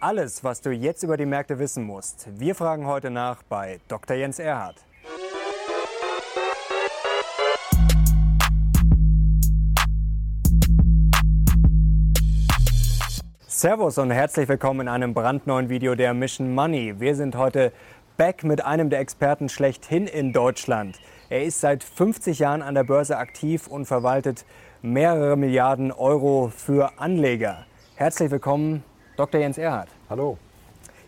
Alles, was du jetzt über die Märkte wissen musst. Wir fragen heute nach bei Dr. Jens Erhardt. Servus und herzlich willkommen in einem brandneuen Video der Mission Money. Wir sind heute back mit einem der Experten schlechthin in Deutschland. Er ist seit 50 Jahren an der Börse aktiv und verwaltet mehrere Milliarden Euro für Anleger. Herzlich willkommen, Dr. Jens Erhardt. Hallo.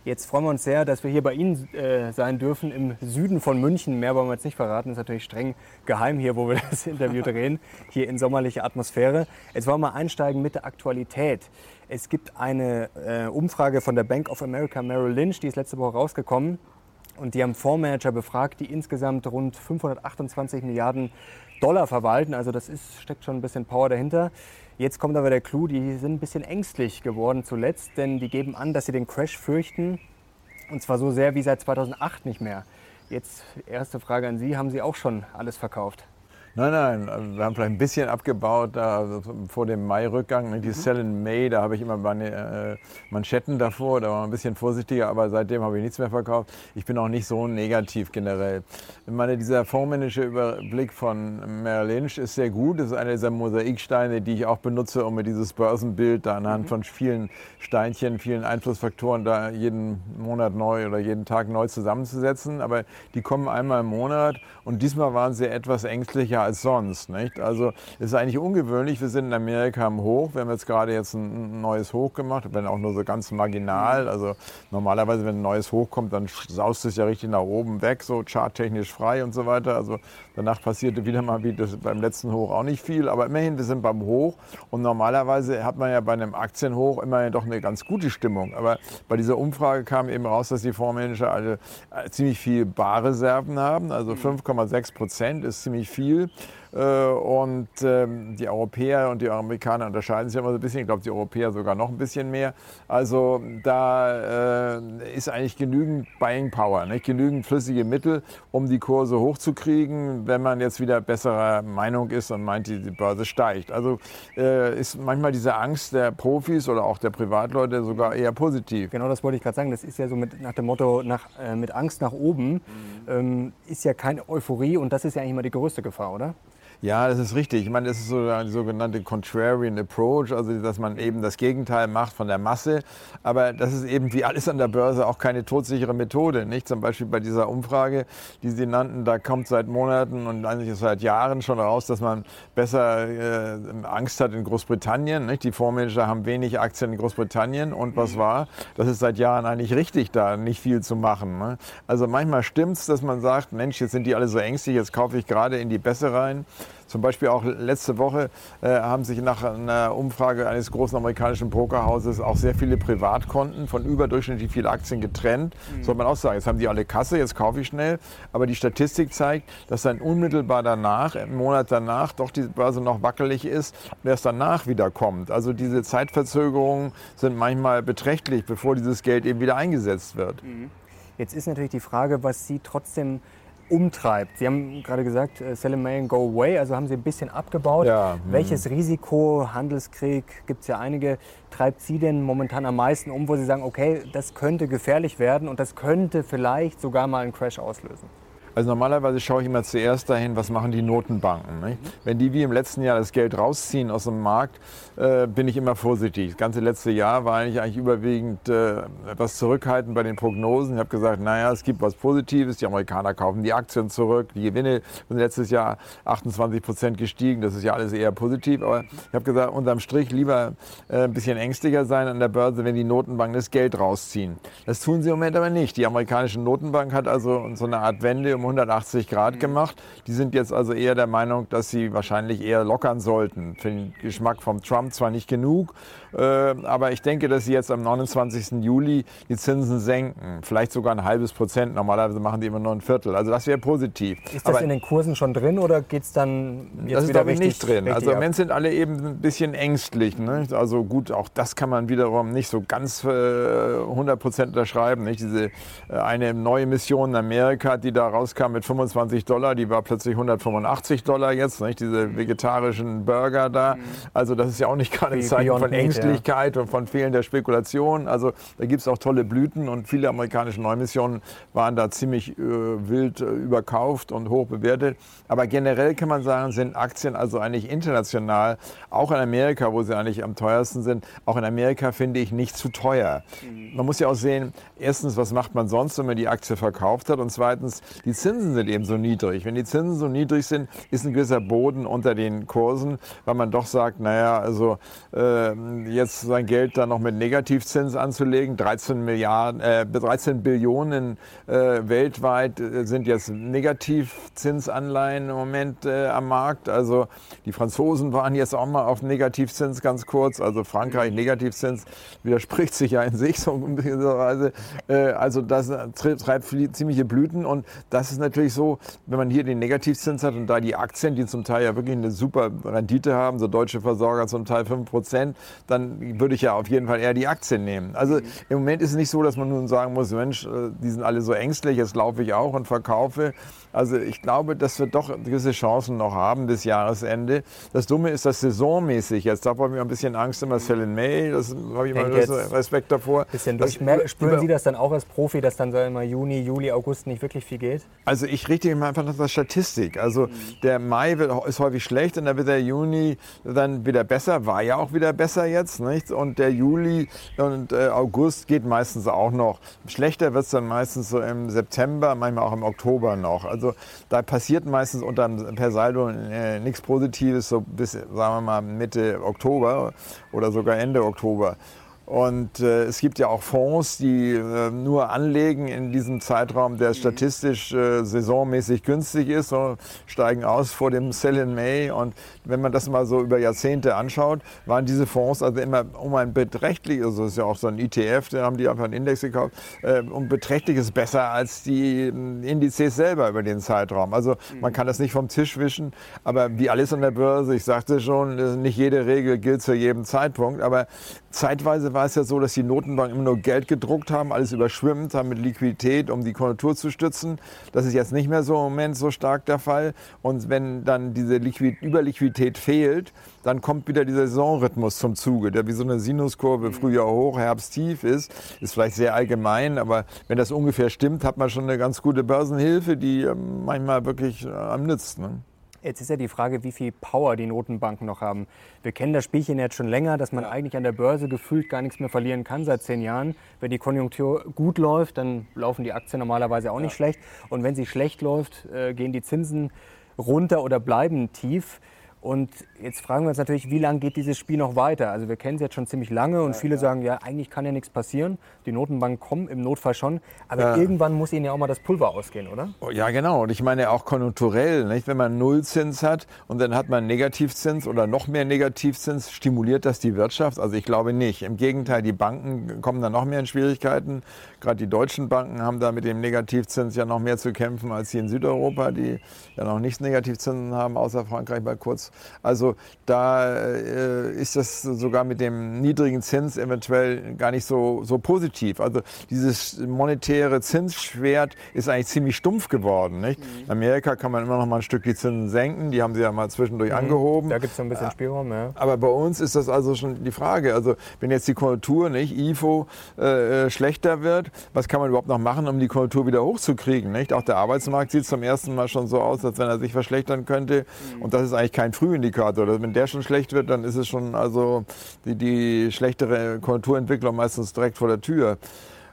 Jetzt freuen wir uns sehr, dass wir hier bei Ihnen äh, sein dürfen, im Süden von München. Mehr wollen wir jetzt nicht verraten, ist natürlich streng geheim hier, wo wir das Interview drehen, hier in sommerlicher Atmosphäre. Jetzt wollen wir einsteigen mit der Aktualität. Es gibt eine äh, Umfrage von der Bank of America Merrill Lynch, die ist letzte Woche rausgekommen. Und die haben Fondsmanager befragt, die insgesamt rund 528 Milliarden Dollar verwalten. Also das ist, steckt schon ein bisschen Power dahinter. Jetzt kommt aber der Clou, die sind ein bisschen ängstlich geworden zuletzt, denn die geben an, dass sie den Crash fürchten. Und zwar so sehr wie seit 2008 nicht mehr. Jetzt erste Frage an Sie, haben Sie auch schon alles verkauft? Nein, nein, also wir haben vielleicht ein bisschen abgebaut da vor dem Mai-Rückgang. Ne, die mhm. Sell in May, da habe ich immer meine äh, Manschetten davor, da war man ein bisschen vorsichtiger, aber seitdem habe ich nichts mehr verkauft. Ich bin auch nicht so negativ generell. Ich meine, dieser fondsmännische Überblick von Merrill Lynch ist sehr gut. Das ist einer dieser Mosaiksteine, die ich auch benutze, um mir dieses Börsenbild da anhand mhm. von vielen Steinchen, vielen Einflussfaktoren da jeden Monat neu oder jeden Tag neu zusammenzusetzen. Aber die kommen einmal im Monat und diesmal waren sie etwas ängstlicher als sonst. Nicht? Also ist eigentlich ungewöhnlich. Wir sind in Amerika am Hoch. Wir haben jetzt gerade jetzt ein neues Hoch gemacht, wenn auch nur so ganz marginal. Also normalerweise, wenn ein neues Hoch kommt, dann saust es ja richtig nach oben weg, so charttechnisch frei und so weiter. Also danach passierte wieder mal wie das beim letzten Hoch auch nicht viel. Aber immerhin, wir sind beim Hoch. Und normalerweise hat man ja bei einem Aktienhoch immerhin doch eine ganz gute Stimmung. Aber bei dieser Umfrage kam eben raus, dass die Fondsmanager alle äh, ziemlich viel Barreserven haben. Also 5,6 Prozent ist ziemlich viel. Äh, und ähm, die Europäer und die Amerikaner unterscheiden sich immer so ein bisschen. Ich glaube, die Europäer sogar noch ein bisschen mehr. Also da äh, ist eigentlich genügend Buying Power, nicht? genügend flüssige Mittel, um die Kurse hochzukriegen, wenn man jetzt wieder besserer Meinung ist und meint, die, Börse steigt. Also äh, ist manchmal diese Angst der Profis oder auch der Privatleute sogar eher positiv. Genau, das wollte ich gerade sagen. Das ist ja so mit, nach dem Motto, nach, mit Angst nach oben mhm. ähm, ist ja keine Euphorie und das ist ja eigentlich immer die größte Gefahr, oder? Ja, das ist richtig. Ich meine, das ist so eine sogenannte Contrarian Approach, also dass man eben das Gegenteil macht von der Masse. Aber das ist eben wie alles an der Börse auch keine todsichere Methode. Nicht? Zum Beispiel bei dieser Umfrage, die Sie nannten, da kommt seit Monaten und eigentlich seit Jahren schon raus, dass man besser äh, Angst hat in Großbritannien. Nicht? Die Fondsmanager haben wenig Aktien in Großbritannien und was war? Das ist seit Jahren eigentlich richtig, da nicht viel zu machen. Ne? Also manchmal stimmt es, dass man sagt, Mensch, jetzt sind die alle so ängstlich, jetzt kaufe ich gerade in die Bässe rein. Zum Beispiel auch letzte Woche äh, haben sich nach einer Umfrage eines großen amerikanischen Pokerhauses auch sehr viele Privatkonten von überdurchschnittlich vielen Aktien getrennt. Mhm. Soll man auch sagen, jetzt haben die alle Kasse, jetzt kaufe ich schnell. Aber die Statistik zeigt, dass dann unmittelbar danach, im Monat danach, doch die Börse noch wackelig ist und erst danach wieder kommt. Also diese Zeitverzögerungen sind manchmal beträchtlich, bevor dieses Geld eben wieder eingesetzt wird. Mhm. Jetzt ist natürlich die Frage, was Sie trotzdem umtreibt. Sie haben gerade gesagt, äh, sell May and go away, also haben Sie ein bisschen abgebaut. Ja, hm. Welches Risiko, Handelskrieg, gibt es ja einige, treibt Sie denn momentan am meisten um, wo Sie sagen, okay, das könnte gefährlich werden und das könnte vielleicht sogar mal einen Crash auslösen? Also normalerweise schaue ich immer zuerst dahin, was machen die Notenbanken. Nicht? Wenn die wie im letzten Jahr das Geld rausziehen aus dem Markt, äh, bin ich immer vorsichtig. Das ganze letzte Jahr war eigentlich, eigentlich überwiegend äh, etwas zurückhaltend bei den Prognosen. Ich habe gesagt, naja, es gibt was Positives. Die Amerikaner kaufen die Aktien zurück. Die Gewinne sind letztes Jahr 28 Prozent gestiegen. Das ist ja alles eher positiv. Aber ich habe gesagt, unterm Strich lieber äh, ein bisschen ängstlicher sein an der Börse, wenn die Notenbanken das Geld rausziehen. Das tun sie im Moment aber nicht. Die amerikanische Notenbank hat also so eine Art Wende um 180 Grad mhm. gemacht. Die sind jetzt also eher der Meinung, dass sie wahrscheinlich eher lockern sollten. Für den Geschmack vom Trump zwar nicht genug, aber ich denke, dass sie jetzt am 29. Juli die Zinsen senken. Vielleicht sogar ein halbes Prozent. Normalerweise machen die immer nur ein Viertel. Also das wäre positiv. Ist das aber in den Kursen schon drin oder geht es dann jetzt Das ist glaube ich nicht drin. Also im Moment sind alle eben ein bisschen ängstlich. Ne? Also gut, auch das kann man wiederum nicht so ganz äh, 100 Prozent unterschreiben. Nicht? Diese äh, eine neue Mission in Amerika, die da raus rauskam mit 25 Dollar, die war plötzlich 185 Dollar jetzt, nicht? diese vegetarischen Burger da. Mhm. Also das ist ja auch nicht gerade ein Zeichen von Ängstlichkeit ja. und von fehlender Spekulation. Also da gibt es auch tolle Blüten und viele amerikanische Neumissionen waren da ziemlich äh, wild äh, überkauft und hoch bewertet. Aber generell kann man sagen, sind Aktien also eigentlich international, auch in Amerika, wo sie eigentlich am teuersten sind, auch in Amerika finde ich nicht zu teuer. Mhm. Man muss ja auch sehen, erstens, was macht man sonst, wenn man die Aktie verkauft hat? Und zweitens, die Zinsen sind eben so niedrig. Wenn die Zinsen so niedrig sind, ist ein gewisser Boden unter den Kursen, weil man doch sagt, naja, also äh, jetzt sein Geld dann noch mit Negativzins anzulegen, 13 Milliarden, äh, 13 Billionen äh, weltweit äh, sind jetzt Negativzinsanleihen im Moment äh, am Markt. Also die Franzosen waren jetzt auch mal auf Negativzins ganz kurz, also Frankreich Negativzins widerspricht sich ja in sich so in gewisser Weise. Äh, also das treibt ziemliche Blüten und das ist natürlich so, wenn man hier den Negativzins hat und da die Aktien, die zum Teil ja wirklich eine super Rendite haben, so deutsche Versorger zum Teil 5%, dann würde ich ja auf jeden Fall eher die Aktien nehmen. Also im Moment ist es nicht so, dass man nun sagen muss, Mensch, äh, die sind alle so ängstlich, jetzt laufe ich auch und verkaufe. Also ich glaube, dass wir doch gewisse Chancen noch haben bis Jahresende. Das Dumme ist, dass saisonmäßig, jetzt da habe ich ein bisschen Angst immer Sell in May, das habe ich immer Respekt davor. Bisschen durch. Spüren Sie das dann auch als Profi, dass dann so immer Juni, Juli, August nicht wirklich viel geht? Also ich richte mich einfach nach der Statistik. Also der Mai wird, ist häufig schlecht und dann wird der Juni dann wieder besser, war ja auch wieder besser jetzt. Nicht? Und der Juli und äh, August geht meistens auch noch. Schlechter wird es dann meistens so im September, manchmal auch im Oktober noch. Also da passiert meistens unter per Saldo äh, nichts Positives, so bis, sagen wir mal, Mitte Oktober oder sogar Ende Oktober. Und äh, es gibt ja auch Fonds, die äh, nur anlegen in diesem Zeitraum, der statistisch äh, saisonmäßig günstig ist, und steigen aus vor dem Sell in May. Und wenn man das mal so über Jahrzehnte anschaut, waren diese Fonds also immer um ein beträchtliches, also ist ja auch so ein ETF, da haben die einfach einen Index gekauft, äh, um beträchtliches besser als die äh, Indizes selber über den Zeitraum. Also man kann das nicht vom Tisch wischen, aber wie alles an der Börse, ich sagte schon, nicht jede Regel gilt zu jedem Zeitpunkt, aber zeitweise war es ja so, dass die Notenbanken immer nur Geld gedruckt haben, alles überschwimmt haben mit Liquidität, um die Konjunktur zu stützen. Das ist jetzt nicht mehr so im Moment so stark der Fall. Und wenn dann diese Liquid Überliquidität fehlt, dann kommt wieder dieser Saisonrhythmus zum Zuge, der wie so eine Sinuskurve mhm. Frühjahr hoch, Herbst tief ist. Ist vielleicht sehr allgemein, aber wenn das ungefähr stimmt, hat man schon eine ganz gute Börsenhilfe, die ähm, manchmal wirklich äh, am nützt. Ne? Jetzt ist ja die Frage, wie viel Power die Notenbanken noch haben. Wir kennen das Spielchen jetzt schon länger, dass man eigentlich an der Börse gefühlt gar nichts mehr verlieren kann seit zehn Jahren. Wenn die Konjunktur gut läuft, dann laufen die Aktien normalerweise auch nicht schlecht. Und wenn sie schlecht läuft, äh, gehen die Zinsen runter oder bleiben tief. Und jetzt fragen wir uns natürlich, wie lange geht dieses Spiel noch weiter? Also wir kennen es jetzt schon ziemlich lange und ja, viele ja. sagen, ja, eigentlich kann ja nichts passieren. Die Notenbanken kommen im Notfall schon. Aber ja. irgendwann muss ihnen ja auch mal das Pulver ausgehen, oder? Oh, ja, genau. Und ich meine auch konjunkturell. Nicht? Wenn man Nullzins hat und dann hat man Negativzins oder noch mehr Negativzins, stimuliert das die Wirtschaft? Also ich glaube nicht. Im Gegenteil, die Banken kommen dann noch mehr in Schwierigkeiten. Gerade die deutschen Banken haben da mit dem Negativzins ja noch mehr zu kämpfen als die in Südeuropa, die ja noch nichts Negativzinsen haben, außer Frankreich mal kurz also da äh, ist das sogar mit dem niedrigen Zins eventuell gar nicht so, so positiv. Also dieses monetäre Zinsschwert ist eigentlich ziemlich stumpf geworden. Nicht? Mhm. In Amerika kann man immer noch mal ein Stück die Zinsen senken. Die haben sie ja mal zwischendurch mhm. angehoben. Da gibt es ein bisschen Spielraum. Ja. Aber bei uns ist das also schon die Frage. Also wenn jetzt die Konjunktur, nicht, IFO, äh, äh, schlechter wird, was kann man überhaupt noch machen, um die Konjunktur wieder hochzukriegen? Nicht? Auch der Arbeitsmarkt sieht zum ersten Mal schon so aus, als wenn er sich verschlechtern könnte. Mhm. Und das ist eigentlich kein Frühindikator. Wenn der schon schlecht wird, dann ist es schon also die, die schlechtere Konjunkturentwicklung meistens direkt vor der Tür.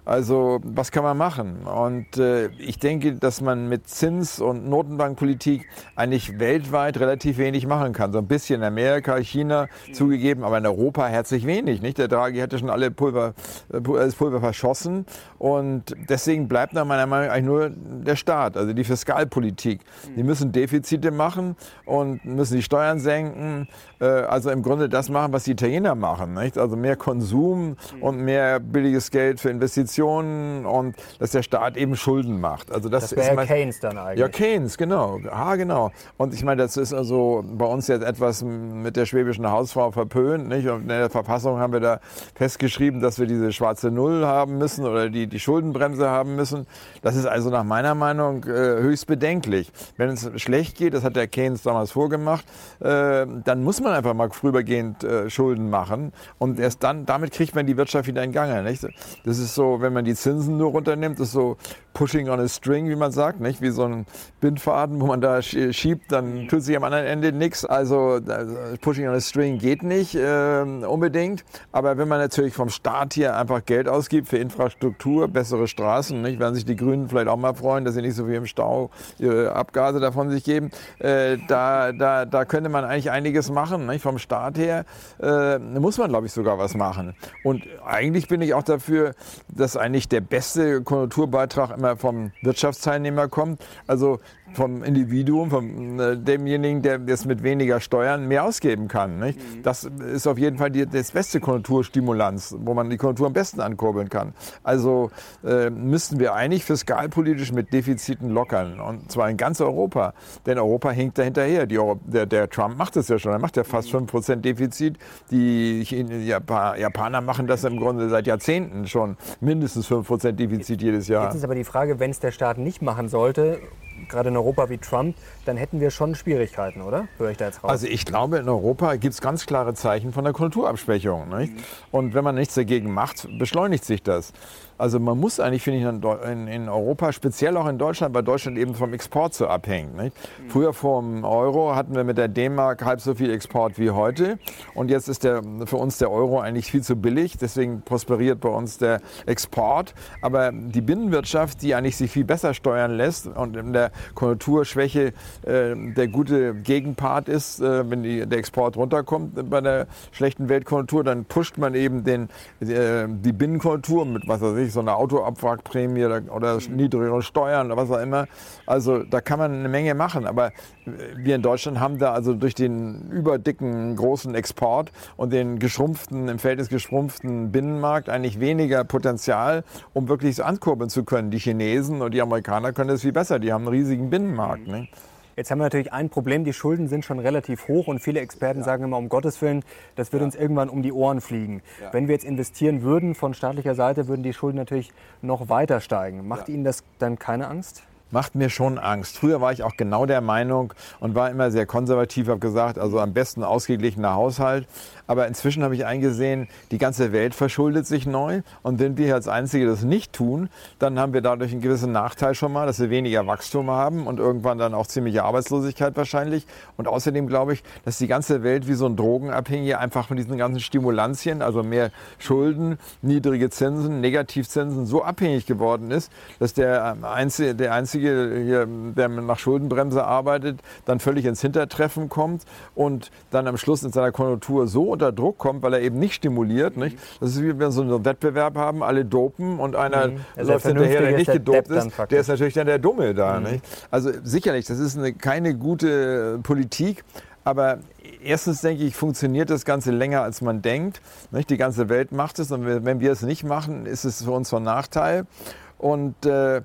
Also was kann man machen? Und äh, ich denke, dass man mit Zins- und Notenbankpolitik eigentlich weltweit relativ wenig machen kann. So ein bisschen in Amerika, China zugegeben, aber in Europa herzlich wenig. Nicht? Der Draghi hätte schon alle Pulver, äh, das Pulver verschossen. Und deswegen bleibt nach meiner Meinung eigentlich nur der Staat, also die Fiskalpolitik. Die müssen Defizite machen und müssen die Steuern senken. Äh, also im Grunde das machen, was die Italiener machen. Nicht? Also mehr Konsum und mehr billiges Geld für Investitionen Investitionen und dass der Staat eben Schulden macht. Also das, das wäre Keynes dann eigentlich. Ja, Keynes, genau. Ah, genau. Und ich meine, das ist also bei uns jetzt etwas mit der schwäbischen Hausfrau verpönt. Nicht? Und in der Verfassung haben wir da festgeschrieben, dass wir diese schwarze Null haben müssen oder die, die Schuldenbremse haben müssen. Das ist also nach meiner Meinung äh, höchst bedenklich. Wenn es schlecht geht, das hat der Keynes damals vorgemacht, äh, dann muss man einfach mal vorübergehend äh, Schulden machen und erst dann, damit kriegt man die Wirtschaft wieder in Gange. Nicht? Das ist so, wenn man die Zinsen nur runternimmt, ist so pushing on a string, wie man sagt, nicht? Wie so ein Bindfaden, wo man da schiebt, dann tut sich am anderen Ende nichts. Also pushing on a string geht nicht äh, unbedingt. Aber wenn man natürlich vom Staat hier einfach Geld ausgibt für Infrastruktur, bessere Straßen, nicht? werden sich die Grünen vielleicht auch mal freuen, dass sie nicht so viel im Stau ihre Abgase davon sich geben. Äh, da, da, da könnte man eigentlich einiges machen. Nicht? Vom Staat her äh, muss man, glaube ich, sogar was machen. Und eigentlich bin ich auch dafür, dass eigentlich der beste Konjunkturbeitrag immer immer vom Wirtschaftsteilnehmer kommt. Also vom Individuum, von äh, demjenigen, der es mit weniger Steuern mehr ausgeben kann. Nicht? Mhm. Das ist auf jeden Fall die, das beste Konjunkturstimulanz, wo man die Konjunktur am besten ankurbeln kann. Also äh, müssten wir eigentlich fiskalpolitisch mit Defiziten lockern und zwar in ganz Europa, denn Europa hinkt da hinterher. Der, der, Trump macht das ja schon, er macht ja fast 5% mhm. Defizit. Die Japaner machen das im Grunde seit Jahrzehnten schon, mindestens 5% Defizit jedes Jahr. Jetzt ist aber die Frage, wenn es der Staat nicht machen sollte, gerade in Europa wie Trump, dann hätten wir schon Schwierigkeiten, oder? Höre ich da jetzt raus? Also ich glaube, in Europa gibt es ganz klare Zeichen von der Kulturabschwächung. Mhm. Und wenn man nichts dagegen macht, beschleunigt sich das. Also man muss eigentlich, finde ich, in, in, Europa, speziell auch in Deutschland, weil Deutschland eben vom Export so abhängt. Nicht? Mhm. Früher vor dem Euro hatten wir mit der D-Mark halb so viel Export wie heute. Und jetzt ist der, für uns der Euro eigentlich viel zu billig. Deswegen prosperiert bei uns der Export. Aber die Binnenwirtschaft, die eigentlich sich viel besser steuern lässt und in der Konjunkturschwäche äh, der gute Gegenpart ist, äh, wenn die, der Export runterkommt bei der schlechten Weltkonjunktur, dann pusht man eben den, äh, die Binnenkonjunktur mit, was weiß ich, so einer Autoabwrackprämie oder, oder niedrigere Steuern oder was auch immer. Also da kann man eine Menge machen. Aber wir in Deutschland haben da also durch den überdicken großen Export und den geschrumpften, im Verhältnis geschrumpften Binnenmarkt eigentlich weniger Potenzial, um wirklich so ankurbeln zu können. Die Chinesen und die Amerikaner können das viel besser. Die haben einen riesigen Binnenmarkt. Ne? Jetzt haben wir natürlich ein Problem, die Schulden sind schon relativ hoch und viele Experten ja. sagen immer, um Gottes Willen, das wird ja. uns irgendwann um die Ohren fliegen. Ja. Wenn wir jetzt investieren würden von staatlicher Seite, würden die Schulden natürlich noch weiter steigen. Macht Ihnen das dann keine Angst? macht mir schon Angst. Früher war ich auch genau der Meinung und war immer sehr konservativ, habe gesagt, also am besten ausgeglichener Haushalt. Aber inzwischen habe ich eingesehen, die ganze Welt verschuldet sich neu. Und wenn wir als Einzige das nicht tun, dann haben wir dadurch einen gewissen Nachteil schon mal, dass wir weniger Wachstum haben und irgendwann dann auch ziemliche Arbeitslosigkeit wahrscheinlich. Und außerdem glaube ich, dass die ganze Welt wie so ein Drogenabhängiger einfach von diesen ganzen Stimulantien, also mehr Schulden, niedrige Zinsen, Negativzinsen, so abhängig geworden ist, dass der Einzige, der Einzige hier, der nach Schuldenbremse arbeitet, dann völlig ins Hintertreffen kommt und dann am Schluss in seiner Konjunktur so unter Druck kommt, weil er eben nicht stimuliert. Mhm. Nicht? Das ist wie wenn wir so einen Wettbewerb haben, alle dopen und einer mhm. also läuft hinterher, der nicht gedopt ist. Der ist natürlich dann der Dumme da. Mhm. Also sicherlich, das ist eine, keine gute Politik. Aber erstens denke ich, funktioniert das Ganze länger, als man denkt. Nicht? Die ganze Welt macht es und wenn wir es nicht machen, ist es für uns von Nachteil. Und äh,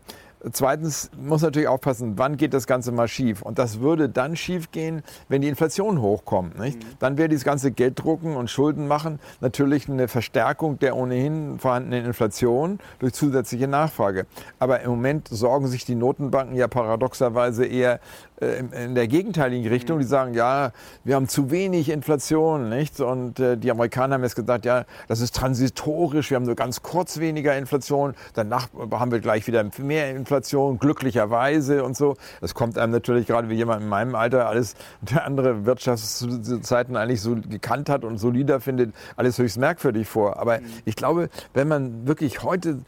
Zweitens muss natürlich aufpassen, wann geht das Ganze mal schief. Und das würde dann schief gehen, wenn die Inflation hochkommt. Nicht? Mhm. Dann wäre dieses ganze Gelddrucken und Schulden machen natürlich eine Verstärkung der ohnehin vorhandenen Inflation durch zusätzliche Nachfrage. Aber im Moment sorgen sich die Notenbanken ja paradoxerweise eher in der gegenteiligen Richtung. Die sagen, ja, wir haben zu wenig Inflation, nicht? Und äh, die Amerikaner haben jetzt gesagt, ja, das ist transitorisch, wir haben nur ganz kurz weniger Inflation, danach haben wir gleich wieder mehr Inflation, glücklicherweise und so. Das kommt einem natürlich gerade wie jemand in meinem Alter alles, der andere Wirtschaftszeiten eigentlich so gekannt hat und solider findet, alles höchst merkwürdig vor. Aber ich glaube, wenn man wirklich heute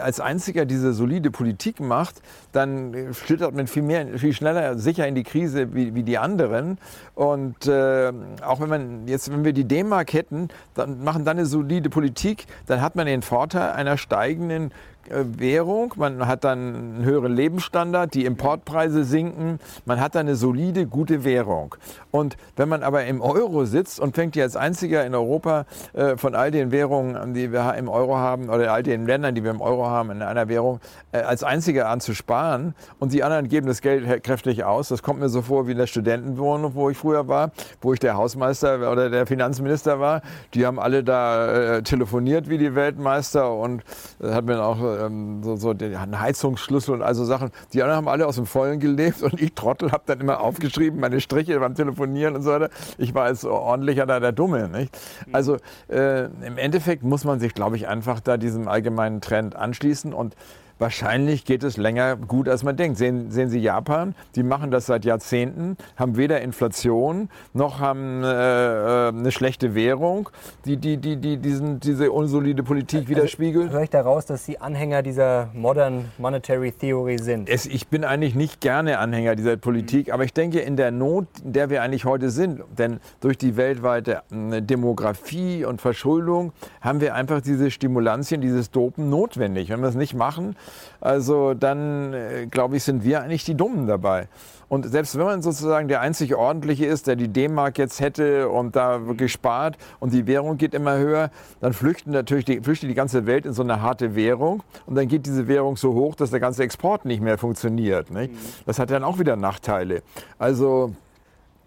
als einziger diese solide Politik macht, dann schlittert man viel mehr, viel schneller sicher in die Krise wie, wie die anderen. Und äh, auch wenn man jetzt, wenn wir die D-Mark hätten, dann machen dann eine solide Politik, dann hat man den Vorteil einer steigenden Währung, man hat dann einen höheren Lebensstandard, die Importpreise sinken, man hat dann eine solide, gute Währung. Und wenn man aber im Euro sitzt und fängt hier als einziger in Europa äh, von all den Währungen, die wir im Euro haben, oder all den Ländern, die wir im Euro haben, in einer Währung, äh, als einziger an zu sparen und die anderen geben das Geld kräftig aus. Das kommt mir so vor wie in der Studentenwohnung, wo ich früher war, wo ich der Hausmeister oder der Finanzminister war. Die haben alle da äh, telefoniert wie die Weltmeister und äh, hat mir auch ähm, so, so den Heizungsschlüssel und also Sachen. Die anderen haben alle aus dem Vollen gelebt und ich Trottel habe dann immer aufgeschrieben, meine Striche beim Telefonieren und so weiter. Ich war als ordentlicher da der Dumme. Nicht? Also äh, im Endeffekt muss man sich, glaube ich, einfach da diesem allgemeinen Trend anschließen und Wahrscheinlich geht es länger gut, als man denkt. Sehen, sehen Sie Japan, die machen das seit Jahrzehnten, haben weder Inflation noch haben äh, äh eine schlechte Währung, die, die, die, die diesen, diese unsolide Politik also widerspiegelt. Höre ich daraus, dass Sie Anhänger dieser Modern Monetary Theory sind? Es, ich bin eigentlich nicht gerne Anhänger dieser Politik, mhm. aber ich denke, in der Not, in der wir eigentlich heute sind, denn durch die weltweite äh, Demografie und Verschuldung haben wir einfach diese Stimulantien, dieses Dopen notwendig. Wenn wir es nicht machen, also dann, äh, glaube ich, sind wir eigentlich die Dummen dabei. Und selbst wenn man sozusagen der einzig Ordentliche ist, der die D-Mark jetzt hätte und da wirklich spart und die Währung geht immer höher, dann flüchten natürlich die, flüchtet die ganze Welt in so eine harte Währung und dann geht diese Währung so hoch, dass der ganze Export nicht mehr funktioniert. Nicht? Mhm. Das hat dann auch wieder Nachteile. Also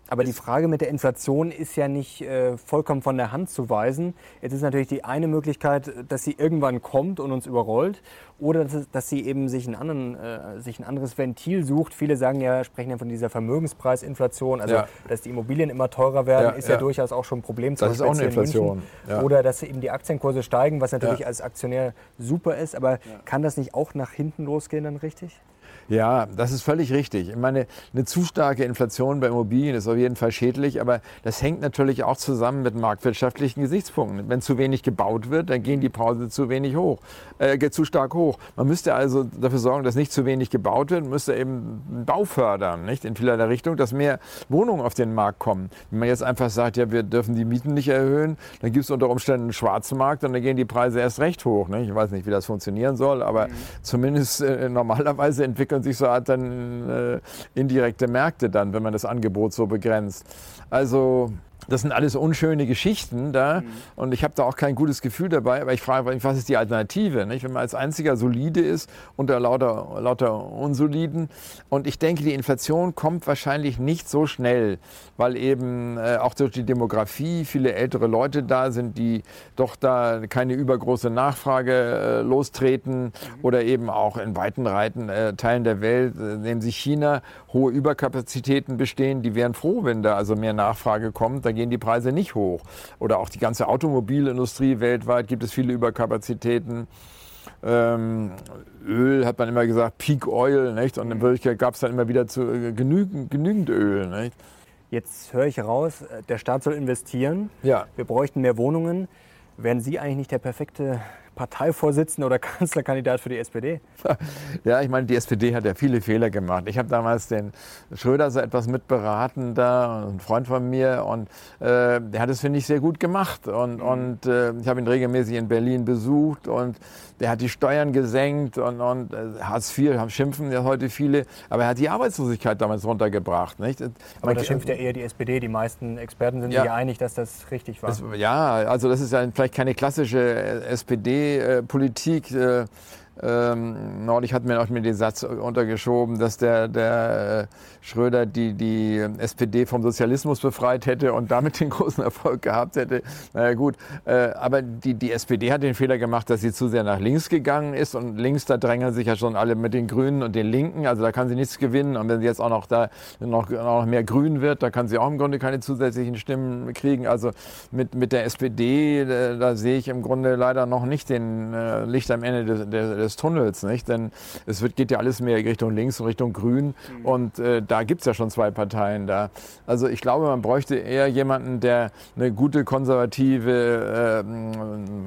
aber die Frage mit der Inflation ist ja nicht äh, vollkommen von der Hand zu weisen. Jetzt ist natürlich die eine Möglichkeit, dass sie irgendwann kommt und uns überrollt, oder dass, dass sie eben sich ein, anderen, äh, sich ein anderes Ventil sucht. Viele sagen ja, sprechen ja von dieser Vermögenspreisinflation, also ja. dass die Immobilien immer teurer werden, ja, ist ja, ja, durchaus auch schon ein Problem. Das ist auch eine Inflation. Oder dass eben die Aktienkurse steigen, was natürlich als Aktionär super ist. Aber kann das nicht auch nach hinten losgehen dann richtig? Ja, das ist völlig richtig. Ich meine, eine zu starke Inflation bei Immobilien ist auf jeden Fall schädlich, aber das hängt natürlich auch zusammen mit marktwirtschaftlichen Gesichtspunkten. Wenn zu wenig gebaut wird, dann gehen die Preise zu wenig hoch, äh, zu stark hoch. Man müsste also dafür sorgen, dass nicht zu wenig gebaut wird, müsste eben Bau fördern, nicht in vielerlei Richtung, dass mehr Wohnungen auf den Markt kommen. Wenn man jetzt einfach sagt, ja, wir dürfen die Mieten nicht erhöhen, dann gibt es unter Umständen einen Schwarzmarkt und dann gehen die Preise erst recht hoch. Nicht? Ich weiß nicht, wie das funktionieren soll, aber mhm. zumindest äh, normalerweise entwickelt entwickeln sich so Art dann äh, indirekte Märkte dann, wenn man das Angebot so begrenzt. Also das sind alles unschöne Geschichten da mhm. und ich habe da auch kein gutes Gefühl dabei, aber ich frage mich, was ist die Alternative? Nicht? Wenn man als einziger solide ist unter lauter, lauter Unsoliden und ich denke, die Inflation kommt wahrscheinlich nicht so schnell, weil eben äh, auch durch die Demografie viele ältere Leute da sind, die doch da keine übergroße Nachfrage äh, lostreten mhm. oder eben auch in weiten Reiten, äh, Teilen der Welt, äh, nehmen sich China, hohe Überkapazitäten bestehen, die wären froh, wenn da also mehr Nachfrage kommt. Da gehen die Preise nicht hoch. Oder auch die ganze Automobilindustrie weltweit gibt es viele Überkapazitäten. Ähm, Öl hat man immer gesagt, Peak Oil, nicht? Und in Wirklichkeit gab es dann immer wieder zu, äh, genügend, genügend Öl. Nicht? Jetzt höre ich heraus, äh, der Staat soll investieren. Ja. Wir bräuchten mehr Wohnungen. Wären Sie eigentlich nicht der perfekte Parteivorsitzender oder Kanzlerkandidat für die SPD? Ja, ich meine, die SPD hat ja viele Fehler gemacht. Ich habe damals den Schröder so etwas mitberaten da, ein Freund von mir, und äh, der hat es, finde ich, sehr gut gemacht. Und, mhm. und äh, ich habe ihn regelmäßig in Berlin besucht und der hat die Steuern gesenkt und, und äh, Hartz IV haben schimpfen ja heute viele, aber er hat die Arbeitslosigkeit damals runtergebracht. Nicht? Aber da schimpft ja eher die SPD. Die meisten Experten sind ja. sich einig, dass das richtig war. Das, ja, also das ist ja vielleicht keine klassische äh, SPD-Politik. Äh, ähm, neulich hat mir auch mir den Satz untergeschoben, dass der, der äh, Schröder die, die SPD vom Sozialismus befreit hätte und damit den großen Erfolg gehabt hätte. Naja gut, äh, aber die, die SPD hat den Fehler gemacht, dass sie zu sehr nach links gegangen ist und links, da drängen sich ja schon alle mit den Grünen und den Linken, also da kann sie nichts gewinnen und wenn sie jetzt auch noch da noch, noch mehr grün wird, da kann sie auch im Grunde keine zusätzlichen Stimmen kriegen. Also mit, mit der SPD, da, da sehe ich im Grunde leider noch nicht den äh, Licht am Ende des, des des Tunnels, nicht? Denn es wird, geht ja alles mehr Richtung links und Richtung grün mhm. und äh, da gibt es ja schon zwei Parteien da. Also ich glaube, man bräuchte eher jemanden, der eine gute konservative,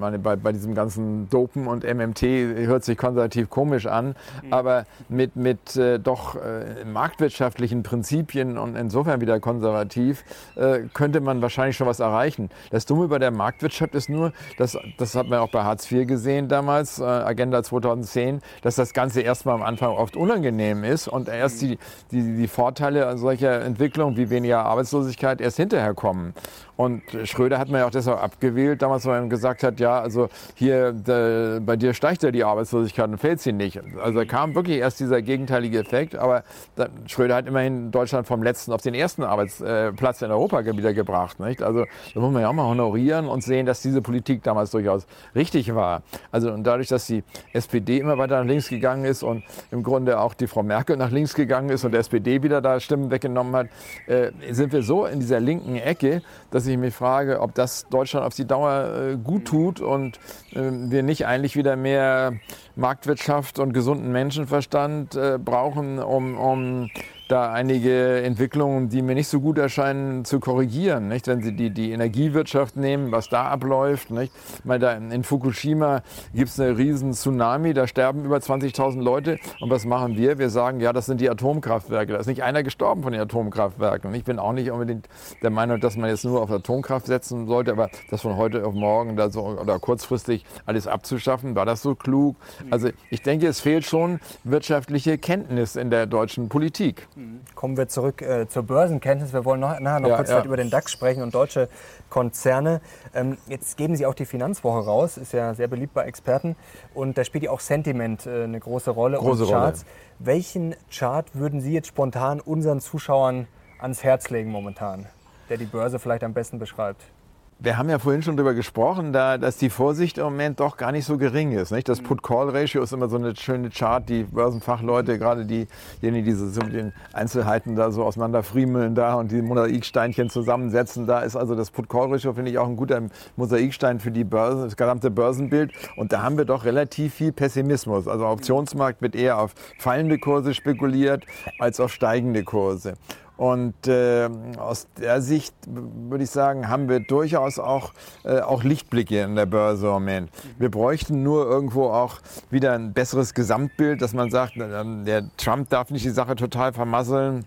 äh, bei, bei diesem ganzen Dopen und MMT hört sich konservativ komisch an, mhm. aber mit, mit äh, doch äh, marktwirtschaftlichen Prinzipien und insofern wieder konservativ, äh, könnte man wahrscheinlich schon was erreichen. Das Dumme bei der Marktwirtschaft ist nur, dass, das hat man auch bei Hartz IV gesehen damals, äh, Agenda 2000 2010, dass das Ganze erstmal am Anfang oft unangenehm ist und erst die, die, die Vorteile solcher Entwicklungen wie weniger Arbeitslosigkeit erst hinterher kommen. Und Schröder hat man ja auch deshalb abgewählt, damals, weil man gesagt hat, ja, also hier de, bei dir steigt ja die Arbeitslosigkeit und fällt sie nicht. Also da kam wirklich erst dieser gegenteilige Effekt, aber da, Schröder hat immerhin Deutschland vom letzten auf den ersten Arbeitsplatz in Europa wieder gebracht. Nicht? Also da muss man ja auch mal honorieren und sehen, dass diese Politik damals durchaus richtig war. Also und dadurch, dass die SPD immer weiter nach links gegangen ist und im Grunde auch die Frau Merkel nach links gegangen ist und der SPD wieder da Stimmen weggenommen hat, äh, sind wir so in dieser linken Ecke, dass ich mich frage, ob das Deutschland auf die Dauer äh, gut tut und äh, wir nicht eigentlich wieder mehr Marktwirtschaft und gesunden Menschenverstand äh, brauchen, um, um da einige Entwicklungen, die mir nicht so gut erscheinen, zu korrigieren. Nicht? Wenn Sie die, die Energiewirtschaft nehmen, was da abläuft. Nicht? Mal da in Fukushima gibt es eine riesen Tsunami, da sterben über 20.000 Leute. Und was machen wir? Wir sagen, ja, das sind die Atomkraftwerke. Da ist nicht einer gestorben von den Atomkraftwerken. Und ich bin auch nicht unbedingt der Meinung, dass man jetzt nur auf Atomkraft setzen sollte, aber das von heute auf morgen da so, oder kurzfristig alles abzuschaffen, war das so klug? Also ich denke, es fehlt schon wirtschaftliche Kenntnis in der deutschen Politik. Kommen wir zurück äh, zur Börsenkenntnis. Wir wollen noch, nachher noch Ja, kurz ja. über den DAX sprechen und deutsche Konzerne. Ähm, jetzt geben Sie auch die Finanzwoche raus, ist ja sehr beliebt bei Experten. Und da spielt ja auch Sentiment äh, eine große Rolle Große und Charts. Welchen Chart würden Sie jetzt spontan unseren Zuschauern ans Herz legen momentan, der die Börse vielleicht am besten beschreibt? Wir haben ja vorhin schon darüber gesprochen, da, dass die Vorsicht im Moment doch gar nicht so gering ist. Nicht? Das Put-Call-Ratio ist immer so eine schöne Chart, die Börsenfachleute, gerade die, diejenigen, die so mit den Einzelheiten da so auseinanderfriemeln da und die Mosaiksteinchen zusammensetzen, da ist also das Put-Call-Ratio, finde ich, auch ein guter Mosaikstein für die Börse, das gesamte Börsenbild. Und da haben wir doch relativ viel Pessimismus. Also Optionsmarkt wird eher auf fallende Kurse spekuliert als auf steigende Kurse. Und äh, aus der Sicht würde ich sagen, haben wir durchaus auch, äh, auch Lichtblicke in der Börse im Moment. Wir bräuchten nur irgendwo auch wieder ein besseres Gesamtbild, dass man sagt, der Trump darf nicht die Sache total vermasseln.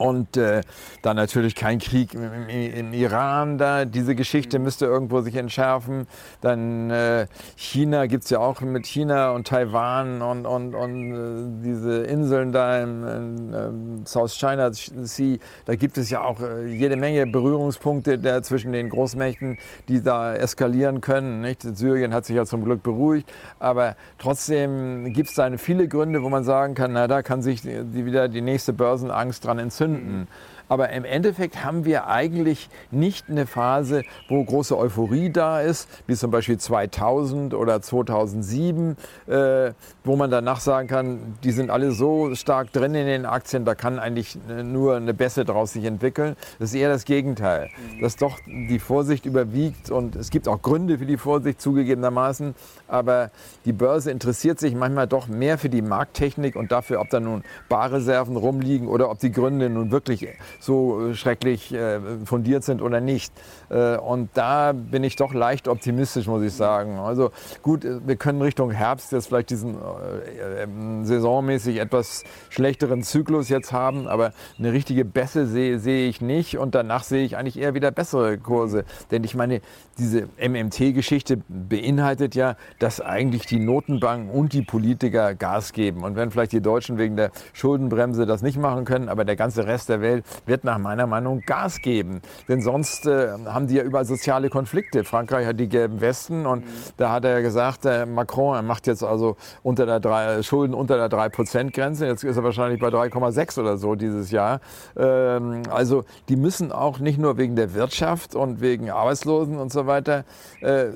Und äh, dann natürlich kein Krieg im, im, Iran da. Diese Geschichte müsste irgendwo sich entschärfen. Dann äh, China gibt's ja auch mit China und Taiwan und, und, und äh, diese Inseln da im, im ähm, South China Sea. Da gibt es ja auch äh, jede Menge Berührungspunkte der, zwischen den Großmächten, die da eskalieren können. Nicht? Syrien hat sich ja zum Glück beruhigt. Aber trotzdem gibt's da viele Gründe, wo man sagen kann, na, da kann sich die wieder die nächste Börsenangst dran entzünden. 嗯嗯。Aber im Endeffekt haben wir eigentlich nicht eine Phase, wo große Euphorie da ist, wie zum Beispiel 2000 oder 2007, äh, wo man danach sagen kann, die sind alle so stark drin in den Aktien, da kann eigentlich nur eine Bässe draus sich entwickeln. Das ist eher das Gegenteil, dass doch die Vorsicht überwiegt und es gibt auch Gründe für die Vorsicht zugegebenermaßen, aber die Börse interessiert sich manchmal doch mehr für die Markttechnik und dafür, ob da nun Barreserven rumliegen oder ob die Gründe nun wirklich so schrecklich äh, fundiert sind oder nicht. Äh, und da bin ich doch leicht optimistisch, muss ich sagen. Also gut, äh, wir können Richtung Herbst jetzt vielleicht diesen äh, äh, saisonmäßig etwas schlechteren Zyklus jetzt haben, aber eine richtige Bässe sehe sehe ich nicht und danach sehe ich eigentlich eher wieder bessere Kurse. Denn ich meine, diese MMT-Geschichte beinhaltet ja, dass eigentlich die Notenbanken und die Politiker Gas geben. Und wenn vielleicht die Deutschen wegen der Schuldenbremse das nicht machen können, aber der ganze Rest der Welt wird nach meiner Meinung Gas geben. Denn sonst äh, haben die ja überall soziale Konflikte. Frankreich hat die gelben Westen und da hat er ja gesagt, äh, Macron, er macht jetzt also unter der drei, Schulden unter der 3%-Grenze. Jetzt ist er wahrscheinlich bei 3,6 oder so dieses Jahr. Ähm, also die müssen auch nicht nur wegen der Wirtschaft und wegen Arbeitslosen und so weiter, äh,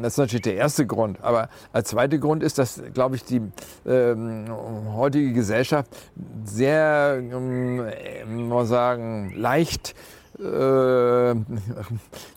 das ist natürlich der erste Grund. Aber als zweiter Grund ist, dass, glaube ich, die ähm, heutige Gesellschaft sehr, ähm, man sagen, leicht äh,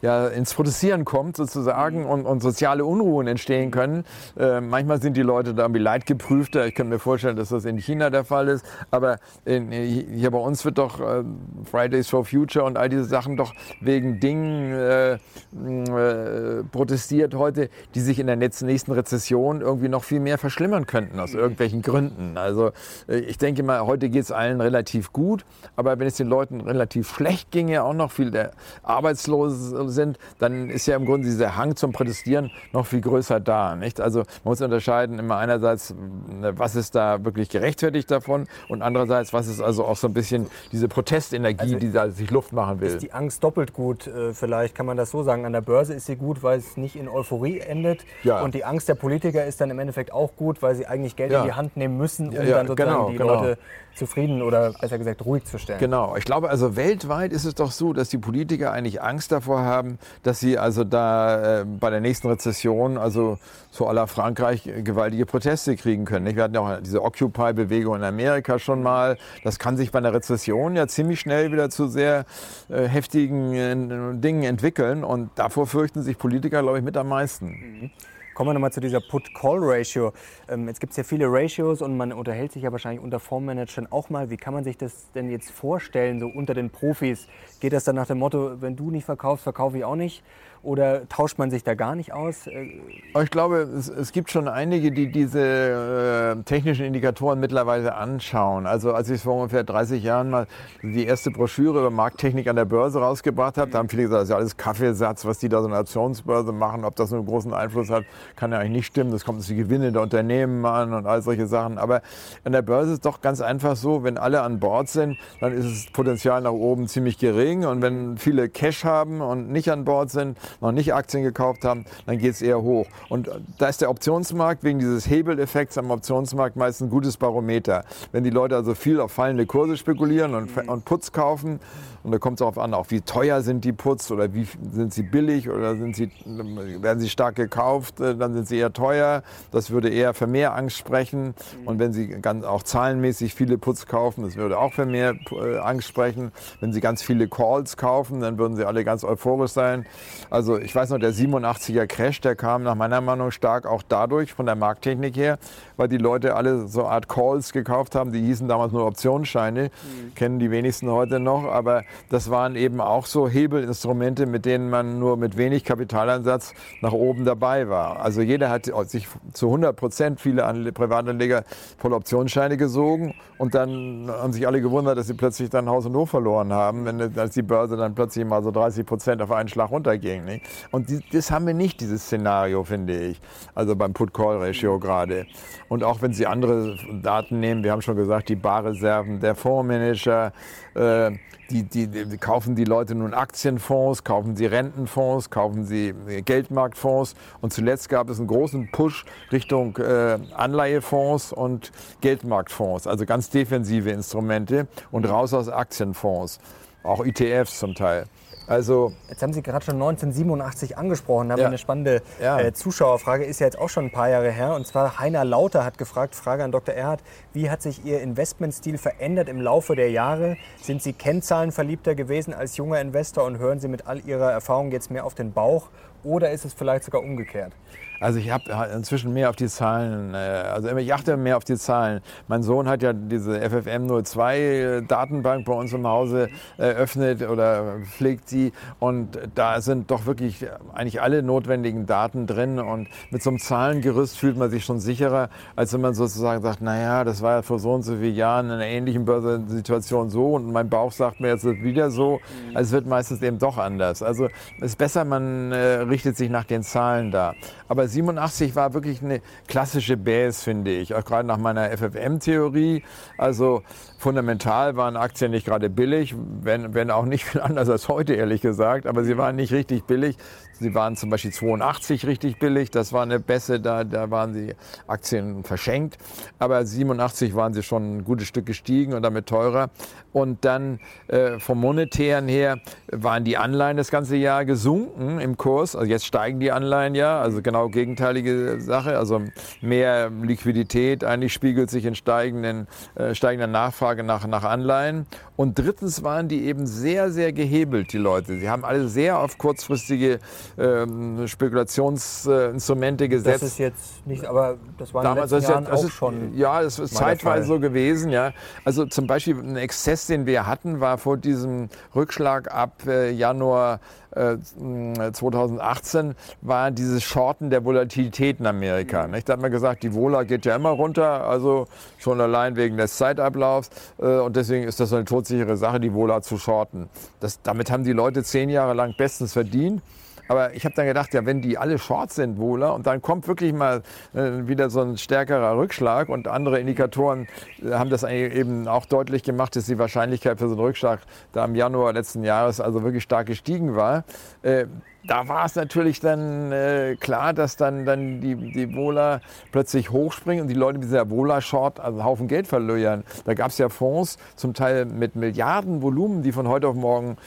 ja, ins Protestieren kommt sozusagen und, und soziale Unruhen entstehen können. Äh, manchmal sind die Leute da irgendwie leidgeprüfter. Ich kann mir vorstellen, dass das in China der Fall ist. Aber in, hier bei uns wird doch äh, Fridays for Future und all diese Sachen doch wegen Dingen äh, äh, protestiert heute, die sich in der nächsten Rezession irgendwie noch viel mehr verschlimmern könnten aus irgendwelchen Gründen. Also äh, ich denke mal, heute geht es allen relativ gut. Aber wenn es den Leuten relativ schlecht ginge auch noch viele Arbeitslose sind, dann ist ja im Grunde dieser Hang zum Protestieren noch viel größer da. Nicht? Also man muss unterscheiden immer einerseits, was ist da wirklich gerechtfertigt davon und andererseits, was ist also auch so ein bisschen diese Protestenergie, also die da sich Luft machen will. Ist die Angst doppelt gut? Äh, vielleicht kann man das so sagen. An der Börse ist sie gut, weil es nicht in Euphorie endet. Ja. Und die Angst der Politiker ist dann im Endeffekt auch gut, weil sie eigentlich Geld ja. in die Hand nehmen müssen, um ja, dann sozusagen genau, die genau. Leute zufrieden oder besser gesagt ruhig zu stellen. Genau. Ich glaube also weltweit ist es doch so, dass die Politiker eigentlich Angst davor haben, dass sie also da äh, bei der nächsten Rezession, also so aller Frankreich, gewaltige Proteste kriegen können. Wir hatten ja auch diese Occupy-Bewegung in Amerika schon mal. Das kann sich bei einer Rezession ja ziemlich schnell wieder zu sehr äh, heftigen äh, Dingen entwickeln. Und davor fürchten sich Politiker, glaube ich, mit am meisten. Mhm. Kommen wir nochmal zu dieser Put-Call-Ratio. Ähm, jetzt gibt es ja viele Ratios und man unterhält sich ja wahrscheinlich unter Fondsmanagern auch mal. Wie kann man sich das denn jetzt vorstellen, so unter den Profis? Geht das dann nach dem Motto, wenn du nicht verkaufst, verkaufe ich auch nicht? Oder tauscht man sich da gar nicht aus? Ich glaube, es, es gibt schon einige, die diese äh, technischen Indikatoren mittlerweile anschauen. Also als ich vor ungefähr 30 Jahren mal die erste Broschüre über Markttechnik an der Börse rausgebracht habe, da haben viele gesagt, das ist ja alles Kaffeesatz, was die da so eine Aktionsbörse machen. Ob das einen großen Einfluss hat, kann ja eigentlich nicht stimmen. Das kommt auf die Gewinne der Unternehmen an und all solche Sachen. Aber an der Börse ist doch ganz einfach so, wenn alle an Bord sind, dann ist das Potenzial nach oben ziemlich gering. Und wenn viele Cash haben und nicht an Bord sind, noch nicht Aktien gekauft haben, dann geht es eher hoch. Und da ist der Optionsmarkt wegen dieses Hebeleffekts am Optionsmarkt meist ein gutes Barometer. Wenn die Leute also viel auf fallende Kurse spekulieren und, und Putz kaufen, und da kommt es darauf an, auch wie teuer sind die Putz oder wie sind sie billig oder sind sie, werden sie stark gekauft, äh, dann sind sie eher teuer. Das würde eher für mehr Angst sprechen. Mhm. Und wenn sie ganz auch zahlenmäßig viele Putz kaufen, das würde auch für mehr äh, Angst sprechen. Wenn sie ganz viele Calls kaufen, dann würden sie alle ganz euphorisch sein. Also ich weiß noch, der 87er Crash, der kam nach meiner Meinung stark auch dadurch von der Markttechnik her, weil die Leute alle so Art Calls gekauft haben. Die hießen damals nur Optionsscheine, mhm. kennen die wenigsten heute noch, aber das waren eben auch so Hebelinstrumente, mit denen man nur mit wenig Kapitaleinsatz nach oben dabei war. Also jeder hat sich zu 100 Prozent, viele Privatanleger, voll Optionsscheine gesogen und dann haben sich alle gewundert, dass sie plötzlich dann Haus und Hof verloren haben, wenn als die Börse dann plötzlich mal so 30 Prozent auf einen Schlag runterging. Nicht? Und die, das haben wir nicht, dieses Szenario, finde ich. Also beim Put-Call-Ratio gerade. Und auch wenn Sie andere Daten nehmen, wir haben schon gesagt, die Barreserven der Fondsmanager, äh, die, die, die, kaufen die Leute nun Aktienfonds, kaufen sie Rentenfonds, kaufen sie Geldmarktfonds und zuletzt gab es einen großen Push Richtung äh, Anleihefonds und Geldmarktfonds, also ganz defensive Instrumente und raus aus Aktienfonds, auch ETFs zum Teil. Also jetzt haben Sie gerade schon 1987 angesprochen. Da haben ja. wir eine spannende ja. äh, Zuschauerfrage. Ist ja jetzt auch schon ein paar Jahre her. Und zwar Heiner Lauter hat gefragt, Frage an Dr. Erhard, wie hat sich Ihr Investmentstil verändert im Laufe der Jahre? Sind Sie Kennzahlenverliebter gewesen als junger Investor und hören Sie mit all Ihrer Erfahrung jetzt mehr auf den Bauch? Oder ist es vielleicht sogar umgekehrt? Also ich habe inzwischen mehr auf die Zahlen, äh, also ich achte mehr auf die Zahlen. Mein Sohn hat ja diese FFM02 äh, bei uns im Hause eröffnet oder pflegt sie und da sind doch wirklich eigentlich alle notwendigen Daten drin und mit so einem Zahlengerüst fühlt man sich schon sicherer, als wenn man sozusagen sagt, naja, das war ja vor so und so vielen Jahren in einer ähnlichen Börsensituation so und mein Bauch sagt mir, jetzt wieder so. Also es wird meistens eben doch anders. Also es ist besser, man äh, richtet sich nach den Zahlen da. Aber 87 war wirklich eine klassische Base, finde ich, auch gerade nach meiner FFM-Theorie. Also fundamental waren Aktien nicht gerade billig, wenn, wenn auch nicht viel anders als heute, ehrlich gesagt, aber sie waren nicht richtig billig. Sie waren zum Beispiel 82 richtig billig, das war eine Bässe, da, da waren die Aktien verschenkt. Aber 87 waren sie schon ein gutes Stück gestiegen und damit teurer. Und dann äh, vom monetären her waren die Anleihen das ganze Jahr gesunken im Kurs. Also jetzt steigen die Anleihen ja, also genau gegenteilige Sache. Also mehr Liquidität eigentlich spiegelt sich in steigenden, äh, steigender Nachfrage nach, nach Anleihen. Und drittens waren die eben sehr, sehr gehebelt, die Leute. Sie haben alle sehr auf kurzfristige ähm, Spekulationsinstrumente gesetzt. Das ist jetzt nicht, aber das war in Damals, den letzten Jahren auch ist, schon. Ja, das ist zeitweise so gewesen. Ja. Also zum Beispiel ein Exzess, den wir hatten, war vor diesem Rückschlag ab äh, Januar 2008 2018 war dieses Shorten der Volatilität in Amerika. Nicht? Da hat man gesagt, die Vola geht ja immer runter, also schon allein wegen des Zeitablaufs. Äh, und deswegen ist das eine todsichere Sache, die Vola zu shorten. Das, damit haben die Leute zehn Jahre lang bestens verdient. Aber ich habe dann gedacht, ja, wenn die alle short sind, wohler, und dann kommt wirklich mal äh, wieder so ein stärkerer Rückschlag und andere Indikatoren äh, haben das eben auch deutlich gemacht, dass die Wahrscheinlichkeit für so einen Rückschlag da im Januar letzten Jahres also wirklich stark gestiegen war. Äh, da war es natürlich dann äh, klar, dass dann, dann die, die Wohler plötzlich hochspringen und die Leute mit dieser Wohler-Short also einen Haufen Geld verlöjern. Da gab es ja Fonds, zum Teil mit Milliardenvolumen, die von heute auf morgen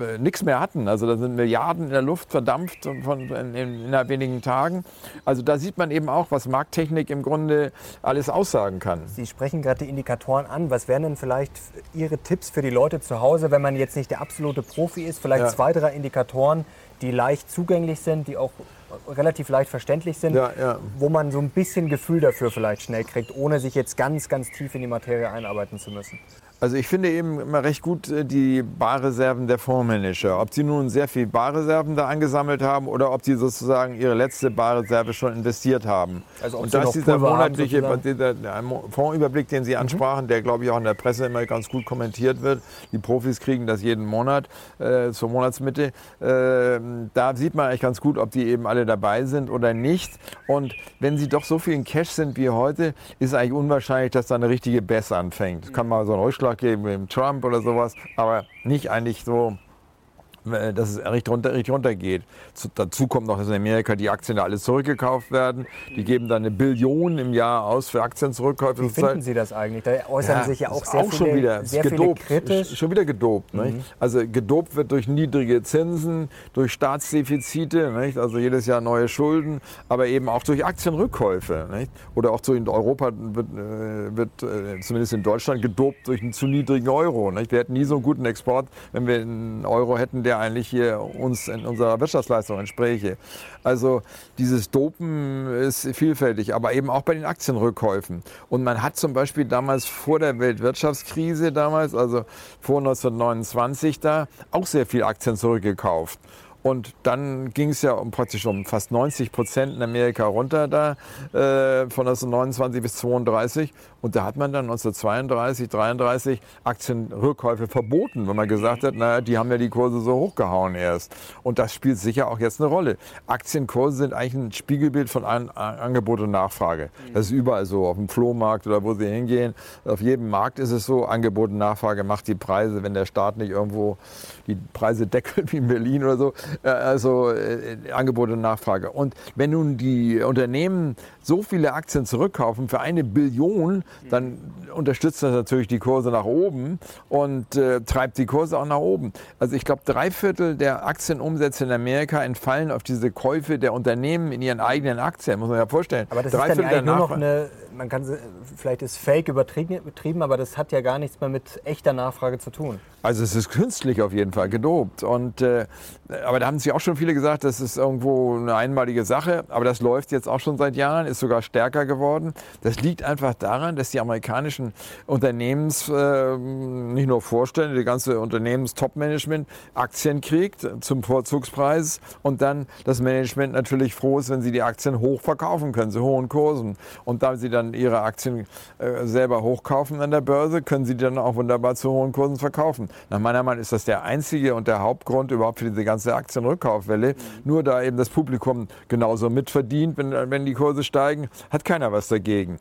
äh, nichts mehr hatten. Also da sind Milliarden in der Luft verdampft von, in, in, innerhalb wenigen Tagen. Also da sieht man eben auch, was Markttechnik im Grunde alles aussagen kann. Sie sprechen gerade die Indikatoren an. Was wären denn vielleicht Ihre Tipps für die Leute zu Hause, wenn man jetzt nicht der absolute Profi ist? Vielleicht ja. zwei, drei Indikatoren, die leicht zugänglich sind, die auch relativ leicht verständlich sind, ja, ja. wo man so ein bisschen Gefühl dafür vielleicht schnell kriegt, ohne sich jetzt ganz, ganz tief in die Materie einarbeiten zu müssen. Also ich finde eben immer recht gut äh, die Barreserven der Fondsmanager. Ob sie nun sehr viel Barreserven da angesammelt haben oder ob sie sozusagen ihre letzte Barreserve schon investiert haben. Also Und das ist dieser monatliche dieser, Fondsüberblick, den Sie mhm. ansprachen, mhm. der glaube ich auch in der Presse immer ganz gut kommentiert wird. Die Profis kriegen das jeden Monat äh, zur Monatsmitte. Äh, da sieht man eigentlich ganz gut, ob die eben alle dabei sind oder nicht. Und wenn sie doch so viel in Cash sind wie heute, ist es eigentlich unwahrscheinlich, dass da eine richtige Bess anfängt. Kann mal so ein Rückschlag Vorschlag geben mit Trump oder sowas, aber nicht eigentlich so dass es richtig runter, richtig runter geht. dazu kommt noch, dass in Amerika die Aktien da alles zurückgekauft werden. Die geben dann eine Billion im Jahr aus für Aktienzurückkäufe. Wie finden Sie das eigentlich? Da äußern ja, sich ja auch sehr auch viele, schon wieder, sehr gedopt, kritisch. Schon wieder gedopt. Mhm. Also gedopt wird durch niedrige Zinsen, durch Staatsdefizite, nicht? also jedes Jahr neue Schulden, aber eben auch durch Aktienrückkäufe. Nicht? Oder auch so in Europa wird, äh, wird äh, zumindest in Deutschland gedopt durch einen zu niedrigen Euro. Nicht? Wir hätten nie so einen guten Export, wenn wir einen Euro hätten, der eigentlich hier uns in unserer Wirtschaftsleistung entspräche. Also dieses Dopen ist vielfältig, aber eben auch bei den Aktienrückkäufen. Und man hat zum Beispiel damals vor der Weltwirtschaftskrise damals, also vor 1929 da, auch sehr viel Aktien zurückgekauft. Und dann ging es ja um praktisch um fast 90 Prozent in Amerika runter da, äh, von 1929 bis 32. Und da hat man dann 1932, 33 Aktienrückkäufe verboten, weil man gesagt hat, naja, die haben ja die Kurse so hochgehauen erst. Und das spielt sicher auch jetzt eine Rolle. Aktienkurse sind eigentlich ein Spiegelbild von An Angebot und Nachfrage. Das ist überall so, auf dem Flohmarkt oder wo sie hingehen. Auf jedem Markt ist es so, Angebot und Nachfrage macht die Preise, wenn der Staat nicht irgendwo die Preise deckelt, wie in Berlin oder so. Äh, also äh, Angebot und Nachfrage. Und wenn nun die Unternehmen so viele Aktien zurückkaufen für eine Billion, dann unterstützt das natürlich die Kurse nach oben und äh, treibt die Kurse auch nach oben. Also ich glaube, drei Viertel der Aktienumsätze in Amerika entfallen auf diese Käufe der Unternehmen in ihren eigenen Aktien, muss man ja vorstellen. Aber das drei ist dann ja nur noch eine, man kann, vielleicht ist Fake übertrieben, aber das hat ja gar nichts mehr mit echter Nachfrage zu tun. Also es ist künstlich auf jeden Fall gedopt. Und, äh, aber da haben sich auch schon viele gesagt, das ist irgendwo eine einmalige Sache. Aber das läuft jetzt auch schon seit Jahren, ist sogar stärker geworden. Das liegt einfach daran, dass die amerikanischen Unternehmens, äh, nicht nur Vorstände, die ganze Unternehmens-Top-Management Aktien kriegt zum Vorzugspreis und dann das Management natürlich froh ist, wenn sie die Aktien hoch verkaufen können, zu hohen Kursen. Und da sie dann ihre Aktien äh, selber hochkaufen an der Börse, können sie die dann auch wunderbar zu hohen Kursen verkaufen. Nach meiner Meinung ist das der einzige und der Hauptgrund überhaupt für diese ganze Aktienrückkaufwelle. Nur da eben das Publikum genauso mitverdient, wenn, wenn die Kurse steigen, hat keiner was dagegen.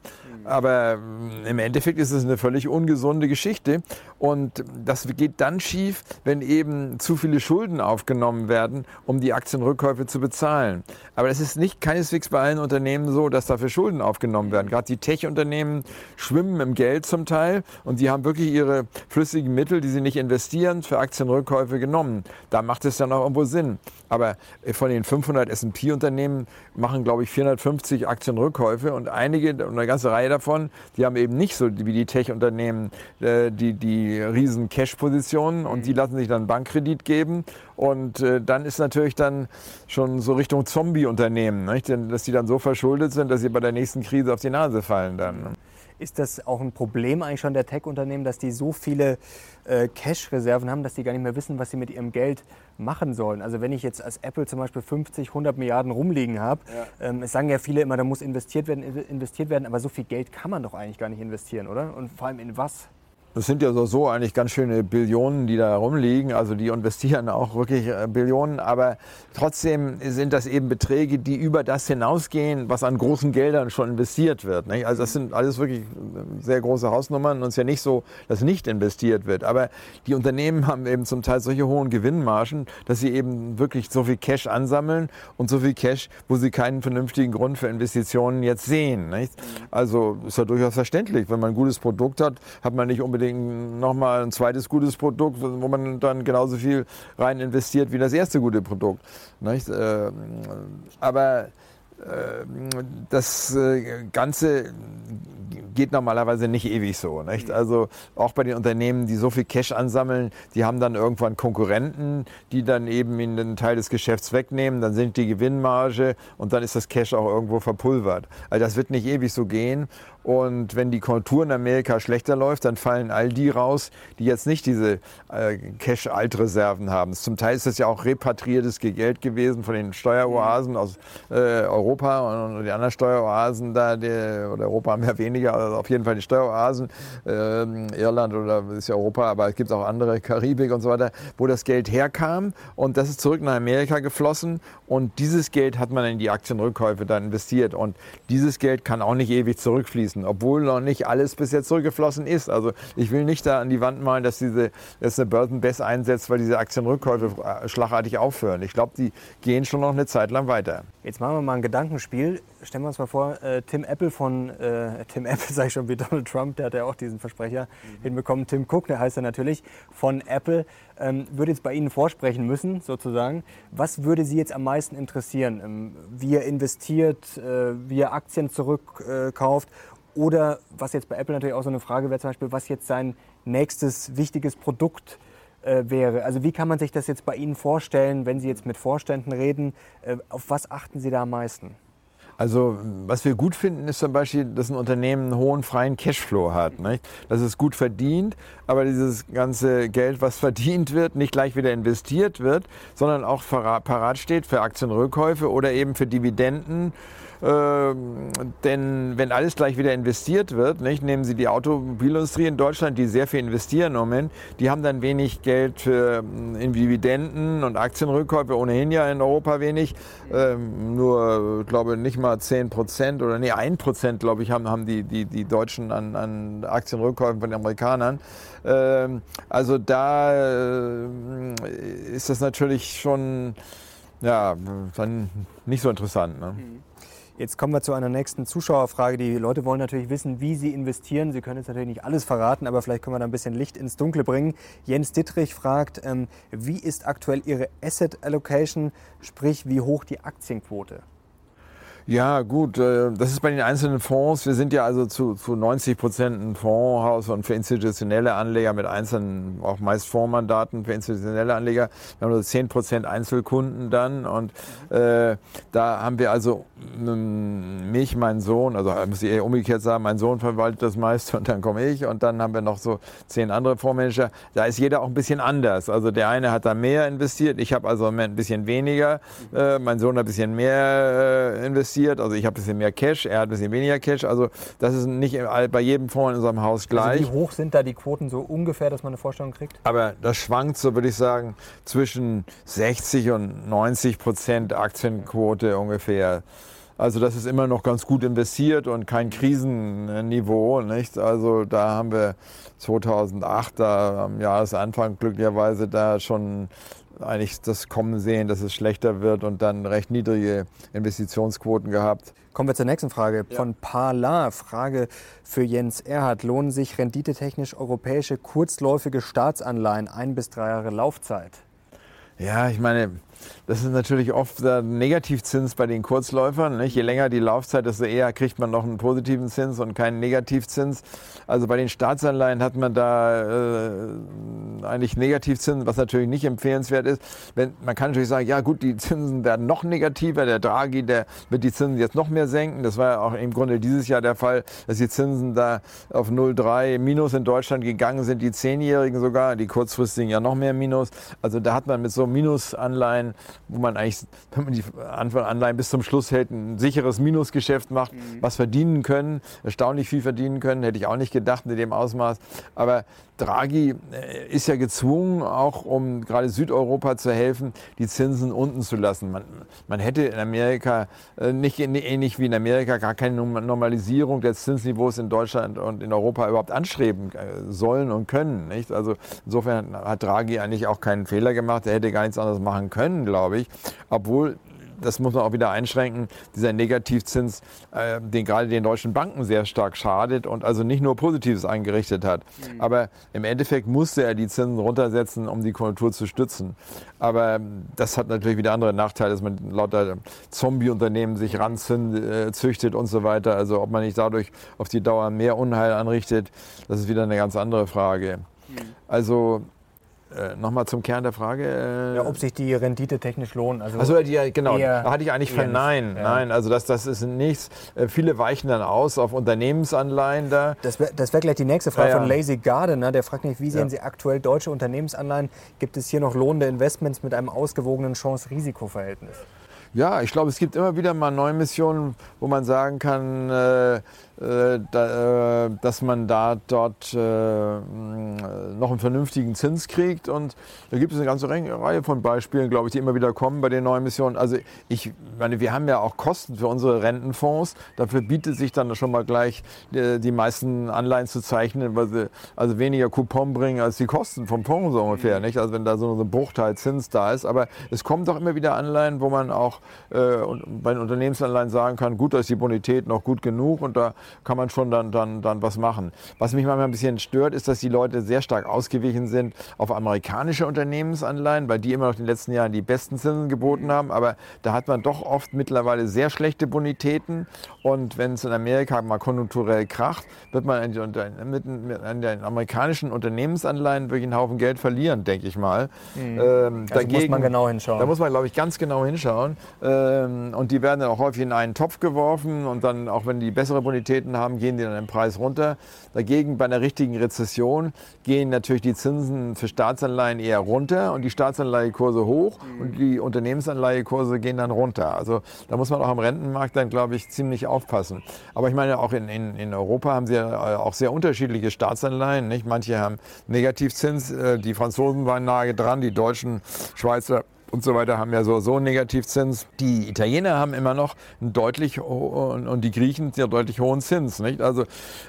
Aber ähm, im Endeffekt ist es eine völlig ungesunde Geschichte. Und das geht dann schief, wenn eben zu viele Schulden aufgenommen werden, um die Aktienrückkäufe zu bezahlen. Aber das ist nicht keineswegs bei allen Unternehmen so, dass dafür Schulden aufgenommen werden. Gerade die Tech-Unternehmen schwimmen im Geld zum Teil und die haben wirklich ihre flüssigen Mittel, die sie nicht investieren, für Aktienrückkäufe genommen. Da macht es dann auch irgendwo Sinn. Aber von den 500 S&P-Unternehmen machen, glaube ich, 450 Aktienrückkäufe und einige, eine ganze Reihe davon, die haben eben nicht so wie die Tech-Unternehmen äh, die, die riesen Cash-Positionen und die lassen sich dann Bankkredit geben. Und äh, dann ist natürlich dann schon so Richtung Zombie-Unternehmen, dass die dann so verschuldet sind, dass sie bei der nächsten Krise auf die Nase fallen dann. Ist das auch ein Problem eigentlich schon der Tech-Unternehmen, dass die so viele äh, Cash-Reserven haben, dass die gar nicht mehr wissen, was sie mit ihrem Geld machen sollen? Also wenn ich jetzt als Apple zum Beispiel 50, 100 Milliarden rumliegen habe, ja. ähm, es sagen ja viele immer, da muss investiert werden, investiert werden, aber so viel Geld kann man doch eigentlich gar nicht investieren, oder? Und vor allem in was? Das sind ja so eigentlich ganz schöne Billionen, die da rumliegen. Also die investieren auch wirklich äh, Billionen. Aber trotzdem sind das eben Beträge, die über das hinausgehen, was an großen Geldern schon investiert wird. Also das sind alles wirklich äh, sehr große Hausnummern. Und es ist ja nicht so, dass nicht investiert wird. Aber die Unternehmen haben eben zum Teil solche hohen Gewinnmargen, dass sie eben wirklich so viel Cash ansammeln und so viel Cash, wo sie keinen vernünftigen Grund für Investitionen jetzt sehen. Also ist ja durchaus verständlich. Wenn man ein gutes Produkt hat, hat man nicht unbedingt unbedingt nochmal ein zweites gutes Produkt, wo man dann genauso viel rein investiert wie das erste gute Produkt. Nicht? Ähm, aber ähm, das äh, Ganze geht normalerweise nicht ewig so. Nicht? Also auch bei den Unternehmen, die so viel Cash ansammeln, die haben dann irgendwann Konkurrenten, die dann eben ihnen einen Teil des Geschäfts wegnehmen, dann sinkt die Gewinnmarge und dann ist das Cash auch irgendwo verpulvert. Also das wird nicht ewig so gehen. Und wenn die Konjunktur in Amerika schlechter läuft, dann fallen all die raus, die jetzt nicht diese äh, Cash-Altreserven haben. Zum Teil ist das ja auch repatriertes Geld gewesen von den Steueroasen aus äh, Europa und, die anderen Steueroasen da, die, oder Europa haben ja weniger, also auf jeden Fall die Steueroasen, äh, Irland oder ist ja Europa, aber es gibt auch andere, Karibik und so weiter, wo das Geld herkam und das ist zurück nach Amerika geflossen und dieses Geld hat man in die Aktienrückkäufe dann investiert und dieses Geld kann auch nicht ewig zurückfließen fließen, obwohl noch nicht alles bis jetzt zurückgeflossen ist. Also ich will nicht da an die Wand malen, dass diese dass eine Börsenbest einsetzt, weil diese Aktienrückkäufe äh, schlagartig aufhören. Ich glaube, die gehen schon noch eine Zeit lang weiter. Jetzt machen wir mal ein Gedankenspiel. Stellen wir uns mal vor, äh, Tim Apple von, äh, Tim Apple sage ich schon wie Donald Trump, der hat ja auch diesen Versprecher mhm. hinbekommen. Tim Cook, der heißt er natürlich, von Apple, ähm, würde jetzt bei Ihnen vorsprechen müssen, sozusagen. Was würde Sie jetzt am meisten interessieren? Ähm, wie er investiert, äh, wie er Aktien zurückkauft oder was jetzt bei Apple natürlich auch so eine Frage wäre, zum Beispiel, was jetzt sein nächstes wichtiges Produkt äh, wäre. Also wie kann man sich das jetzt bei Ihnen vorstellen, wenn Sie jetzt mit Vorständen reden? Äh, auf was achten Sie da am meisten? Also was wir gut finden, ist zum Beispiel, dass ein Unternehmen einen hohen freien Cashflow hat. Nicht? Dass es gut verdient, aber dieses ganze Geld, was verdient wird, nicht gleich wieder investiert wird, sondern auch parat steht für Aktienrückkäufe oder eben für Dividenden denn wenn alles gleich wieder investiert wird, nicht, nehmen Sie die Automobilindustrie in Deutschland, die sehr viel investieren im Moment, die haben dann wenig Geld für ähm, in Dividenden und Aktienrückkäufe, ohnehin ja in Europa wenig, ähm, nur, glaube nicht mal 10 Prozent oder nee, 1 Prozent, glaube ich, haben, haben die, die, die Deutschen an, an Aktienrückkäufen von den Amerikanern. Ähm, also da äh, ist das natürlich schon ja, dann nicht so interessant. Ne? Mhm. Jetzt kommen wir zu einer nächsten Zuschauerfrage. Die Leute wollen natürlich wissen, wie sie investieren. Sie können jetzt natürlich nicht alles verraten, aber vielleicht können wir da ein bisschen Licht ins Dunkle bringen. Jens Dittrich fragt, ähm, wie ist aktuell Ihre Asset Allocation, sprich wie hoch die Aktienquote? Ja, gut, äh, das ist bei den einzelnen Fonds. Wir sind ja also zu, zu 90 Prozent ein Fondshaus und für institutionelle Anleger mit einzelnen, auch meist Fondsmandaten für institutionelle Anleger. Wir haben nur 10 Prozent Einzelkunden dann und äh, da haben wir also ähm, mich, meinen Sohn, also muss ich eher umgekehrt sagen, mein Sohn verwaltet das meiste und dann komme ich und dann haben wir noch so zehn andere Fondsmanager. Da ist jeder auch ein bisschen anders. Also der eine hat da mehr investiert, ich habe also ein bisschen weniger, äh, mein Sohn hat ein bisschen mehr äh, investiert investiert. Also ich habe ein bisschen mehr Cash, er hat ein bisschen weniger Cash. Also das ist nicht bei jedem Fonds in unserem Haus gleich. Also wie hoch sind da die Quoten so ungefähr, dass man eine Vorstellung kriegt? Aber das schwankt so, würde ich sagen, zwischen 60 und 90 Prozent Aktienquote ungefähr. Also das ist immer noch ganz gut investiert und kein Krisenniveau. Nicht? Also da haben wir 2008 da am Jahresanfang glücklicherweise da schon eigentlich das Kommen sehen, dass es schlechter wird und dann recht niedrige Investitionsquoten gehabt. Kommen wir zur nächsten Frage ja. von Parla. Frage für Jens Erhard. Lohnen sich renditetechnisch europäische kurzläufige Staatsanleihen ein bis drei Jahre Laufzeit? Ja, ich meine, das ist natürlich oft der Negativzins bei den Kurzläufern. Nicht? Je länger die Laufzeit, desto eher kriegt man noch einen positiven Zins und keinen Negativzins. Also bei den Staatsanleihen hat man da äh, eigentlich Negativzinsen, was natürlich nicht empfehlenswert ist. Wenn, man kann natürlich sagen, ja gut, die Zinsen werden noch negativer. Der Draghi, der wird die Zinsen jetzt noch mehr senken. Das war ja auch im Grunde dieses Jahr der Fall, dass die Zinsen da auf 0,3 minus in Deutschland gegangen sind, die Zehnjährigen sogar, die kurzfristigen ja noch mehr minus. Also da hat man mit so Minusanleihen, wo man eigentlich, wenn man die Anleihen bis zum Schluss hält, ein sicheres Minusgeschäft macht, mhm. was verdienen können, erstaunlich viel verdienen können, hätte ich auch nicht gedacht in dem Ausmaß. Aber Draghi äh, ist ja gezwungen, auch um gerade Südeuropa zu helfen, die Zinsen unten zu lassen. Man, man hätte in Amerika, äh, nicht ähnlich wie in Amerika, gar keine Normalisierung des Zinsniveaus in Deutschland und in Europa überhaupt anstreben äh, sollen und können. Nicht? Also insofern hat Draghi eigentlich auch keinen Fehler gemacht. Er hätte gar nichts anderes machen können, glaube ich. Obwohl das muss man auch wieder einschränken, dieser Negativzins, äh, den gerade den deutschen Banken sehr stark schadet und also nicht nur Positives eingerichtet hat. Mhm. Aber im Endeffekt musste er die Zinsen runtersetzen, um die Konjunktur zu stützen. Aber das hat natürlich wieder andere Nachteile, dass man lauter Zombie-Unternehmen sich ranzüchtet äh, und so weiter. Also ob man nicht dadurch auf die Dauer mehr Unheil anrichtet, das ist wieder eine ganz andere Frage. Mhm. Also äh, Nochmal zum Kern der Frage. Äh, ja, ob sich die Rendite technisch lohnt. Also, also die, genau, da hatte ich eigentlich vernein. Ja. Nein, also das, das ist nichts. Äh, viele weichen dann aus auf Unternehmensanleihen da. Das wäre wär gleich die nächste Frage ja, von Lazy Gardener. Der fragt mich, wie sehen Sie aktuell deutsche Unternehmensanleihen? Gibt es hier noch lohnende Investments mit einem ausgewogenen Chance-Risiko-Verhältnis? Ja, ich glaube, es gibt immer wieder mal neue Missionen, wo man sagen kann, äh, dass man da dort äh, noch einen vernünftigen Zins kriegt. Und da gibt es eine ganze Reihe von Beispielen, glaube ich, die immer wieder kommen bei den neuen Missionen. Also ich meine, wir haben ja auch Kosten für unsere Rentenfonds. Dafür bietet sich dann schon mal gleich die meisten Anleihen zu zeichnen, weil sie also weniger Coupon bringen als die Kosten vom Fonds so ungefähr. Nicht? Also wenn da so ein Bruchteil Zins da ist. Aber es kommen doch immer wieder Anleihen, wo man auch äh, bei den Unternehmensanleihen sagen kann, gut, da ist die Bonität noch gut genug und da kann man schon dann, dann, dann was machen. Was mich manchmal ein bisschen stört, ist, dass die Leute sehr stark ausgewichen sind auf amerikanische Unternehmensanleihen, weil die immer noch in den letzten Jahren die besten Zinsen geboten haben. Aber da hat man doch oft mittlerweile sehr schlechte Bonitäten. Und wenn es in Amerika mal konjunkturell kracht, wird man an, den amerikanischen Unternehmensanleihen wirklich einen Haufen Geld verlieren, denke ich mal. Mhm. Ähm, also dagegen, muss man genau hinschauen. Da muss man, glaube ich, ganz genau hinschauen. Ähm, und die werden dann auch häufig in einen Topf geworfen. Und dann, auch wenn die bessere Bonitäten haben, gehen die dann im Preis runter. Dagegen bei einer richtigen Rezession gehen natürlich die Zinsen für Staatsanleihen eher runter und die Staatsanleihekurse hoch mhm. und die Unternehmensanleihekurse gehen dann runter. Also da muss man auch am Rentenmarkt dann, glaube ich, ziemlich aufpassen. Aber ich meine, auch in, in, in Europa haben sie ja äh, auch sehr unterschiedliche Staatsanleihen. Nicht? Manche haben Negativzins, äh, die Franzosen waren nahe dran, die Deutschen, Schweizer und so weiter haben ja so, so einen Negativzins. Die Italiener haben immer noch einen deutlich und, und die Griechen sehr deutlich hohen Zins. Nicht? Also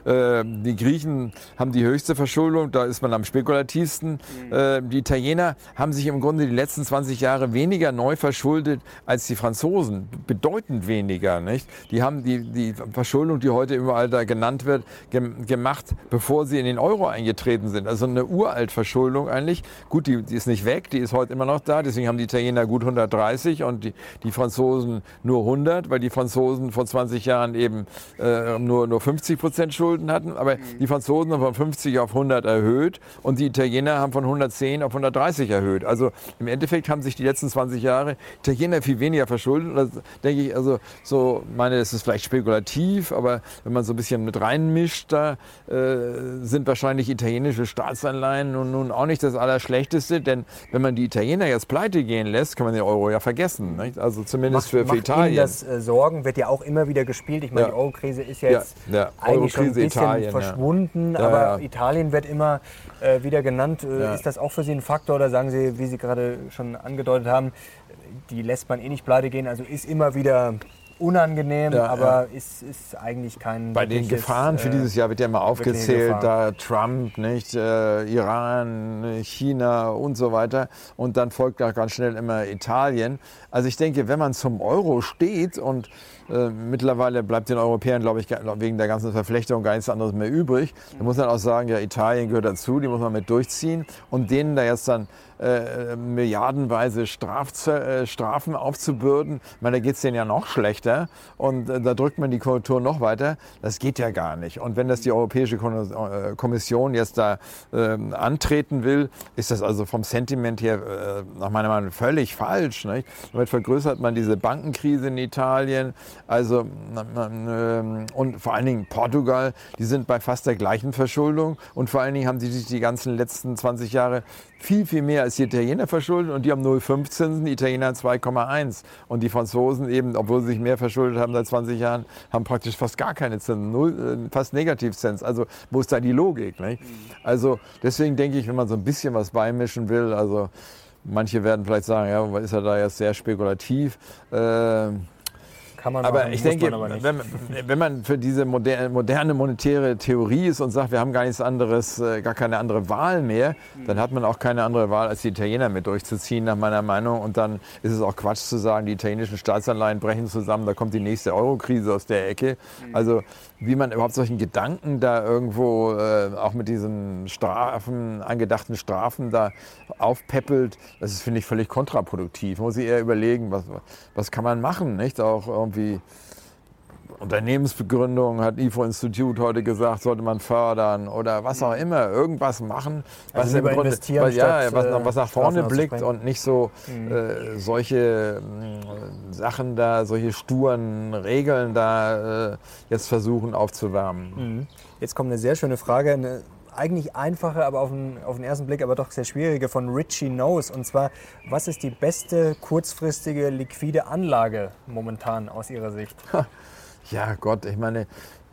äh, die Griechen haben die höchste Verschuldung, da ist man am spekulativsten. Mhm. Äh, die Italiener haben sich im Grunde die letzten 20 Jahre weniger neu verschuldet als die Franzosen, bedeutend weniger. Nicht? Die haben die, die Verschuldung, die heute überall da genannt wird, gem gemacht, bevor sie in den Euro eingetreten sind. Also eine Uraltverschuldung eigentlich. Gut, die, die ist nicht weg, die ist heute immer noch da, deswegen haben die Italiener gut 130 und die, die Franzosen nur 100, weil die Franzosen vor 20 Jahren eben äh, nur, nur 50 Prozent Schulden hatten. Aber mhm. die Franzosen haben von 50 auf 100 erhöht und die Italiener haben von 110 auf 130 erhöht. Also im Endeffekt haben sich die letzten 20 Jahre Italiener viel weniger verschuldet. Und das denke ich, also so, meine, es ist vielleicht spekulativ, aber wenn man so ein bisschen mit reinmischt, da äh, sind wahrscheinlich italienische Staatsanleihen nun, nun auch nicht das Allerschlechteste, denn wenn man die Italiener jetzt pleite gehen gehen lässt, kann man den Euro ja vergessen. Nicht? Also zumindest macht, für, für Italien. Ihnen das äh, Sorgen wird ja auch immer wieder gespielt. Ich meine, ja. die Euro-Krise ist ja jetzt ja, eigentlich schon ein bisschen Italien, verschwunden, aber Italien wird immer äh, wieder genannt. Äh, ist das auch für Sie ein Faktor oder sagen Sie, wie Sie gerade schon angedeutet haben, die lässt man eh nicht pleite gehen, also ist immer wieder unangenehm, ja, aber ja. Ist, ist eigentlich kein. Bei den Gefahren für äh, dieses Jahr wird ja mal aufgezählt, da Trump, nicht, äh, Iran, China und so weiter. Und dann folgt da ganz schnell immer Italien. Also ich denke, wenn man zum Euro steht und Äh, mittlerweile bleibt den Europäern, glaube ich, wegen der ganzen Verflechtung gar nichts anderes mehr übrig. Da muss man auch sagen, ja, Italien gehört dazu, die muss man mit durchziehen. Und denen da jetzt dann äh, milliardenweise Straf, äh, Strafen aufzubürden. Ich meine, da geht es denen ja noch schlechter und äh, da drückt man die Konjunktur noch weiter. Das geht ja gar nicht. Und wenn das die Europäische äh, Kommission jetzt da ähm, antreten will, ist das also vom Sentiment her äh, nach meiner Meinung völlig falsch. Nicht? Damit vergrößert man diese Bankenkrise in Italien. Also, ähm, und vor allen Dingen Portugal, die sind bei fast der gleichen Verschuldung und vor allen Dingen haben sie sich die ganzen letzten 20 Jahre viel, viel mehr als die Italiener verschuldet und die haben 0,5 Zinsen, die Italiener 2,1. Und die Franzosen eben, obwohl sie sich mehr verschuldet haben seit 20 Jahren, haben praktisch fast gar keine Zinsen, null, äh, fast Negativzins. Also wo ist da die Logik? Nicht? Also deswegen denke ich, wenn man so ein bisschen was beimischen will, also manche werden vielleicht sagen, ja, ist er da jetzt sehr spekulativ. Äh, kann man aber machen, ich denke, aber wenn, wenn, man für diese moderne, moderne, monetäre Theorie ist und sagt, wir haben gar nichts anderes, äh, gar keine andere Wahl mehr, dann hat man auch keine andere Wahl, als die Italiener mit durchzuziehen, nach meiner Meinung. Und dann ist es auch Quatsch zu sagen, die italienischen Staatsanleihen brechen zusammen, da kommt die nächste Euro-Krise aus der Ecke. Also wie man überhaupt solchen Gedanken da irgendwo äh, auch mit diesen Strafen, angedachten Strafen da aufpeppelt, das ist, finde ich, völlig kontraproduktiv. Man muss sich eher überlegen, was, was kann man machen, nicht? Auch irgendwie Unternehmensbegründung, hat IFO-Institut heute gesagt, sollte man fördern oder was auch immer, irgendwas machen, was, also im Grunde, was, ja, was, was, nach vorne blickt und nicht so mhm. äh, solche äh, Sachen da, solche sturen Regeln da äh, jetzt versuchen aufzuwärmen. Mhm. Jetzt kommt eine sehr schöne Frage, eine eigentlich einfache, aber auf den, auf den ersten Blick aber doch sehr schwierige von Richie Knows. Und zwar, was ist die beste kurzfristige liquide Anlage momentan aus Ihrer Sicht? Ja, Gott, ich meine,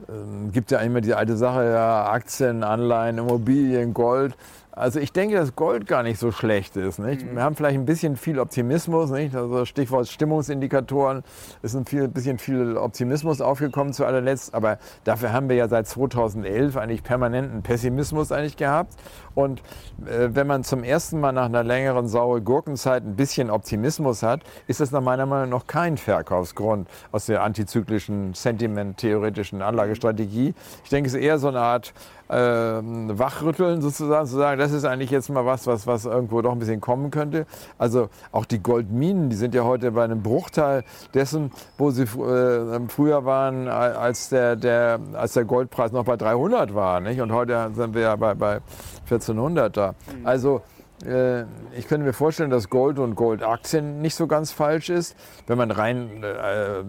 ähm, gibt ja immer die alte Sache, ja, Aktien, Anleihen, Immobilien, Gold. Also ich denke, dass Gold gar nicht so schlecht ist. Nicht? Mhm. Wir haben vielleicht ein bisschen viel Optimismus. Nicht? Also Stichwort Stimmungsindikatoren. Es ist ein viel, bisschen viel Optimismus aufgekommen zu allerletzt. Aber dafür haben wir ja seit 2011 eigentlich permanenten Pessimismus eigentlich gehabt. Und äh, wenn man zum ersten Mal nach einer längeren saure Gurkenzeit ein bisschen Optimismus hat, ist das nach meiner Meinung nach noch kein Verkaufsgrund aus der antizyklischen, sentiment-theoretischen Anlagestrategie. Ich denke, es ist eher so eine Art ähm, wachrütteln sozusagen, zu sagen, das ist eigentlich jetzt mal was, was, was irgendwo doch ein bisschen kommen könnte. Also auch die Goldminen, die sind ja heute bei einem Bruchteil dessen, wo sie äh, früher waren, als der, der, als der Goldpreis noch bei 300 war. Nicht? Und heute sind wir ja bei, bei 1400 da. Mhm. Also ich könnte mir vorstellen, dass Gold und Goldaktien nicht so ganz falsch ist. Wenn man rein äh,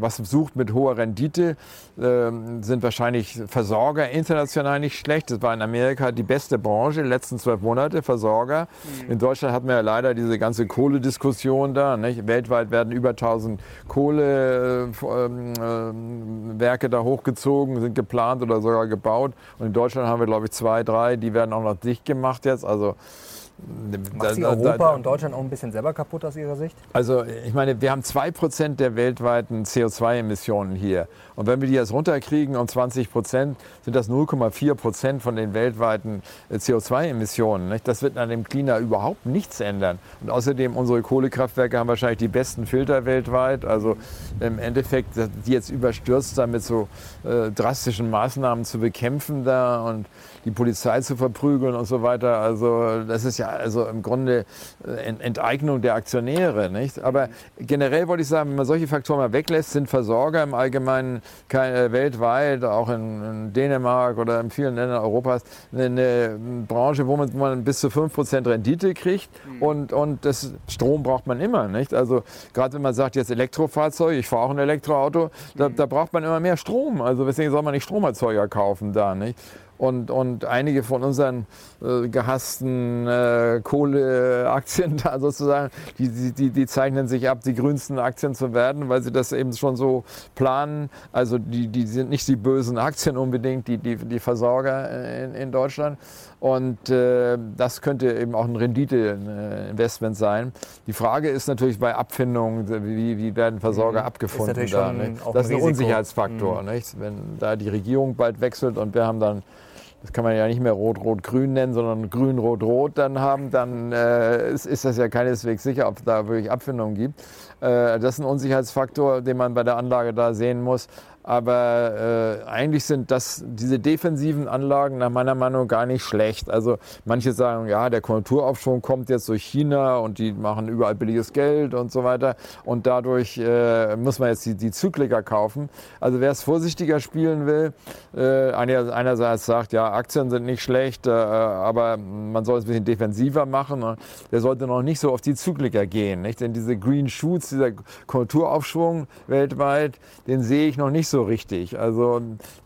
was sucht mit hoher Rendite, äh, sind wahrscheinlich Versorger international nicht schlecht. Das war in Amerika die beste Branche, die letzten zwölf Monate Versorger. Mhm. In Deutschland hat man ja leider diese ganze Kohlediskussion da. Nicht? Weltweit werden über 1000 Kohlewerke da hochgezogen, sind geplant oder sogar gebaut. Und in Deutschland haben wir, glaube ich, zwei, drei, die werden auch noch dicht gemacht jetzt. Also Macht sie Europa da, da, und Deutschland auch ein bisschen selber kaputt aus Ihrer Sicht? Also ich meine, wir haben 2% der weltweiten CO2-Emissionen hier. Und wenn wir die jetzt runterkriegen um 20 Prozent, sind das 0,4 Prozent von den weltweiten äh, CO2-Emissionen. Das wird an dem Klima überhaupt nichts ändern. Und außerdem, unsere Kohlekraftwerke haben wahrscheinlich die besten Filter weltweit. Also im Endeffekt, die jetzt überstürzt da mit so äh, drastischen Maßnahmen zu bekämpfen da und die Polizei zu verprügeln und so weiter. Also das ist ja also im Grunde äh, Enteignung der Aktionäre. Nicht? Aber generell wollte ich sagen, wenn man solche Faktoren mal weglässt, sind Versorger im Allgemeinen äh, weltweit, auch in, Dänemark oder in vielen Ländern Europas, eine, Branche, wo man, wo man, bis zu 5% Rendite kriegt mhm. und, und das Strom braucht man immer. Nicht? Also gerade wenn man sagt, jetzt Elektrofahrzeug, ich fahre auch ein Elektroauto, da, mhm. da braucht man immer mehr Strom. Also deswegen soll man nicht Stromerzeuger kaufen da. Nicht? Und, und einige von unseren äh, gehassten äh, Kohleaktien da sozusagen, die, die, die zeichnen sich ab, die grünsten Aktien zu werden, weil sie das eben schon so planen. Also die, die sind nicht die bösen Aktien unbedingt, die, die, die Versorger in, in Deutschland. Und äh, das könnte eben auch ein Rendite-Investment sein. Die Frage ist natürlich bei Abfindungen, wie, wie werden Versorger mhm. abgefunden da? Ne? Das ist ein Unsicherheitsfaktor. Mhm. Nicht? Wenn da die Regierung bald wechselt und wir haben dann das kann man ja nicht mehr rot-rot-grün nennen, sondern grün-rot-rot dann haben, dann äh, ist, ist, das ja keineswegs sicher, ob es da wirklich Abfindungen gibt. Äh, das ist ein Unsicherheitsfaktor, den man bei der Anlage da sehen muss. Aber äh, eigentlich sind das, diese defensiven Anlagen nach meiner Meinung gar nicht schlecht. Also manche sagen, ja, der Konjunkturaufschwung kommt jetzt durch China und die machen überall billiges Geld und so weiter. Und dadurch äh, muss man jetzt die, die Zykliker kaufen. Also wer es vorsichtiger spielen will, äh, einerseits sagt, ja, Aktien sind nicht schlecht, äh, aber man soll es ein bisschen defensiver machen. Ne? Der sollte noch nicht so auf die Zykliker gehen. Nicht? Denn diese Green Shoots, dieser Konjunkturaufschwung weltweit, den sehe ich noch nicht so richtig. Also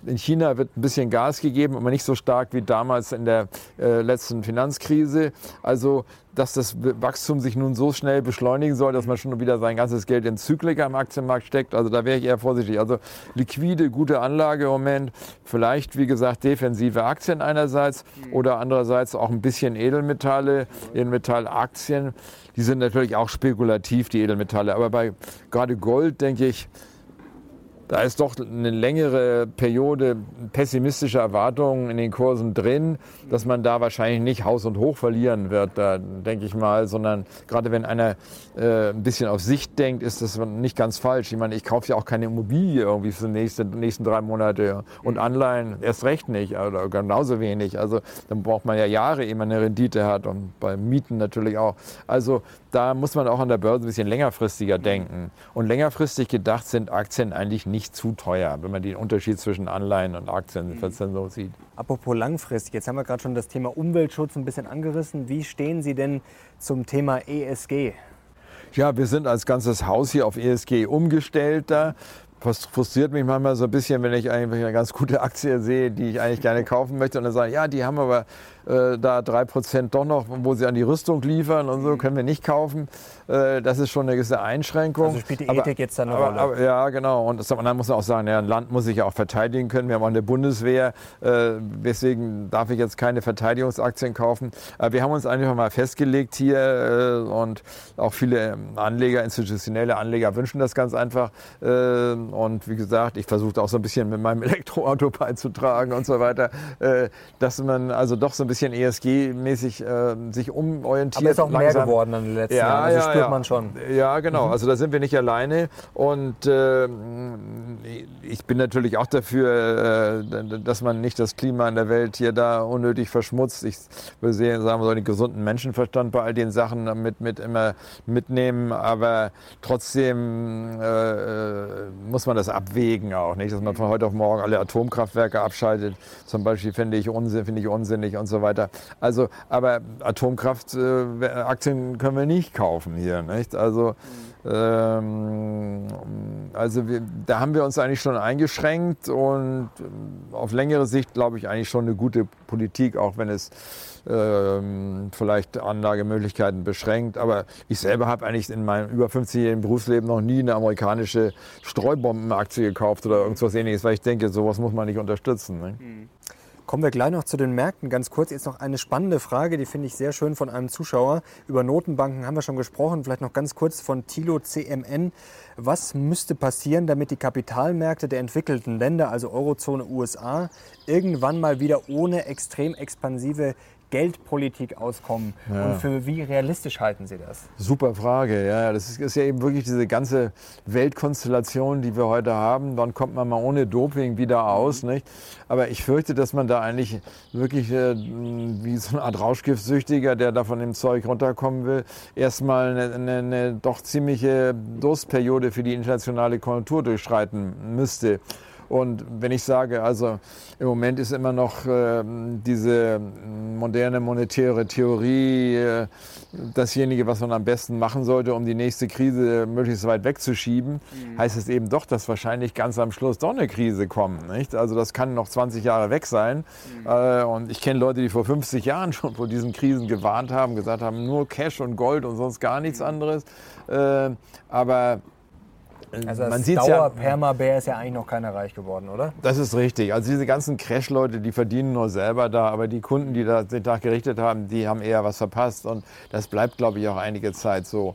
in China wird ein bisschen Gas gegeben, aber nicht so stark wie damals in der äh, letzten Finanzkrise. Also dass das Wachstum sich nun so schnell beschleunigen soll, dass man schon wieder sein ganzes Geld in Zykliker am Aktienmarkt steckt. Also da wäre ich eher vorsichtig. Also liquide, gute Anlage im Moment. Vielleicht, wie gesagt, defensive Aktien einerseits oder andererseits auch ein bisschen Edelmetalle, Edelmetallaktien. Die sind natürlich auch spekulativ, die Edelmetalle. Aber bei gerade Gold, denke ich, da ist doch eine längere Periode pessimistischer Erwartungen in den Kursen drin, dass man da wahrscheinlich nicht Haus und Hoch verlieren wird, da denke ich mal, sondern gerade wenn einer äh, ein bisschen auf Sicht denkt, ist das nicht ganz falsch. Ich meine, ich kaufe ja auch keine Immobilie irgendwie für die nächsten, nächsten drei Monate und Anleihen erst recht nicht oder genauso wenig. Also dann braucht man ja Jahre, ehe man eine Rendite hat und bei Mieten natürlich auch. Also da muss man auch an der Börse ein bisschen längerfristiger denken. Und längerfristig gedacht sind Aktien eigentlich nicht zu teuer, wenn man den Unterschied zwischen Anleihen und Aktien mhm. so sieht. Apropos langfristig, jetzt haben wir gerade schon das Thema Umweltschutz ein bisschen angerissen. Wie stehen Sie denn zum Thema ESG? Ja, wir sind als ganzes Haus hier auf ESG umgestellt da frustriert mich manchmal so ein bisschen, wenn ich eigentlich eine ganz gute Aktie sehe, die ich eigentlich gerne kaufen möchte und dann sage, ja, die haben aber äh, da drei Prozent doch noch, wo sie an die Rüstung liefern und so, mhm. können wir nicht kaufen. Äh, das ist schon eine gewisse Einschränkung. Also spielt die Ethik aber, jetzt da eine Rolle? Aber, ja, genau. Und dann muss man auch sagen, ja, ein Land muss sich ja auch verteidigen können. Wir haben auch eine Bundeswehr. Äh, deswegen darf ich jetzt keine Verteidigungsaktien kaufen. Aber wir haben uns einfach mal festgelegt hier äh, und auch viele ähm, Anleger, institutionelle Anleger wünschen das ganz einfach. Äh, und wie gesagt, ich versuche auch so ein bisschen mit meinem Elektroauto beizutragen und so weiter, dass man also doch so ein bisschen ESG-mäßig äh, sich umorientiert. Aber ist auch langsam. mehr geworden in den letzten ja, Jahren, also ja, spürt ja. man schon. Ja, genau. Mhm. Also da sind wir nicht alleine. Und äh, ich bin natürlich auch dafür, äh, dass man nicht das Klima in der Welt hier da unnötig verschmutzt. Ich würde sagen, man soll den gesunden Menschenverstand bei all den Sachen mit, mit immer mitnehmen. Aber trotzdem äh, muss man das abwägen auch, nicht? Dass man von heute auf morgen alle Atomkraftwerke abschaltet. Zum Beispiel finde ich, Unsinn, finde ich unsinnig und so weiter. Also, aber Atomkraftaktien äh, können wir nicht kaufen hier, nicht? Also, ähm, also wir, da haben wir uns eigentlich schon eingeschränkt und ähm, auf längere Sicht glaube ich eigentlich schon eine gute Politik, auch wenn es ähm, vielleicht Anlagemöglichkeiten beschränkt. Aber ich selber habe eigentlich in meinem über 50-jährigen Berufsleben noch nie eine amerikanische Streubombenaktie gekauft oder irgendwas ähnliches, weil ich denke, sowas muss man nicht unterstützen. Ne? Mhm. Kommen wir gleich noch zu den Märkten. Ganz kurz jetzt noch eine spannende Frage, die finde ich sehr schön von einem Zuschauer. Über Notenbanken haben wir schon gesprochen. Vielleicht noch ganz kurz von Tilo CMN. Was müsste passieren, damit die Kapitalmärkte der entwickelten Länder, also Eurozone, USA, irgendwann mal wieder ohne extrem expansive Geldpolitik auskommen? Ja. Und für wie realistisch halten Sie das? Super Frage. Ja, das ist, ist, ja eben wirklich diese ganze Weltkonstellation, die wir heute haben. Wann kommt man mal ohne Doping wieder aus? Mhm. Nicht? Aber ich fürchte, dass man da eigentlich wirklich äh, wie so eine Art Rauschgiftsüchtiger, der da von dem Zeug runterkommen will, erstmal eine, eine, eine doch ziemliche Durstperiode für die internationale Konjunktur durchschreiten müsste. Und wenn ich sage, also im Moment ist immer noch äh, diese moderne monetäre Theorie äh, dasjenige, was man am besten machen sollte, um die nächste Krise möglichst weit wegzuschieben, mhm. heißt es eben doch, dass wahrscheinlich ganz am Schluss doch eine Krise kommt. Nicht? Also das kann noch 20 Jahre weg sein. Mhm. Äh, und ich kenne Leute, die vor 50 Jahren schon vor diesen Krisen gewarnt haben, gesagt haben, nur Cash und Gold und sonst gar nichts mhm. anderes. Äh, aber also man sieht ja. Perma-Bär ist ja eigentlich noch keiner reich geworden, oder? Das ist richtig. Also diese ganzen Crash-Leute, die verdienen nur selber da, aber die Kunden, die da den Tag gerichtet haben, die haben eher was verpasst und das bleibt, glaube ich, auch einige Zeit so.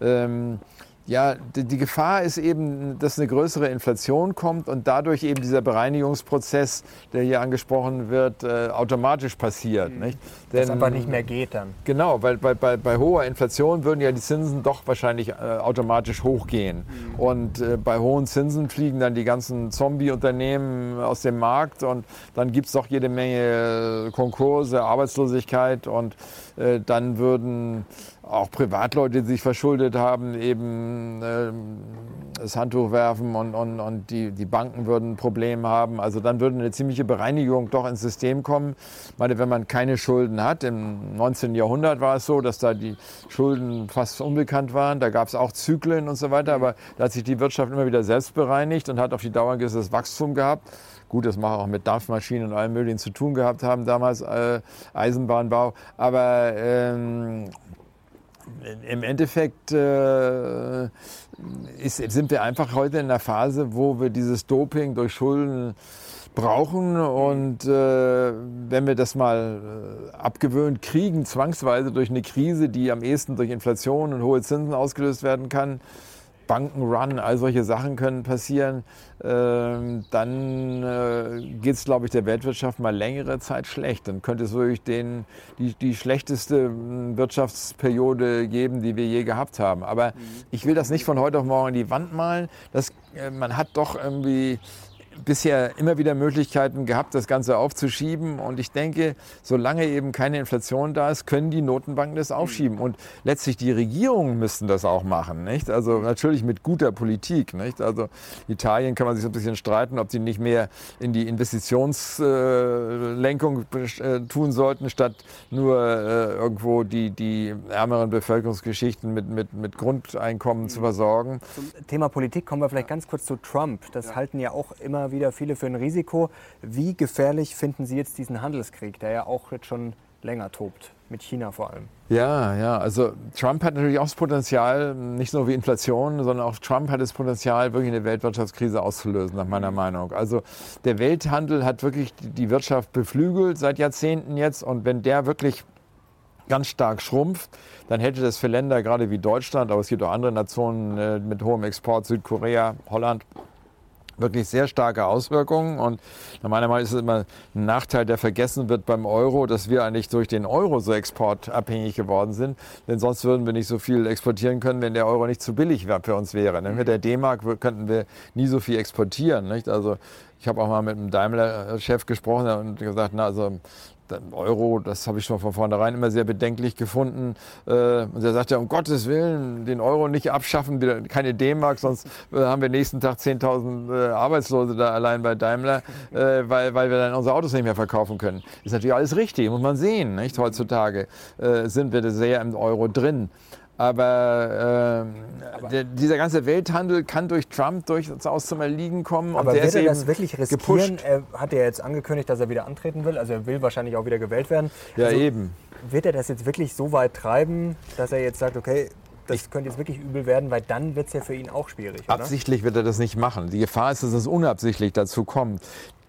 Ähm, Ja, die, die, Gefahr ist eben, dass eine größere Inflation kommt und dadurch eben dieser Bereinigungsprozess, der hier angesprochen wird, äh, automatisch passiert. Mhm. Nicht? Denn, das aber nicht mehr geht dann. Genau, weil bei, bei, bei hoher Inflation würden ja die Zinsen doch wahrscheinlich äh, automatisch hochgehen. Mhm. Und äh, bei hohen Zinsen fliegen dann die ganzen Zombie-Unternehmen aus dem Markt und dann gibt es doch jede Menge Konkurse, Arbeitslosigkeit und dann würden auch Privatleute, die sich verschuldet haben, eben äh, das Handtuch werfen und, und, und die, die Banken würden ein Problem haben. Also dann würde eine ziemliche Bereinigung doch ins System kommen. Ich meine, wenn man keine Schulden hat, im 19. Jahrhundert war es so, dass da die Schulden fast unbekannt waren. Da gab es auch Zyklen und so weiter, aber da hat sich die Wirtschaft immer wieder selbst bereinigt und hat auf die Dauer ein gewisses Wachstum gehabt. Gut, das mag auch mit Dampfmaschinen und allem Möglichen zu tun gehabt haben damals, äh, Eisenbahnbau. Aber ähm, im Endeffekt äh, ist, sind wir einfach heute in einer Phase, wo wir dieses Doping durch Schulden brauchen. Und äh, wenn wir das mal äh, abgewöhnt kriegen, zwangsweise durch eine Krise, die am ehesten durch Inflation und hohe Zinsen ausgelöst werden kann, Bankenrun, all solche Sachen können passieren, ähm, dann äh, geht es, glaube ich, der Weltwirtschaft mal längere Zeit schlecht. Dann könnte es wirklich den, die, die schlechteste hm, Wirtschaftsperiode geben, die wir je gehabt haben. Aber ich will das nicht von heute auf morgen in die Wand malen. Das, äh, man hat doch irgendwie bisher immer wieder Möglichkeiten gehabt, das Ganze aufzuschieben. Und ich denke, solange eben keine Inflation da ist, können die Notenbanken das aufschieben. Und letztlich die Regierungen müssten das auch machen. Nicht? Also natürlich mit guter Politik. Nicht? Also Italien kann man sich so ein bisschen streiten, ob die nicht mehr in die Investitionslenkung äh, tun sollten, statt nur äh, irgendwo die, die ärmeren Bevölkerungsgeschichten mit, mit, mit Grundeinkommen zu versorgen. Zum Thema Politik kommen wir vielleicht ganz kurz zu Trump. Das ja. halten ja auch immer wieder viele für ein Risiko. Wie gefährlich finden Sie jetzt diesen Handelskrieg, der ja auch jetzt schon länger tobt, mit China vor allem? Ja, ja, also Trump hat natürlich auch das Potenzial, nicht nur wie Inflation, sondern auch Trump hat das Potenzial, wirklich eine Weltwirtschaftskrise auszulösen, nach meiner Meinung. Also der Welthandel hat wirklich die Wirtschaft beflügelt seit Jahrzehnten jetzt und wenn der wirklich ganz stark schrumpft, dann hätte das für Länder gerade wie Deutschland, aber es gibt auch andere Nationen äh, mit hohem Export, Südkorea, Holland, wirklich sehr starke Auswirkungen. Und meiner Meinung nach ist es immer ein Nachteil, der vergessen wird beim Euro, dass wir eigentlich durch den Euro so exportabhängig geworden sind. Denn sonst würden wir nicht so viel exportieren können, wenn der Euro nicht zu billig für uns wäre. Mhm. Mit der D-Mark könnten wir nie so viel exportieren. Nicht? Also ich habe auch mal mit einem Daimler-Chef gesprochen und gesagt, na, also Euro, das habe ich schon von vornherein immer sehr bedenklich gefunden. Äh, und er sagt ja, um Gottes Willen, den Euro nicht abschaffen, keine D-Mark, sonst äh, haben wir nächsten Tag 10.000 äh, Arbeitslose da allein bei Daimler, weil, weil wir dann unsere Autos nicht mehr verkaufen können. Ist natürlich alles richtig, muss man sehen. Nicht? Heutzutage sind wir sehr im Euro drin. Aber, äh, aber der, dieser ganze Welthandel kann durch Trump durchaus zum Erliegen kommen. Aber wird er das wirklich riskieren? Gepusht. Er hat ja jetzt angekündigt, dass er wieder antreten will. Also er will wahrscheinlich auch wieder gewählt werden. Ja, also, eben. Wird er das jetzt wirklich so weit treiben, dass er jetzt sagt, okay, das ich könnte jetzt wirklich übel werden, weil dann wird es ja für ihn auch schwierig. Oder? Absichtlich wird er das nicht machen. Die Gefahr ist, dass es unabsichtlich dazu kommt.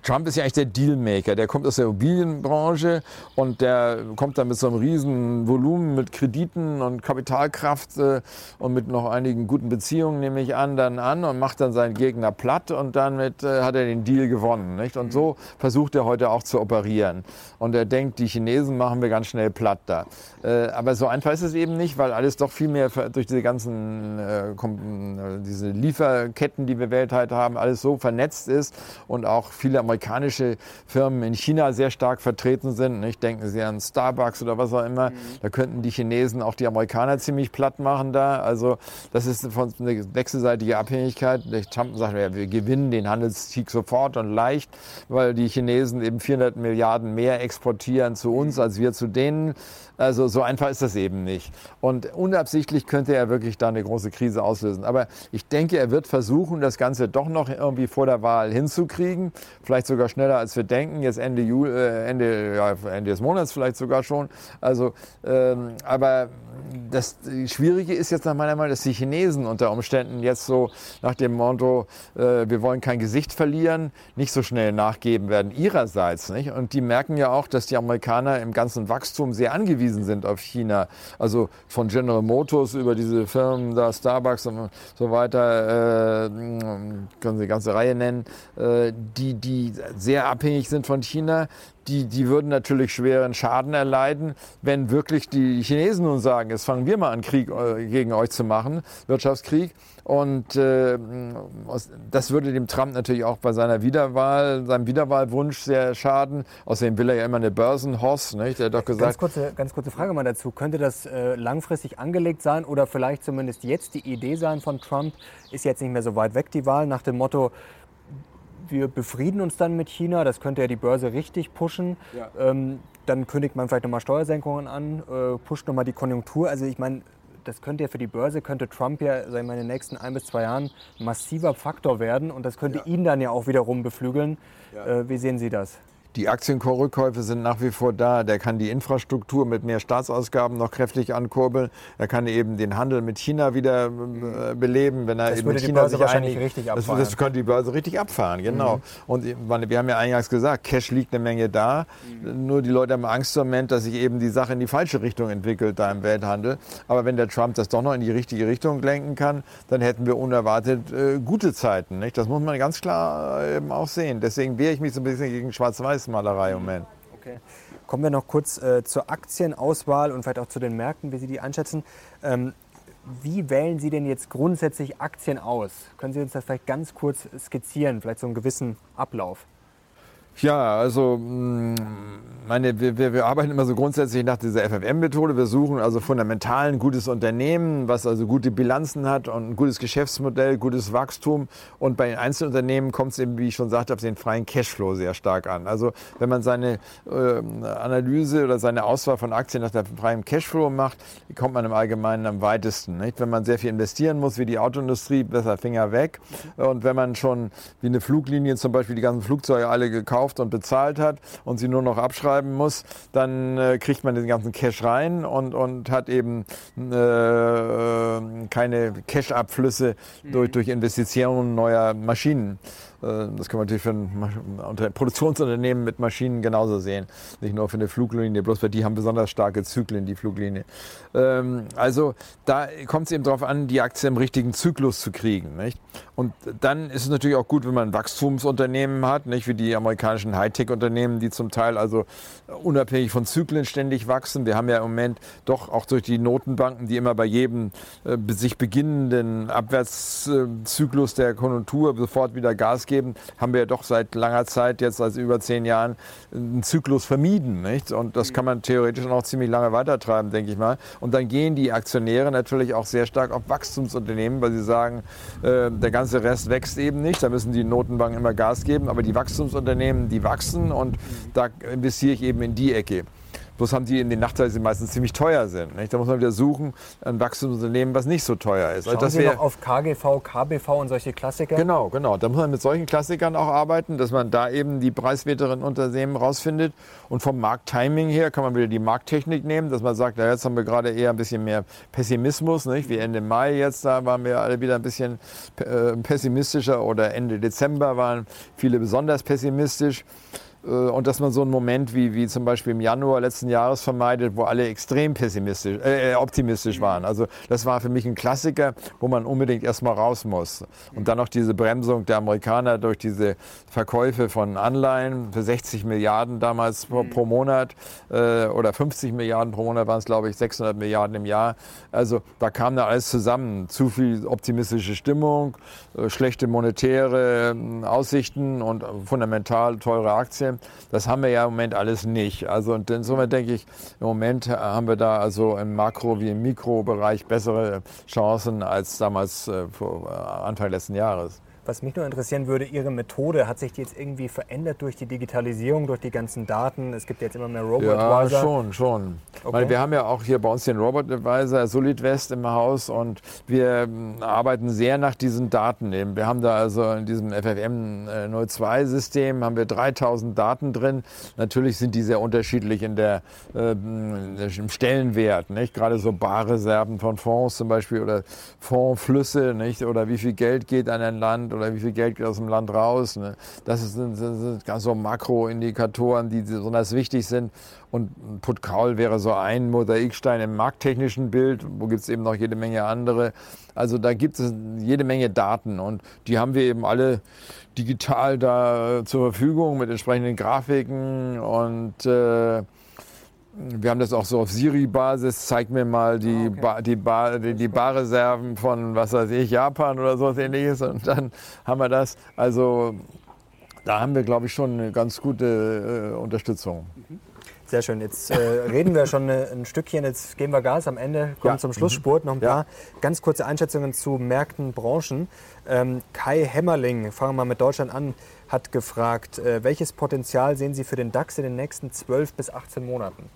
Trump ist ja eigentlich der Dealmaker. Der kommt aus der Immobilienbranche und der kommt dann mit so einem riesen Volumen mit Krediten und Kapitalkraft äh, und mit noch einigen guten Beziehungen, nehme ich an, dann an und macht dann seinen Gegner platt und damit äh, hat er den Deal gewonnen. Nicht? Und so versucht er heute auch zu operieren. Und er denkt, die Chinesen machen wir ganz schnell platt da. Äh, aber so einfach ist es eben nicht, weil alles doch viel mehr durch diese ganzen äh, äh, diese Lieferketten, die wir weltweit haben, alles so vernetzt ist und auch viele Amerikaner amerikanische Firmen in China sehr stark vertreten sind. Nicht? Denken Sie an Starbucks oder was auch immer. Mhm. Da könnten die Chinesen auch die Amerikaner ziemlich platt machen da. Also das ist eine wechselseitige Abhängigkeit. Trump sagt, ja, wir gewinnen den Handelskrieg sofort und leicht, weil die Chinesen eben 400 Milliarden mehr exportieren zu uns als wir zu denen. Also so einfach ist das eben nicht. Und unabsichtlich könnte er wirklich da eine große Krise auslösen. Aber ich denke, er wird versuchen, das Ganze doch noch irgendwie vor der Wahl hinzukriegen. Vielleicht sogar schneller, als wir denken. Jetzt Ende, Juli, äh, Ende, ja, Ende des Monats vielleicht sogar schon. Also, ähm, aber das Schwierige ist jetzt nach meiner Meinung, dass die Chinesen unter Umständen jetzt so nach dem Motto, äh, wir wollen kein Gesicht verlieren, nicht so schnell nachgeben werden ihrerseits. Nicht? Und die merken ja auch, dass die Amerikaner im ganzen Wachstum sehr angewiesen sind auf China. Also von General Motors über diese Firmen da, Starbucks und so weiter, äh, können Sie eine ganze Reihe nennen, äh, die, die sehr abhängig sind von China die, die würden natürlich schweren Schaden erleiden, wenn wirklich die Chinesen nun sagen, jetzt fangen wir mal an, Krieg äh, gegen euch zu machen, Wirtschaftskrieg. Und äh, das würde dem Trump natürlich auch bei seiner Wiederwahl, seinem Wiederwahlwunsch sehr schaden. Außerdem will er ja immer eine Börsenhoss, nicht? Der hat doch gesagt. Ganz kurze, ganz kurze Frage mal dazu. Könnte das äh, langfristig angelegt sein oder vielleicht zumindest jetzt die Idee sein von Trump? Ist jetzt nicht mehr so weit weg die Wahl nach dem Motto, wir befrieden uns dann mit China, das könnte ja die Börse richtig pushen. Ja. Ähm, dann kündigt man vielleicht nochmal Steuersenkungen an, äh, pusht nochmal die Konjunktur. Also ich meine, das könnte ja für die Börse, könnte Trump ja sagen wir, in den nächsten ein bis zwei Jahren massiver Faktor werden und das könnte ja. ihn dann ja auch wiederum beflügeln. Ja. Äh, wie sehen Sie das? Die Aktienrückkäufe sind nach wie vor da. Der kann die Infrastruktur mit mehr Staatsausgaben noch kräftig ankurbeln. Er kann eben den Handel mit China wieder äh, beleben, wenn er das eben mit China sich wahrscheinlich richtig abfahren. Das, das könnte die Börse richtig abfahren, genau. Mhm. Und wir haben ja eingangs gesagt, Cash liegt eine Menge da. Mhm. Nur die Leute haben Angst im Moment, dass sich eben die Sache in die falsche Richtung entwickelt da im Welthandel. Aber wenn der Trump das doch noch in die richtige Richtung lenken kann, dann hätten wir unerwartet äh, gute Zeiten. Nicht? Das muss man ganz klar äh, eben auch sehen. Deswegen wehre ich mich so ein bisschen gegen Schwarz-Weiß Malerei im Moment. Okay. Kommen wir noch kurz äh, zur Aktienauswahl und vielleicht auch zu den Märkten, wie Sie die einschätzen. Ähm, wie wählen Sie denn jetzt grundsätzlich Aktien aus? Können Sie uns das vielleicht ganz kurz skizzieren, vielleicht so einen gewissen Ablauf? Ja, also mm, meine, wir, wir, arbeiten immer so grundsätzlich nach dieser FFM-Methode. Wir suchen also fundamental ein gutes Unternehmen, was also gute Bilanzen hat und ein gutes Geschäftsmodell, gutes Wachstum. Und bei den Einzelunternehmen kommt es eben, wie ich schon sagte, auf den freien Cashflow sehr stark an. Also wenn man seine äh, Analyse oder seine Auswahl von Aktien nach dem freien Cashflow macht, kommt man im Allgemeinen am weitesten. Nicht? Wenn man sehr viel investieren muss, wie die Autoindustrie, besser Finger weg. Und wenn man schon wie eine Fluglinie zum Beispiel die ganzen Flugzeuge alle gekauft gekauft und bezahlt hat und sie nur noch abschreiben muss, dann äh, kriegt man den ganzen Cash rein und, und hat eben äh, keine Cash-Abflüsse mhm. durch, durch Investitionen neuer Maschinen. Äh, das kann man natürlich für ein Produktionsunternehmen mit Maschinen genauso sehen. Nicht nur für eine Fluglinie, bloß weil die haben besonders starke Zyklen, die Fluglinie. Ähm, also da kommt es eben darauf an, die Aktie im richtigen Zyklus zu kriegen. Nicht? Und dann ist es natürlich auch gut, wenn man Wachstumsunternehmen hat, nicht wie die amerikanischen Hightech-Unternehmen, die zum Teil also unabhängig von Zyklen ständig wachsen. Wir haben ja im Moment doch auch durch die Notenbanken, die immer bei jedem äh, sich beginnenden Abwärtszyklus der Konjunktur sofort wieder Gas geben, haben wir ja doch seit langer Zeit, jetzt seit über zehn Jahren, einen Zyklus vermieden. Nicht? Und das kann man theoretisch noch ziemlich lange weitertreiben, denke ich mal. Und dann gehen die Aktionäre natürlich auch sehr stark auf Wachstumsunternehmen, weil sie sagen, äh, der ganze Rest wächst eben nicht. Da müssen die Notenbanken immer Gas geben. Aber die Wachstumsunternehmen, die wachsen und da investiere ich eben in die Ecke. Bloß haben die in den Nachteilen, die meistens ziemlich teuer sind. Nicht? Da muss man wieder suchen, ein Wachstumsunternehmen, was nicht so teuer ist. Schauen also Sie noch auf KGV, KBV und solche Klassiker? Genau, genau. Da muss man mit solchen Klassikern auch arbeiten, dass man da eben die preiswerteren Unternehmen rausfindet. Und vom Markttiming her kann man wieder die Markttechnik nehmen, dass man sagt, ja, jetzt haben wir gerade eher ein bisschen mehr Pessimismus. Nicht? Wie Ende Mai jetzt, da waren wir alle wieder ein bisschen äh, pessimistischer oder Ende Dezember waren viele besonders pessimistisch. Äh, und dass man so einen Moment wie, wie zum Beispiel im Januar letzten Jahres vermeidet, wo alle extrem pessimistisch, äh, äh optimistisch waren. Also das war für mich ein Klassiker, wo man unbedingt erstmal raus muss. Und dann noch diese Bremsung der Amerikaner durch diese Verkäufe von Anleihen für 60 Milliarden damals pro, pro Monat äh, oder 50 Milliarden pro Monat waren es, glaube ich, 600 Milliarden im Jahr. Also da kam da alles zusammen. Zu viel optimistische Stimmung, äh, schlechte monetäre äh, Aussichten und fundamental teure Aktien. Das haben wir ja im Moment alles nicht. Also und insofern denke ich, im Moment haben wir da also im Makro- wie im Mikrobereich bessere Chancen als damals äh, äh, Anfang letzten Jahres. Was mich nur interessieren würde, Ihre Methode, hat sich die jetzt irgendwie verändert durch die Digitalisierung, durch die ganzen Daten? Es gibt jetzt immer mehr Robot-Advisor. Ja, schon, schon. Okay. Weil wir haben ja auch hier bei uns den Robot-Advisor Solid West im Haus und wir ähm, arbeiten sehr nach diesen Daten. Eben. Wir haben da also in diesem FFM 02-System haben wir 3000 Daten drin. Natürlich sind die sehr unterschiedlich in der, äh, im Stellenwert. Nicht? Gerade so Barreserven von Fonds zum Beispiel oder Fondsflüsse nicht? oder wie viel Geld geht an ein Land oder wie viel Geld geht aus dem Land raus. Ne? Das sind, sind ganz so Makroindikatoren, die besonders wichtig sind. Und Put Call wäre so ein Mosaikstein im markttechnischen Bild. Wo gibt es eben noch jede Menge andere. Also da gibt es jede Menge Daten und die haben wir eben alle digital da zur Verfügung mit entsprechenden Grafiken und äh, wir haben das auch so auf Siri-Basis. Zeig mir mal die, ah, okay. ba, die, ba, die, die Barreserven von, was weiß ich, Japan oder so ähnliches. Und dann haben wir das. Also da haben wir, glaube ich, schon eine ganz gute äh, Unterstützung. Mhm. Sehr schön. Jetzt äh, reden wir schon ein Stückchen. Jetzt geben wir Gas am Ende, kommen ja. zum Schlussspurt. Noch ein paar ja. ganz kurze Einschätzungen zu Märkten, Branchen. Ähm, Kai Hämmerling, fangen wir mal mit Deutschland an, hat gefragt, äh, welches Potenzial sehen Sie für den DAX in den nächsten 12 bis 18 Monaten?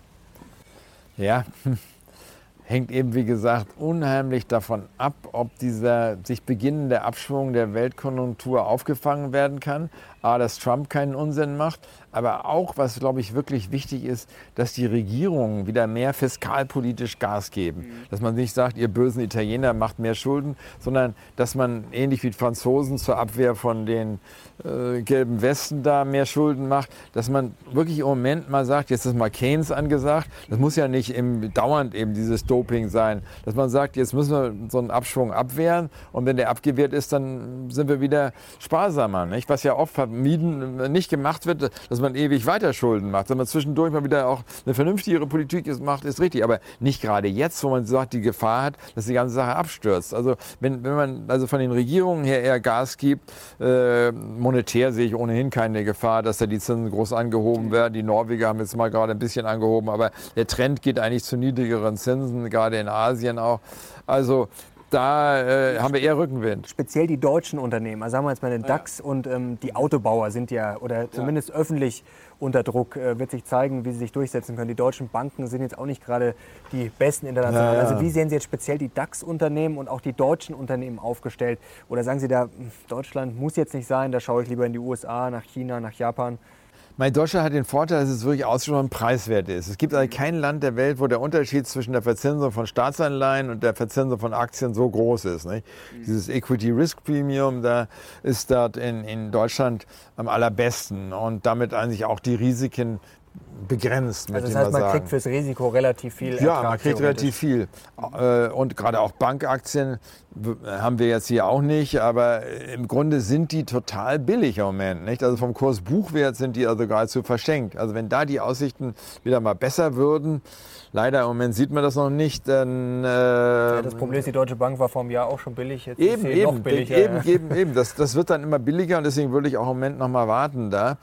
Ja, hängt eben, wie gesagt, unheimlich davon ab, ob dieser sich beginnende Abschwung der Weltkonjunktur aufgefangen werden kann. A, dass Trump keinen Unsinn macht, aber auch, was, glaube ich, wirklich wichtig ist, dass die Regierungen wieder mehr fiskalpolitisch Gas geben. Mhm. Dass man nicht sagt, ihr bösen Italiener macht mehr Schulden, sondern dass man ähnlich wie die Franzosen zur Abwehr von den äh, gelben Westen da mehr Schulden macht, dass man wirklich im Moment mal sagt, jetzt ist mal Keynes angesagt, das muss ja nicht im, dauernd eben dieses Doping sein, dass man sagt, jetzt müssen wir so einen Abschwung abwehren und wenn der abgewehrt ist, dann sind wir wieder sparsamer, nicht? was ja oft vermieden, nicht gemacht wird, dass man ewig weiter Schulden macht, sondern zwischendurch mal wieder auch eine vernünftigere Politik macht, ist richtig, aber nicht gerade jetzt, wo man sagt, die Gefahr hat, dass die ganze Sache abstürzt. Also wenn, wenn man also von den Regierungen her eher Gas gibt, äh, monetär sehe ich ohnehin keine Gefahr, dass da die Zinsen groß angehoben werden. Die Norweger haben jetzt mal gerade ein bisschen angehoben, aber der Trend geht eigentlich zu niedrigeren Zinsen, gerade in Asien auch. Also da äh, haben wir eher Rückenwind. Speziell die deutschen Unternehmen, also sagen wir jetzt mal den DAX ja. und ähm, die Autobauer sind ja, oder zumindest ja. öffentlich unter Druck, äh, wird sich zeigen, wie sie sich durchsetzen können. Die deutschen Banken sind jetzt auch nicht gerade die besten international. Ja, also wie sehen Sie jetzt speziell die DAX-Unternehmen und auch die deutschen Unternehmen aufgestellt? Oder sagen Sie da, hm, Deutschland muss jetzt nicht sein, da schaue ich lieber in die USA, nach China, nach Japan? Mein Deutschland hat den Vorteil, dass es wirklich ausgesprochen preiswert ist. Es gibt also kein Land der Welt, wo der Unterschied zwischen der Verzinsung von Staatsanleihen und der Verzinsung von Aktien so groß ist. Nicht? Mhm. Dieses Equity Risk Premium, da ist dort in, in Deutschland am allerbesten und damit eigentlich auch die Risiken begrenzt. Also das heißt, man sagen. kriegt fürs Risiko relativ viel. Ertrag ja, man kriegt relativ viel. Äh, und gerade auch Bankaktien haben wir jetzt hier auch nicht, aber im Grunde sind die total billig im Moment. Nicht? Also vom Kurs Buchwert sind die also geradezu verschenkt. Also wenn da die Aussichten wieder mal besser würden, leider im Moment sieht man das noch nicht, dann... Äh, ja, das Problem ist, die Deutsche Bank war vor einem Jahr auch schon billig, jetzt eben, ist sie eben, noch billiger. Eben, eben, eben. Das, das wird dann immer billiger und deswegen würde ich auch im Moment noch mal warten da.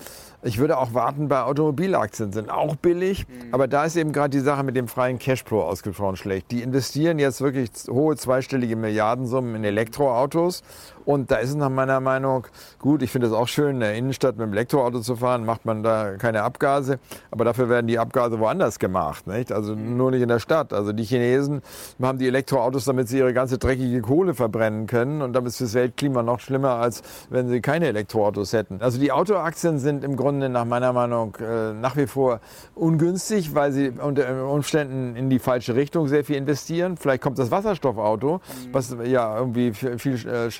Ich würde auch warten bei Automobilaktien, sind auch billig, mhm. aber da ist eben gerade die Sache mit dem freien Cashflow ausgesprochen schlecht. Die investieren jetzt wirklich hohe zweistellige Milliardensummen in Elektroautos und da ist es nach meiner Meinung gut. Ich finde es auch schön, in der Innenstadt mit dem Elektroauto zu fahren, macht man da keine Abgase. Aber dafür werden die Abgase woanders gemacht. Nicht? Also nur nicht in der Stadt. Also die Chinesen haben die Elektroautos, damit sie ihre ganze dreckige Kohle verbrennen können. Und damit ist das Weltklima noch schlimmer, als wenn sie keine Elektroautos hätten. Also die Autoaktien sind im Grunde nach meiner Meinung äh, nach wie vor ungünstig, weil sie unter Umständen in die falsche Richtung sehr viel investieren. Vielleicht kommt das Wasserstoffauto, was ja irgendwie viel, viel äh,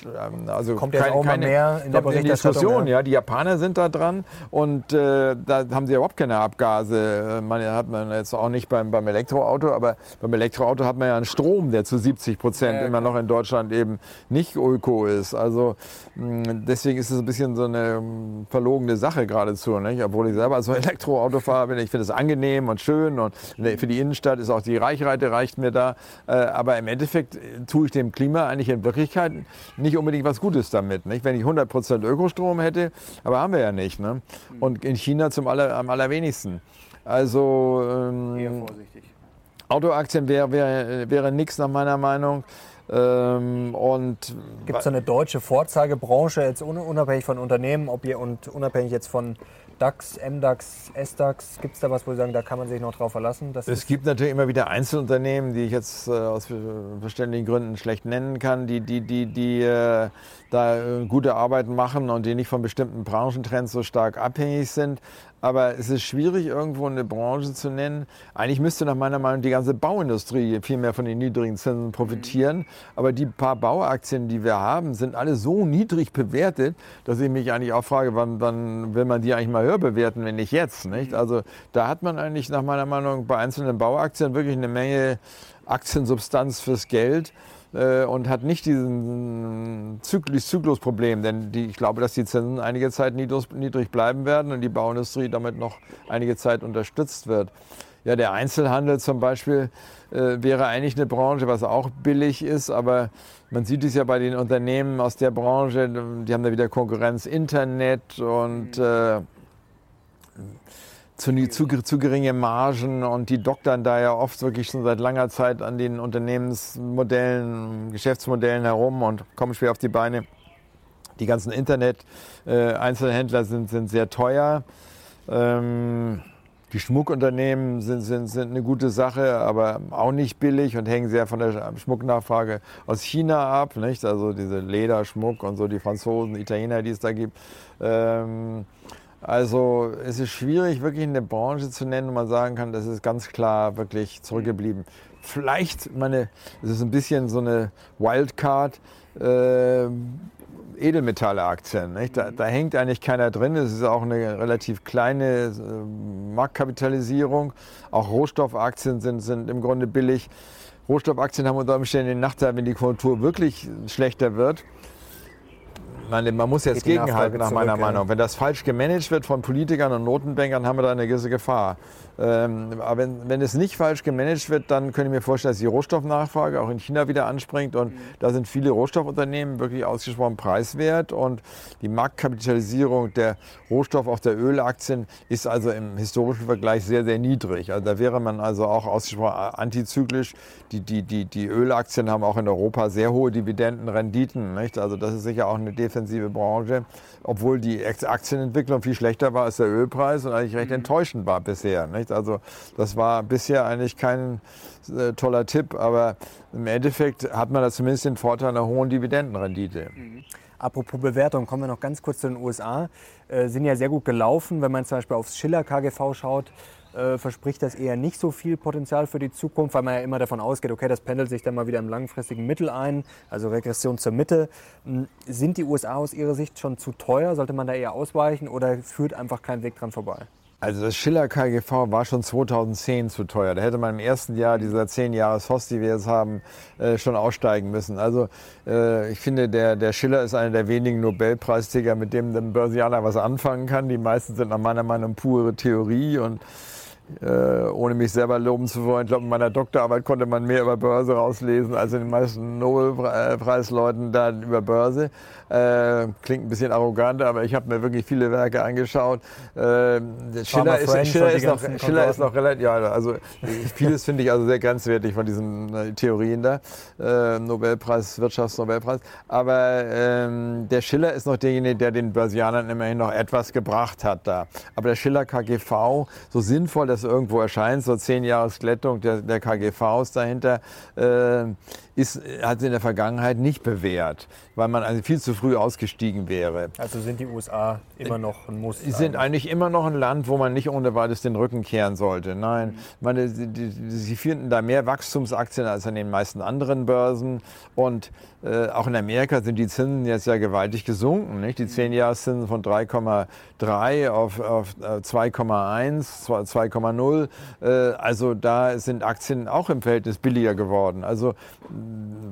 also Kommt jetzt kein, auch mal mehr in der Berichterstattung. Diskussion, ja. Die Japaner sind da dran und äh, da haben sie überhaupt keine Abgase. Man hat man jetzt auch nicht beim, beim Elektroauto, aber beim Elektroauto hat man ja einen Strom, der zu 70 Prozent ja, immer noch in Deutschland eben nicht öko ist. Also mh, deswegen ist es ein bisschen so eine mh, verlogene Sache geradezu. Nicht? Obwohl ich selber als Elektroautofahrer bin, ich finde es angenehm und schön und für die Innenstadt ist auch die Reichweite reicht mir da. Äh, aber im Endeffekt tue ich dem Klima eigentlich in Wirklichkeit nicht unbedingt was Gutes damit. Nicht? Wenn ich 100% Ökostrom hätte, aber haben wir ja nicht. Ne? Und in China zum aller, am allerwenigsten. Also ähm, Autoaktien wäre wär, wäre nichts nach meiner Meinung. Ähm, und Gibt es eine deutsche Vorzeigebranche, jetzt unabhängig von Unternehmen ob ihr, und unabhängig jetzt von DAX, MDAX, SDAX, gibt es da was, wo Sie sagen, da kann man sich noch drauf verlassen? es gibt natürlich immer wieder Einzelunternehmen, die ich jetzt äh, aus verständlichen Gründen schlecht nennen kann, die, die, die, die äh, da äh, gute Arbeit machen und die nicht von bestimmten Branchentrends so stark abhängig sind. Aber es ist schwierig, irgendwo eine Branche zu nennen. Eigentlich müsste nach meiner Meinung die ganze Bauindustrie viel mehr von den niedrigen Zinsen profitieren. Mhm. Aber die paar Bauaktien, die wir haben, sind alle so niedrig bewertet, dass ich mich eigentlich auch frage, wann, wann will man die eigentlich mal höher bewerten, wenn nicht jetzt. Nicht? Mhm. Also da hat man eigentlich nach meiner Meinung bei einzelnen Bauaktien wirklich eine Menge Aktiensubstanz fürs Geld äh, und hat nicht diesen Zyklus-Zyklus-Problem. Denn die, ich glaube, dass die Zinsen einige Zeit niedrig bleiben werden und die Bauindustrie damit noch einige Zeit unterstützt wird. Ja, der Einzelhandel zum Beispiel äh, wäre eigentlich eine Branche, was auch billig ist, aber man sieht es ja bei den Unternehmen aus der Branche, die haben da wieder Konkurrenz Internet und äh, zu, zu, zu, geringe Margen und die doktern da ja oft wirklich schon seit langer Zeit an den Unternehmensmodellen, Geschäftsmodellen herum und kommen schwer auf die Beine. Die ganzen Internet-Einzelhändler äh, sind, sind sehr teuer. Ähm, die Schmuckunternehmen sind, sind, sind eine gute Sache, aber auch nicht billig und hängen sehr von der Schmucknachfrage aus China ab. Nicht? Also diese Lederschmuck und so, die Franzosen, Italiener, die es da gibt. Ähm, also es ist schwierig, wirklich eine Branche zu nennen, wo man sagen kann, das ist ganz klar wirklich zurückgeblieben. Vielleicht, meine, es ist ein bisschen so eine Wildcard. Äh, Edelmetalle-Aktien. Da, da, hängt eigentlich keiner drin. Es ist auch eine relativ kleine äh, Marktkapitalisierung. Auch Rohstoffaktien sind, sind im Grunde billig. Rohstoffaktien haben unter Umständen den Nachteil, wenn die Konjunktur wirklich schlechter wird, meine, man muss jetzt gegenhalten nach meiner zurück, Meinung. Wenn das falsch gemanagt wird von Politikern und Notenbankern, haben wir da eine gewisse Gefahr. Ähm, aber wenn, wenn es nicht falsch gemanagt wird, dann könnte ich mir vorstellen, dass die Rohstoffnachfrage auch in China wieder anspringt. Und mhm. da sind viele Rohstoffunternehmen wirklich ausgesprochen preiswert. Und die Marktkapitalisierung der Rohstoff, auch der Ölaktien, ist also im historischen Vergleich sehr, sehr niedrig. Also da wäre man also auch ausgesprochen antizyklisch. Die, die, die, die Ölaktien haben auch in Europa sehr hohe Dividendenrenditen. Nicht? Also das ist sicher auch eine defensive Branche, obwohl die Aktienentwicklung viel schlechter war als der Ölpreis und eigentlich recht mhm. enttäuschend war bisher. Nicht? nicht. Also das war bisher eigentlich kein äh, toller Tipp, aber im Endeffekt hat man da zumindest den Vorteil einer hohen Dividendenrendite. Mhm. Apropos Bewertung, kommen wir noch ganz kurz zu den USA. Äh, sind ja sehr gut gelaufen. Wenn man zum Beispiel aufs Schiller KGV schaut, äh, verspricht das eher nicht so viel Potenzial für die Zukunft, weil man ja immer davon ausgeht, okay, das pendelt sich dann mal wieder im langfristigen Mittel ein, also Regression zur Mitte. Hm, sind die USA aus Ihrer Sicht schon zu teuer? Sollte man da eher ausweichen oder führt einfach kein Weg dran vorbei? Also das Schiller KGV war schon 2010 zu teuer. Da hätte man im ersten Jahr dieser 10 Jahres Host, die wir jetzt haben, äh, schon aussteigen müssen. Also äh, ich finde, der, der Schiller ist einer der wenigen Nobelpreisträger, mit dem ein Börsianer was anfangen kann. Die meisten sind nach meiner Meinung pure Theorie und äh, ohne mich selber loben zu wollen. Ich glaube, in meiner Doktorarbeit konnte man mehr über Börse rauslesen als in den meisten Nobelpreisleuten dann über Börse. Äh, klingt ein bisschen arrogant, aber ich habe mir wirklich viele Werke angeschaut. Äh, Schiller, ist, Schiller, ist noch, Schiller ist noch relativ, ja, also vieles finde ich also sehr grenzwertig von diesen äh, Theorien da. Äh, Nobelpreis, Wirtschaftsnobelpreis. Aber ähm, der Schiller ist noch derjenige, der den Börsianern immerhin noch etwas gebracht hat da. Aber der Schiller KGV, so sinnvoll das irgendwo erscheint, so zehn Jahre Glättung der, der KGVs dahinter, äh, ist, hat in der Vergangenheit nicht bewährt, weil man also viel zu früh ausgestiegen wäre. Also sind die USA immer noch ein Muss? Sie sind eigentlich immer noch ein Land, wo man nicht ohne weiteres den Rücken kehren sollte. Nein, mhm. meine, sie finden da mehr Wachstumsaktien als an den meisten anderen Börsen. Und äh, auch in Amerika sind die Zinsen jetzt ja gewaltig gesunken. Nicht? Die 10-Jahreszinsen mhm. von 3,3 auf, auf 2,1, 2,0. Äh, also da sind Aktien auch im Verhältnis billiger geworden. Also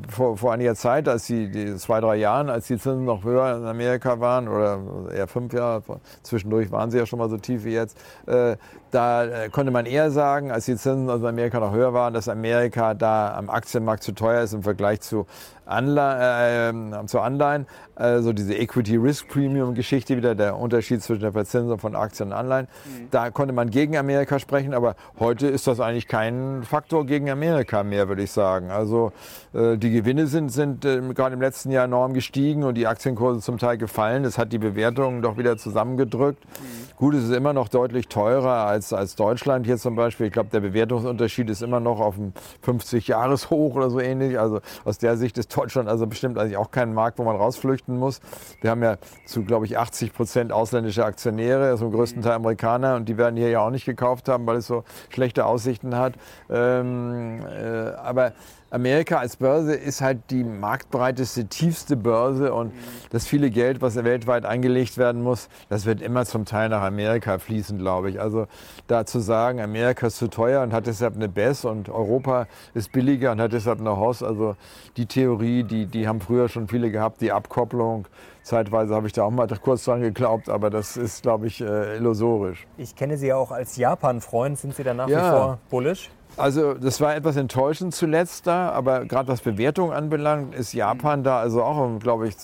vor, vor einiger Zeit, als die, die zwei, drei Jahren, als die Zinsen noch höher in Amerika waren, oder eher fünf Jahre, zwischendurch waren sie ja schon mal so tief wie jetzt, äh, da äh, konnte man eher sagen, als die Zinsen aus Amerika noch höher waren, dass Amerika da am Aktienmarkt zu teuer ist im Vergleich zu Anle äh, zu Anleihen. Also diese Equity Risk Premium Geschichte wieder, der Unterschied zwischen der Verzinsung von Aktien und Anleihen. Mhm. Da konnte man gegen Amerika sprechen, aber heute ist das eigentlich kein Faktor gegen Amerika mehr, würde ich sagen. Also äh, die Gewinne sind, sind äh, gerade im letzten Jahr enorm gestiegen und die Aktienkurse zum Teil gefallen. Das hat die Bewertungen doch wieder zusammengedrückt. Mhm. Gut, es ist immer noch deutlich teurer als, als Deutschland hier zum Beispiel. Ich glaube, der Bewertungsunterschied ist immer noch auf dem 50-Jahres-Hoch oder so ähnlich. Also aus der Sicht ist Deutschland also bestimmt eigentlich auch kein Markt, wo man rausflüchten muss. Wir haben ja zu, glaube ich, 80 Prozent ausländische Aktionäre, also im größten Teil Amerikaner. Und die werden hier ja auch nicht gekauft haben, weil es so schlechte Aussichten hat. Ähm, äh, aber Amerika als Börse ist halt die marktbreiteste, tiefste Börse und das viele Geld, was weltweit eingelegt werden muss, das wird immer zum Teil nach Amerika fließen, glaube ich. Also da zu sagen, Amerika ist zu teuer und hat deshalb eine BES und Europa ist billiger und hat deshalb eine HOS, also die Theorie, die, die haben früher schon viele gehabt, die Abkopplung. Zeitweise habe ich da auch mal kurz dran geglaubt, aber das ist, glaube ich, äh, illusorisch. Ich kenne Sie ja auch als Japan-Freund. Sind Sie da nach ja. wie vor bullish? Also das war etwas enttäuschend zuletzt da, aber gerade was Bewertung anbelangt, ist Japan da also auch, glaube ich,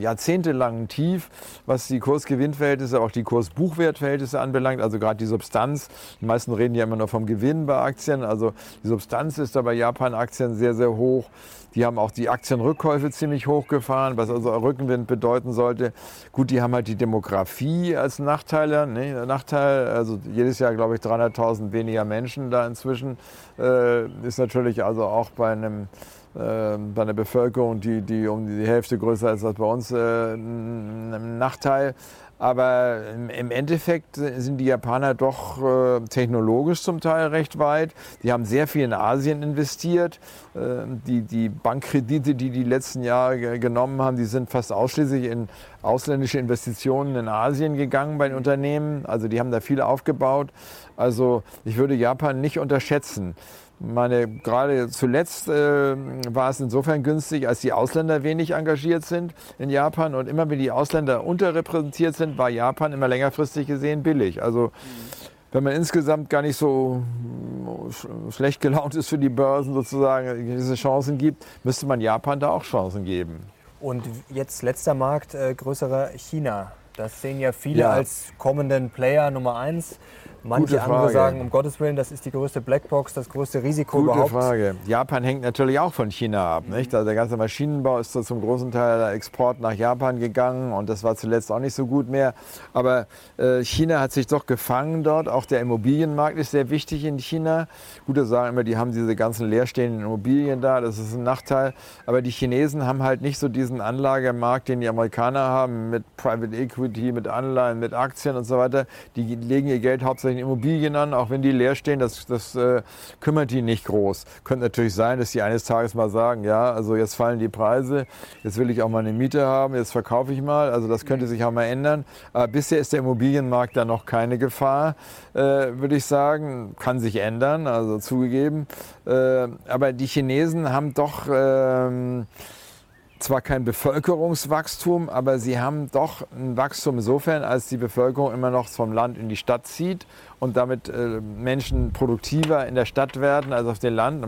jahrzehntelang tief, was die Kursgewinnverhältnisse, auch die Kursbuchwertverhältnisse anbelangt, also gerade die Substanz. Die meisten reden ja immer nur vom Gewinn bei Aktien, also die Substanz ist da bei Japan-Aktien sehr, sehr hoch. Die haben auch die Aktienrückkäufe ziemlich hochgefahren, was also Rückenwind bedeuten sollte. Gut, die haben halt die Demografie als Nachteil. Ne? Nachteil also jedes Jahr, glaube ich, 300.000 weniger Menschen da inzwischen. Äh, ist natürlich also auch bei einem äh, bei einer Bevölkerung, die, die um die Hälfte größer ist als bei uns, äh, ein Nachteil. Aber im Endeffekt sind die Japaner doch äh, technologisch zum Teil recht weit. Die haben sehr viel in Asien investiert. Äh, die, die Bankkredite, die die letzten Jahre genommen haben, die sind fast ausschließlich in ausländische Investitionen in Asien gegangen bei den Unternehmen. Also die haben da viel aufgebaut. Also ich würde Japan nicht unterschätzen meine, gerade zuletzt äh, war es insofern günstig, als die Ausländer wenig engagiert sind in Japan. Und immer wenn die Ausländer unterrepräsentiert sind, war Japan immer längerfristig gesehen billig. Also wenn man insgesamt gar nicht so sch schlecht gelaunt ist für die Börsen sozusagen, diese Chancen gibt, müsste man Japan da auch Chancen geben. Und jetzt letzter Markt, äh, größerer China. Das sehen ja viele ja. als kommenden Player Nummer eins. Manche andere sagen, um Gottes Willen, das ist die größte Blackbox, das größte Risiko Gute überhaupt. Frage. Japan hängt natürlich auch von China ab. Nicht? Also der ganze Maschinenbau ist so zum großen Teil der Export nach Japan gegangen und das war zuletzt auch nicht so gut mehr. Aber äh, China hat sich doch gefangen dort. Auch der Immobilienmarkt ist sehr wichtig in China. Gute sagen immer, die haben diese ganzen leerstehenden Immobilien da. Das ist ein Nachteil. Aber die Chinesen haben halt nicht so diesen Anlagemarkt, den die Amerikaner haben mit Private Equity, mit Anleihen, mit Aktien und so weiter. Die legen ihr Geld hauptsächlich hauptsächlich Immobilien an, auch wenn die leer stehen. Das, das äh, kümmert die nicht groß. Könnte natürlich sein, dass die eines Tages mal sagen, ja, also jetzt fallen die Preise, jetzt will ich auch mal eine Miete haben, jetzt verkaufe ich mal. Also das könnte sich auch mal ändern. Aber bisher ist der Immobilienmarkt da noch keine Gefahr, äh, würde ich sagen. Kann sich ändern, also zugegeben. Äh, aber die Chinesen haben doch... Ähm, zwar kein Bevölkerungswachstum, aber sie haben doch ein Wachstum insofern, als die Bevölkerung immer noch vom Land in die Stadt zieht und damit äh, Menschen produktiver in der Stadt werden als auf dem Land.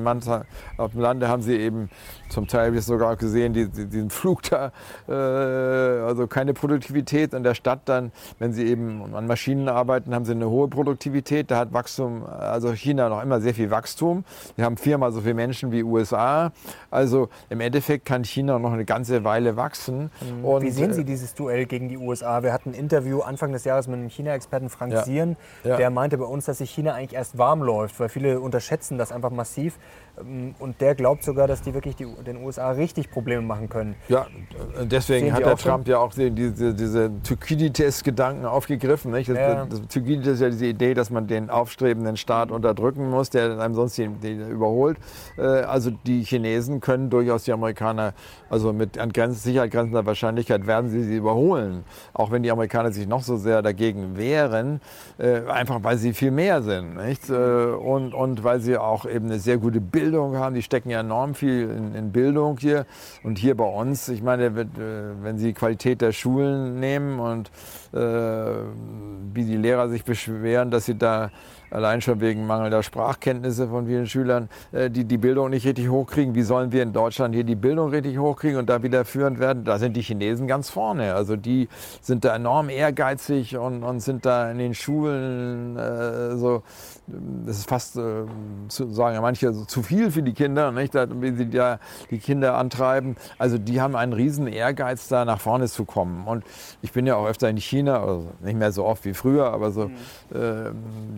Auf dem Lande haben sie eben zum Teil, habe ich sogar gesehen, die, die, diesen Flug da, äh, also keine Produktivität. In der Stadt dann, wenn sie eben an Maschinen arbeiten, haben sie eine hohe Produktivität. Da hat Wachstum, also China noch immer sehr viel Wachstum. Wir haben viermal so viele Menschen wie USA. Also im Endeffekt kann China noch eine ganze Weile wachsen. Mhm. Und, wie sehen Sie äh, dieses Duell gegen die USA? Wir hatten ein Interview Anfang des Jahres mit einem China-Experten Frank ja. Sieren, ja. der meinte bei uns, dass sich China eigentlich erst warm läuft, weil viele unterschätzen das einfach massiv. Ähm, und der glaubt sogar, dass die wirklich die, den USA richtig Probleme machen können. Ja, deswegen hat der Trump ja auch diese, diese Thukydides-Gedanken aufgegriffen. Nicht? Das, ja. das, Thukydides ist ja diese Idee, dass man den aufstrebenden Staat unterdrücken muss, der einem sonst den, den überholt. Äh, also die Chinesen können durchaus die Amerikaner, also mit an Grenzen, Sicherheit grenzender Wahrscheinlichkeit werden sie sie überholen. Auch wenn die Amerikaner sich noch so sehr dagegen wehren, äh, einfach weil sie viel mehr sind. Nicht? Äh, und, und weil sie auch eben eine sehr gute Bildung Bildung haben, die stecken ja enorm viel in, in Bildung hier. Und hier bei uns, ich meine, äh, wenn Sie die Qualität der Schulen nehmen und äh, wie die Lehrer sich beschweren, dass sie da allein schon wegen mangelnder Sprachkenntnisse von vielen Schülern, äh, die die Bildung nicht richtig hochkriegen. Wie sollen wir in Deutschland hier die Bildung richtig hochkriegen und da wieder führend werden? Da sind die Chinesen ganz vorne. Also die sind da enorm ehrgeizig und, und sind da in den Schulen äh, so, das ist fast, äh, zu sagen ja manche, so zu viel für die Kinder, nicht? wie sie da die Kinder antreiben. Also die haben einen riesen Ehrgeiz, da nach vorne zu kommen. Und ich bin ja auch öfter in China, also nicht mehr so oft wie früher, aber so, mhm. äh,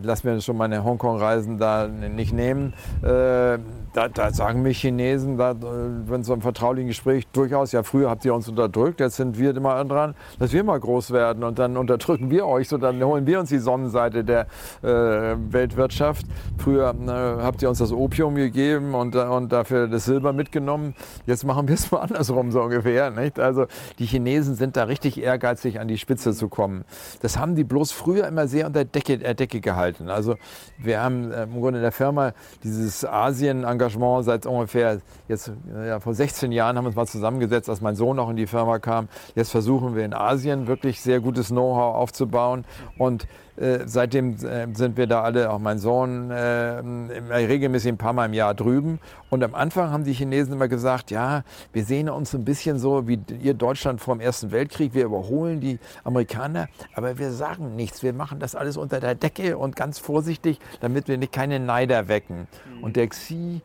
lass mir schon meine Hongkong-Reisen da nicht nehmen. Äh, da, da, sagen mir Chinesen, da, wenn so ein vertraulichen Gespräch durchaus, ja, früher habt ihr uns unterdrückt, jetzt sind wir immer dran, dass wir mal groß werden und dann unterdrücken wir euch, so dann holen wir uns die Sonnenseite der äh, Weltwirtschaft. Früher äh, habt ihr uns das Opium gegeben und, und dafür das Silber mitgenommen. Jetzt machen wir es mal andersrum so ungefähr. Nicht? Also die Chinesen sind da richtig ehrgeizig, an die Spitze zu kommen. Das haben die bloß früher immer sehr unter Decke, äh, Decke gehalten. Also wir haben äh, im Grunde in der Firma dieses Asien-Engagement seit ungefähr jetzt ja, vor 16 Jahren haben wir uns mal zusammengesetzt, als mein Sohn auch in die Firma kam. Jetzt versuchen wir in Asien wirklich sehr gutes Know-how aufzubauen und äh, seitdem äh, sind wir da alle, auch mein Sohn, äh, regelmäßig ein paar Mal im Jahr drüben. Und am Anfang haben die Chinesen immer gesagt, ja, wir sehen uns ein bisschen so wie ihr Deutschland vor dem Ersten Weltkrieg. Wir überholen die Amerikaner, aber wir sagen nichts. Wir machen das alles unter der Decke und ganz vorsichtig, damit wir nicht keine Neider wecken. Mhm. Und der Xi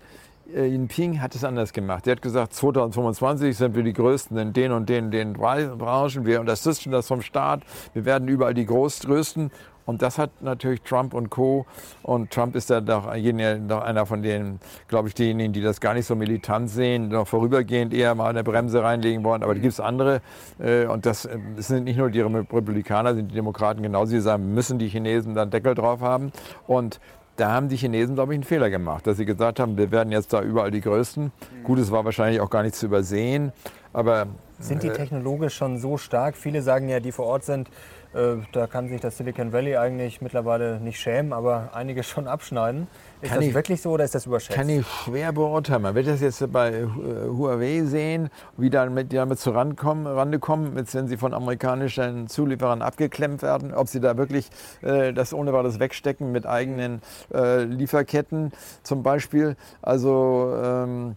Jinping hat es anders gemacht. Er hat gesagt, 2025 sind wir die Größten in den und den, den Branchen. Wir unterstützen das vom Staat. Wir werden überall die Größten. Und das hat natürlich Trump und Co. Und Trump ist da doch einer von denen, glaube ich, diejenigen, die das gar nicht so militant sehen, noch vorübergehend eher mal eine Bremse reinlegen wollen. Aber da gibt es andere. Äh, und das äh, sind nicht nur die Republikaner, sind die Demokraten genauso, die sagen, müssen die Chinesen dann Deckel drauf haben. Und da haben die Chinesen, glaube ich, einen Fehler gemacht, dass sie gesagt haben, wir werden jetzt da überall die Größten. Gut, es war wahrscheinlich auch gar nicht zu übersehen. Aber sind die äh, technologisch schon so stark? Viele sagen ja, die vor Ort sind, äh, da kann sich das Silicon Valley eigentlich mittlerweile nicht schämen, aber einige schon abschneiden. Ist kann das ich, wirklich so oder ist das überschätzt? Kann ich schwer beurteilen. Man wird das jetzt bei äh, Huawei sehen, wie damit, die damit zu rankommen, Rande kommen, wenn sie von amerikanischen Zulieferern abgeklemmt werden, ob sie da wirklich äh, das ohne weiteres wegstecken mit eigenen äh, Lieferketten zum Beispiel. Also ähm,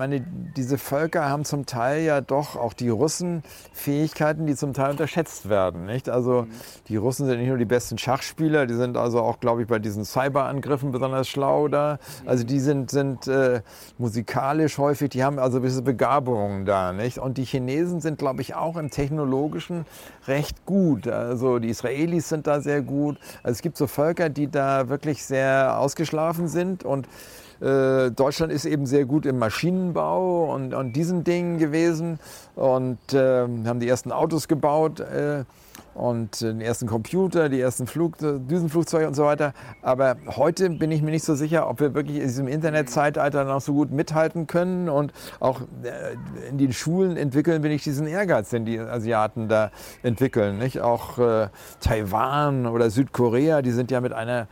meine, diese Völker haben zum Teil ja doch auch die Russen Fähigkeiten, die zum Teil unterschätzt werden. Nicht? Also mhm. die Russen sind nicht nur die besten Schachspieler, die sind also auch, glaube ich, bei diesen Cyberangriffen besonders schlau da. Also die sind, sind äh, musikalisch häufig, die haben also gewisse Begabungen da. Nicht? Und die Chinesen sind, glaube ich, auch im technologischen recht gut. Also die Israelis sind da sehr gut. Also es gibt so Völker, die da wirklich sehr ausgeschlafen sind und äh, Deutschland ist eben sehr gut im Maschinenbau und, und diesen Dingen gewesen und äh, haben die ersten Autos gebaut. Äh, und den ersten Computer, die ersten Flug, Düsenflugzeuge und so weiter. Aber heute bin ich mir nicht so sicher, ob wir wirklich in diesem Internetzeitalter noch so gut mithalten können. Und auch äh, in den Schulen entwickeln wir nicht diesen Ehrgeiz, den die Asiaten da entwickeln. Nicht? Auch äh, Taiwan oder Südkorea, die sind ja mit einer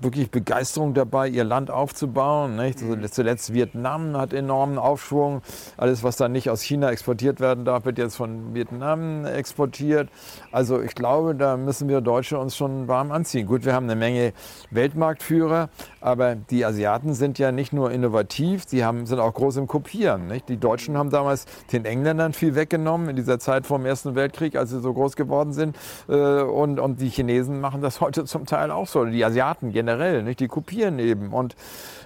wirklich Begeisterung dabei, ihr Land aufzubauen. Nicht? Also zuletzt Vietnam hat enormen Aufschwung. Alles, was dann nicht aus China exportiert werden darf, wird jetzt von Vietnam exportiert. Also ich glaube, da müssen wir Deutsche uns schon warm anziehen. Gut, wir haben eine Menge Weltmarktführer, aber die Asiaten sind ja nicht nur innovativ, sie haben, sind auch groß im Kopieren. Nicht? Die Deutschen haben damals den Engländern viel weggenommen in dieser Zeit vor dem Ersten Weltkrieg, als sie so groß geworden sind. Äh, und, und die Chinesen machen das heute zum Teil auch so. Die Asiaten generell, nicht? die kopieren eben. Und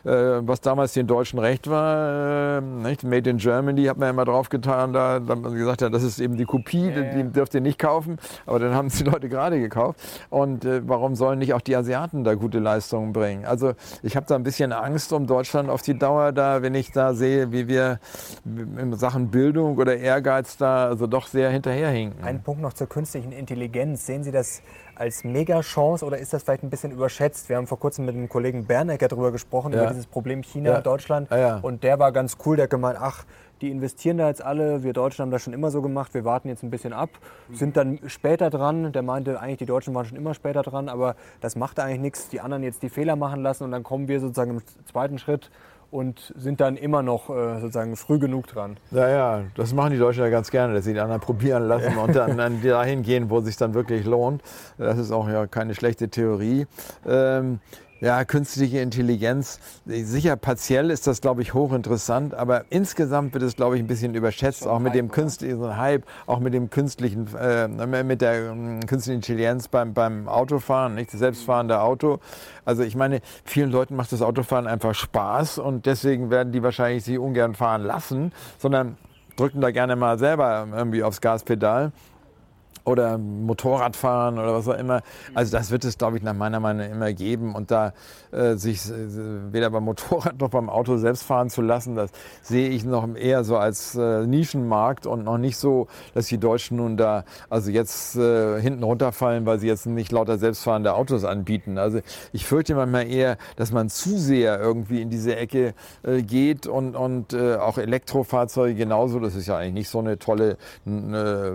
was damals den Deutschen recht war, äh, nicht? Made in Germany hat man ja immer drauf getan, da, da hat man gesagt, ja, das ist eben die Kopie, ja, die, die dürft ihr nicht kaufen. Aber dann haben es die Leute gerade gekauft. Und äh, warum sollen nicht auch die Asiaten da gute Leistungen bringen? Also ich habe da ein bisschen Angst um Deutschland auf die Dauer da, wenn ich da sehe, wie wir in Sachen Bildung oder Ehrgeiz da also doch sehr hinterherhinken. Ein Punkt noch zur künstlichen Intelligenz. Sehen Sie das als Mega-Chance oder ist das vielleicht ein bisschen überschätzt? Wir haben vor kurzem mit dem Kollegen Bernecker darüber gesprochen, ja. über dieses Problem China ja. und Deutschland. Ja, und der war ganz cool, der hat gemeint, ach, die investieren da jetzt alle, wir Deutschen haben das schon immer so gemacht, wir warten jetzt ein bisschen ab, sind dann später dran. Der meinte eigentlich, die Deutschen waren schon immer später dran, aber das macht eigentlich nichts, die anderen jetzt die Fehler machen lassen und dann kommen wir sozusagen im zweiten Schritt und sind dann immer noch äh, sozusagen früh genug dran. Ja, ja, das machen die Deutschen ja ganz gerne, dass sie die anderen probieren lassen und dann, dann dahin gehen, wo es sich dann wirklich lohnt. Das ist auch ja keine schlechte Theorie. Ähm, ja, künstliche Intelligenz. Sicher, partiell ist das, glaube ich, hochinteressant, aber insgesamt wird es, glaube ich, ein bisschen überschätzt, auch mit Hype, dem künstlichen Hype, auch mit dem künstlichen, äh, mit der äh, künstlichen Intelligenz beim, beim Autofahren, nicht? Das selbstfahrende Auto. Also ich meine, vielen Leuten macht das Autofahren einfach Spaß und deswegen werden die wahrscheinlich sich ungern fahren lassen, sondern drücken da gerne mal selber irgendwie aufs Gaspedal oder Motorradfahren oder was auch immer. Also das wird es, glaube ich, nach meiner Meinung immer geben. Und da äh, sich äh, weder beim Motorrad noch beim Auto selbst fahren zu lassen, das sehe ich noch eher so als äh, Nischenmarkt und noch nicht so, dass die Deutschen nun da also jetzt äh, hinten runterfallen, weil sie jetzt nicht lauter selbstfahrende Autos anbieten. Also ich fürchte manchmal eher, dass man zu sehr irgendwie in diese Ecke äh, geht und, und auch Elektrofahrzeuge genauso. Das ist ja eigentlich nicht so eine tolle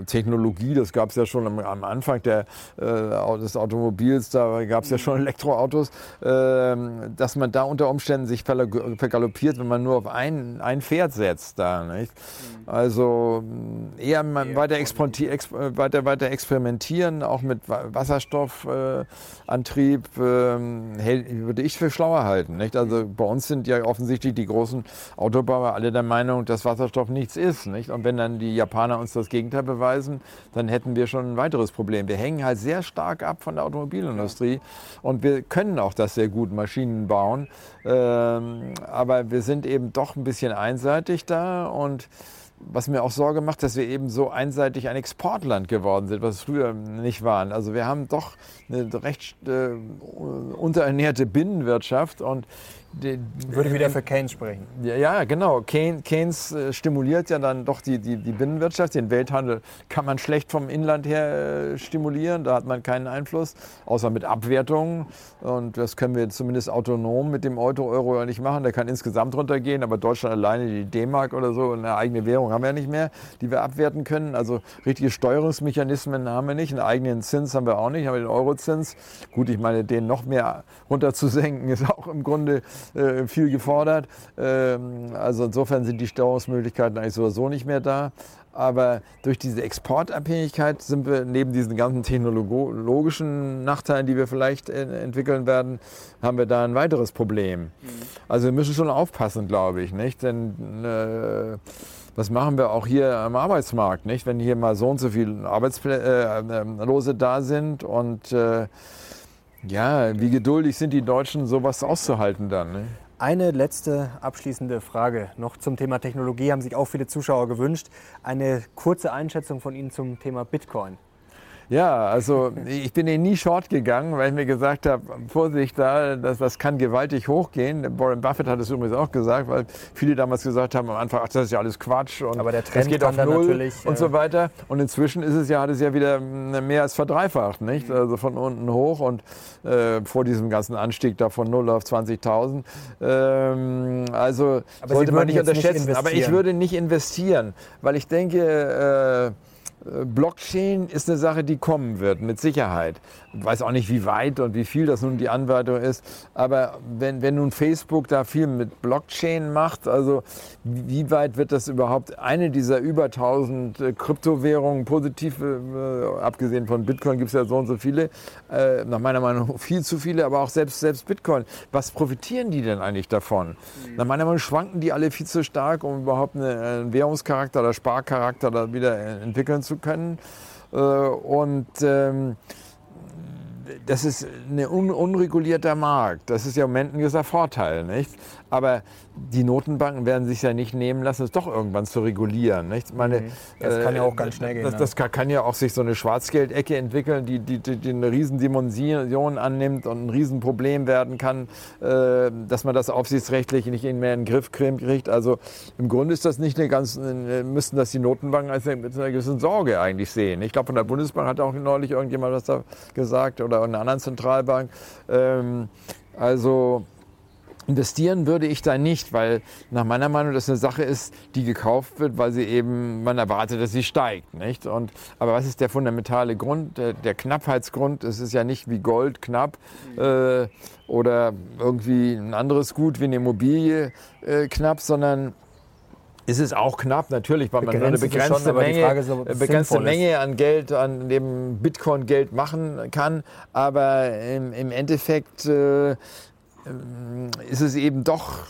Technologie. Das gab es ja schon am, am Anfang der, äh, des Automobils, da gab es ja schon Elektroautos, äh, dass man da unter Umständen sich vergaloppiert, wenn man nur auf ein, ein Pferd setzt. Da, nicht? Mhm. Also eher, eher weiter, weiter, weiter experimentieren, auch mit Wasserstoffantrieb, äh, würde ich für schlauer halten. Nicht? Also bei uns sind ja offensichtlich die großen Autobauer alle der Meinung, dass Wasserstoff nichts ist. Nicht? Und wenn dann die Japaner uns das Gegenteil beweisen, dann hätten wir schon ein weiteres Problem. Wir hängen halt sehr stark ab von der Automobilindustrie und wir können auch das sehr gut, Maschinen bauen. Ähm, aber wir sind eben doch ein bisschen einseitig da und was mir auch Sorge macht, dass wir eben so einseitig ein Exportland geworden sind, was früher nicht waren. Also wir haben doch eine recht äh, unterernährte Binnenwirtschaft und die, Würde wieder für Keynes sprechen. Ja, genau. Keynes äh, stimuliert ja dann doch die, die, die Binnenwirtschaft. Den Welthandel kann man schlecht vom Inland her äh, stimulieren. Da hat man keinen Einfluss, außer mit Abwertungen. Und das können wir zumindest autonom mit dem Euro-Euro ja nicht machen. Der kann insgesamt runtergehen. Aber Deutschland alleine, die D-Mark oder so, eine eigene Währung haben wir ja nicht mehr, die wir abwerten können. Also richtige Steuerungsmechanismen haben wir nicht. Einen eigenen Zins haben wir auch nicht. Haben wir den Eurozins. Gut, ich meine, den noch mehr runterzusenken ist auch im Grunde äh, viel gefordert. Ähm, also insofern sind die Steuerungsmöglichkeiten eigentlich so oder so nicht mehr da. Aber durch diese Exportabhängigkeit sind wir neben diesen ganzen technologischen Nachteilen, die wir vielleicht entwickeln werden, haben wir da ein weiteres Problem. Mhm. Also wir müssen schon aufpassen, glaube ich, nicht? Denn äh, was machen wir auch hier am Arbeitsmarkt, nicht? Wenn hier mal so und so viele Arbeitslose äh, da sind und äh, ja, wie geduldig sind die Deutschen, sowas auszuhalten dann? Ne? Eine letzte abschließende Frage noch zum Thema Technologie haben sich auch viele Zuschauer gewünscht. Eine kurze Einschätzung von Ihnen zum Thema Bitcoin. Ja, also ich bin nie short gegangen, weil ich mir gesagt habe, Vorsicht da, das, das kann gewaltig hochgehen. Warren Buffett hat es übrigens auch gesagt, weil viele damals gesagt haben am Anfang, ach, das ist ja alles Quatsch und Aber der Trend das geht auf Null und so weiter. Und inzwischen ist es ja, hat es ja wieder mehr als verdreifacht, nicht? Mhm. Also von unten hoch und äh, vor diesem ganzen Anstieg da von 0 auf 20.000. Ähm, also Aber sollte man nicht unterschätzen. Nicht aber ich würde nicht investieren, weil ich denke, äh, äh, Blockchain ist eine Sache, die kommen wird, mit Sicherheit. Ich weiß auch nicht, wie weit und wie viel das nun die Anwendung ist. Aber wenn, wenn nun Facebook da viel mit Blockchain macht, also wie weit wird das überhaupt eine dieser über 1000 äh, Kryptowährungen positiv, äh, abgesehen von Bitcoin gibt es ja so und so viele, äh, nach meiner Meinung viel zu viele, aber auch selbst, selbst Bitcoin. Was profitieren die denn eigentlich davon? Mhm. Nach meiner Meinung schwanken die alle viel zu stark, um überhaupt eine, einen Währungscharakter oder Sparcharakter da wieder entwickeln zu können. Äh, und ähm, das ist ein un unregulierter Markt. Das ist ja im Moment ein gewisser Vorteil. Nicht? Aber die Notenbanken werden sich ja nicht nehmen lassen, es doch irgendwann zu regulieren. Nicht? Meine, mhm. das kann ja auch ganz schnell gehen. Das, das kann, kann, ja auch sich so eine Schwarzgeldecke entwickeln, die, die, die, eine Riesendimension annimmt und ein Riesenproblem werden kann, äh, dass man das aufsichtsrechtlich nicht mehr in den Griff kriegt. Also im Grunde ist das nicht eine ganz, müssten das die Notenbanken als eine, mit einer gewissen Sorge eigentlich sehen. Ich glaube, von der Bundesbank hat auch neulich irgendjemand was da gesagt oder einer anderen Zentralbank. Ähm, also Investieren würde ich da nicht, weil nach meiner Meinung das eine Sache ist, die gekauft wird, weil sie eben, man erwartet, dass sie steigt. Nicht? Und, aber was ist der fundamentale Grund, der, der Knappheitsgrund? Es ist ja nicht wie Gold knapp äh, oder irgendwie ein anderes Gut wie eine Immobilie äh, knapp, sondern ist es auch knapp, natürlich, weil man nur eine begrenzte, schon, Menge, so, begrenzte Menge an Geld, an dem Bitcoin Geld machen kann. Aber im, im Endeffekt äh, ist es eben doch,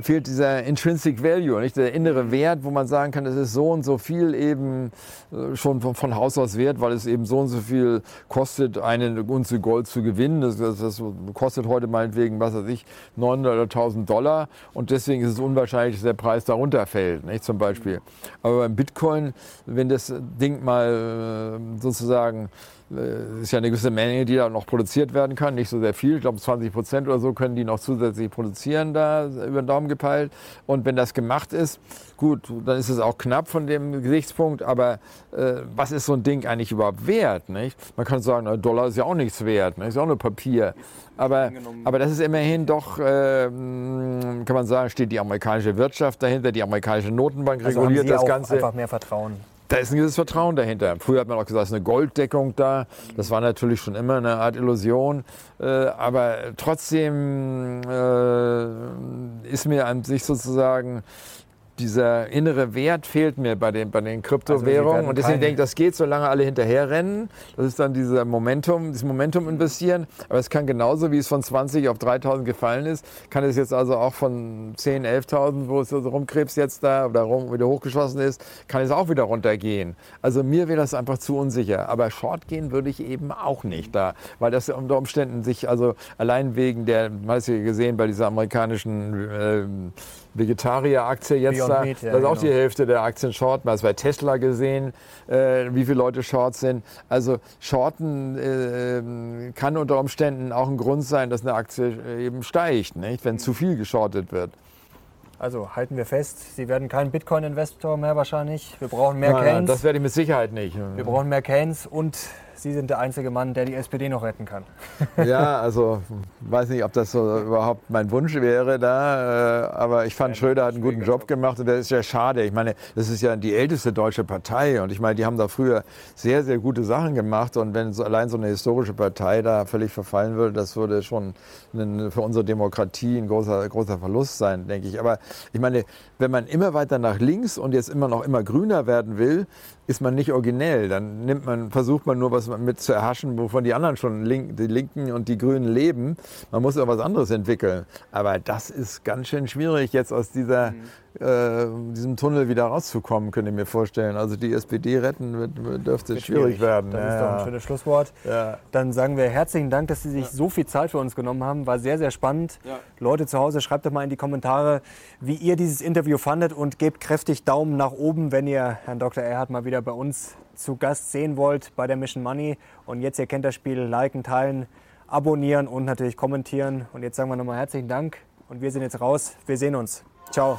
fehlt dieser Intrinsic Value, nicht der innere Wert, wo man sagen kann, es ist so und so viel eben äh, schon von, von Haus aus wert, weil es eben so und so viel kostet, eine Unze Gold zu gewinnen. Das, das, das kostet heute meinetwegen, was weiß ich, 900 oder 1000 Dollar und deswegen ist es unwahrscheinlich, dass der Preis darunter fällt, nicht zum Beispiel. Aber beim Bitcoin, wenn das Ding mal äh, sozusagen äh, ist ja eine gewisse Menge, die da noch produziert werden kann. Nicht so sehr viel. Ich glaube, 20 Prozent oder so können die noch zusätzlich produzieren, da über den Daumen gepeilt. Und wenn das gemacht ist, gut, dann ist es auch knapp von dem Gesichtspunkt. Aber äh, was ist so ein Ding eigentlich überhaupt wert? Nicht? Man kann sagen, ein Dollar ist ja auch nichts wert. Nicht? Ist ja auch nur Papier. Aber, aber das ist immerhin doch, äh, kann man sagen, steht die amerikanische Wirtschaft dahinter, die amerikanische Notenbank also reguliert das Ganze. Einfach mehr Vertrauen. Da ist ein gewisses Vertrauen dahinter. Früher hat man auch gesagt, es ist eine Golddeckung da. Das war natürlich schon immer eine Art Illusion. Äh, aber trotzdem äh, ist mir an sich sozusagen dieser innere Wert fehlt mir bei den, bei den Kryptowährungen. Also und deswegen denke ich, das geht, solange alle hinterherrennen. Das ist dann dieser Momentum, dieses Momentum investieren. Aber es kann genauso, wie es von 20 auf 3000 gefallen ist, kann es jetzt also auch von 10, 11.000, wo es so rumkrebst jetzt da oder rum, wieder hochgeschossen ist, kann es auch wieder runtergehen. Also mir wäre das einfach zu unsicher. Aber Short gehen würde ich eben auch nicht da, weil das unter Umständen sich, also allein wegen der, man hat ja gesehen bei dieser amerikanischen äh, Vegetarier-Aktie jetzt Beyond da, Meat, ja, das ist auch genau. die Hälfte der Aktien short. Man hat es bei Tesla gesehen, äh, wie viele Leute short sind. Also shorten äh, kann unter Umständen auch ein Grund sein, dass eine Aktie eben steigt, nicht? wenn zu viel geschortet wird. Also halten wir fest, Sie werden kein Bitcoin-Investor mehr wahrscheinlich. Wir brauchen mehr Nein, Canes. Das werde ich mit Sicherheit nicht. Wir brauchen mehr Canes und Sie sind der einzige Mann, der die SPD noch retten kann. Ja, also weiß nicht, ob das so überhaupt mein Wunsch wäre da, äh, aber ich fand Schröder hat einen guten Job gemacht und das ist ja schade. Ich meine, das ist ja die älteste deutsche Partei und ich meine, die haben da früher sehr, sehr gute Sachen gemacht und wenn so, allein so eine historische Partei da völlig verfallen würde, das würde schon für unsere Demokratie ein großer, großer Verlust sein, denke ich. Aber ich meine, wenn man immer weiter nach links und jetzt immer noch immer grüner werden will, ist man nicht originell. Dann nimmt man, versucht man nur was mit zu erhaschen, wovon die anderen schon die Linken und die Grünen leben. Man muss ja was anderes entwickeln. Aber das ist ganz schön schwierig, jetzt aus dieser mhm äh, diesem Tunnel wieder rauszukommen, könnte ich mir vorstellen. Also die SPD retten wird, dürfte wird schwierig, schwierig werden. Das ja. ist doch ein schönes Schlusswort. Ja. Dann sagen wir herzlichen Dank, dass Sie sich ja. so viel Zeit für uns genommen haben. War sehr, sehr spannend. Leute zu Hause, schreibt doch mal in die Kommentare, wie ihr dieses Interview fandet und gebt kräftig Daumen nach oben, wenn ihr Herrn Dr. Erhard mal wieder bei uns zu Gast sehen wollt bei der Mission Money. Und jetzt, ihr kennt das Spiel, liken, teilen, abonnieren und natürlich kommentieren. Und jetzt sagen wir nochmal herzlichen Dank und wir sind jetzt raus. Wir sehen uns. Ciao.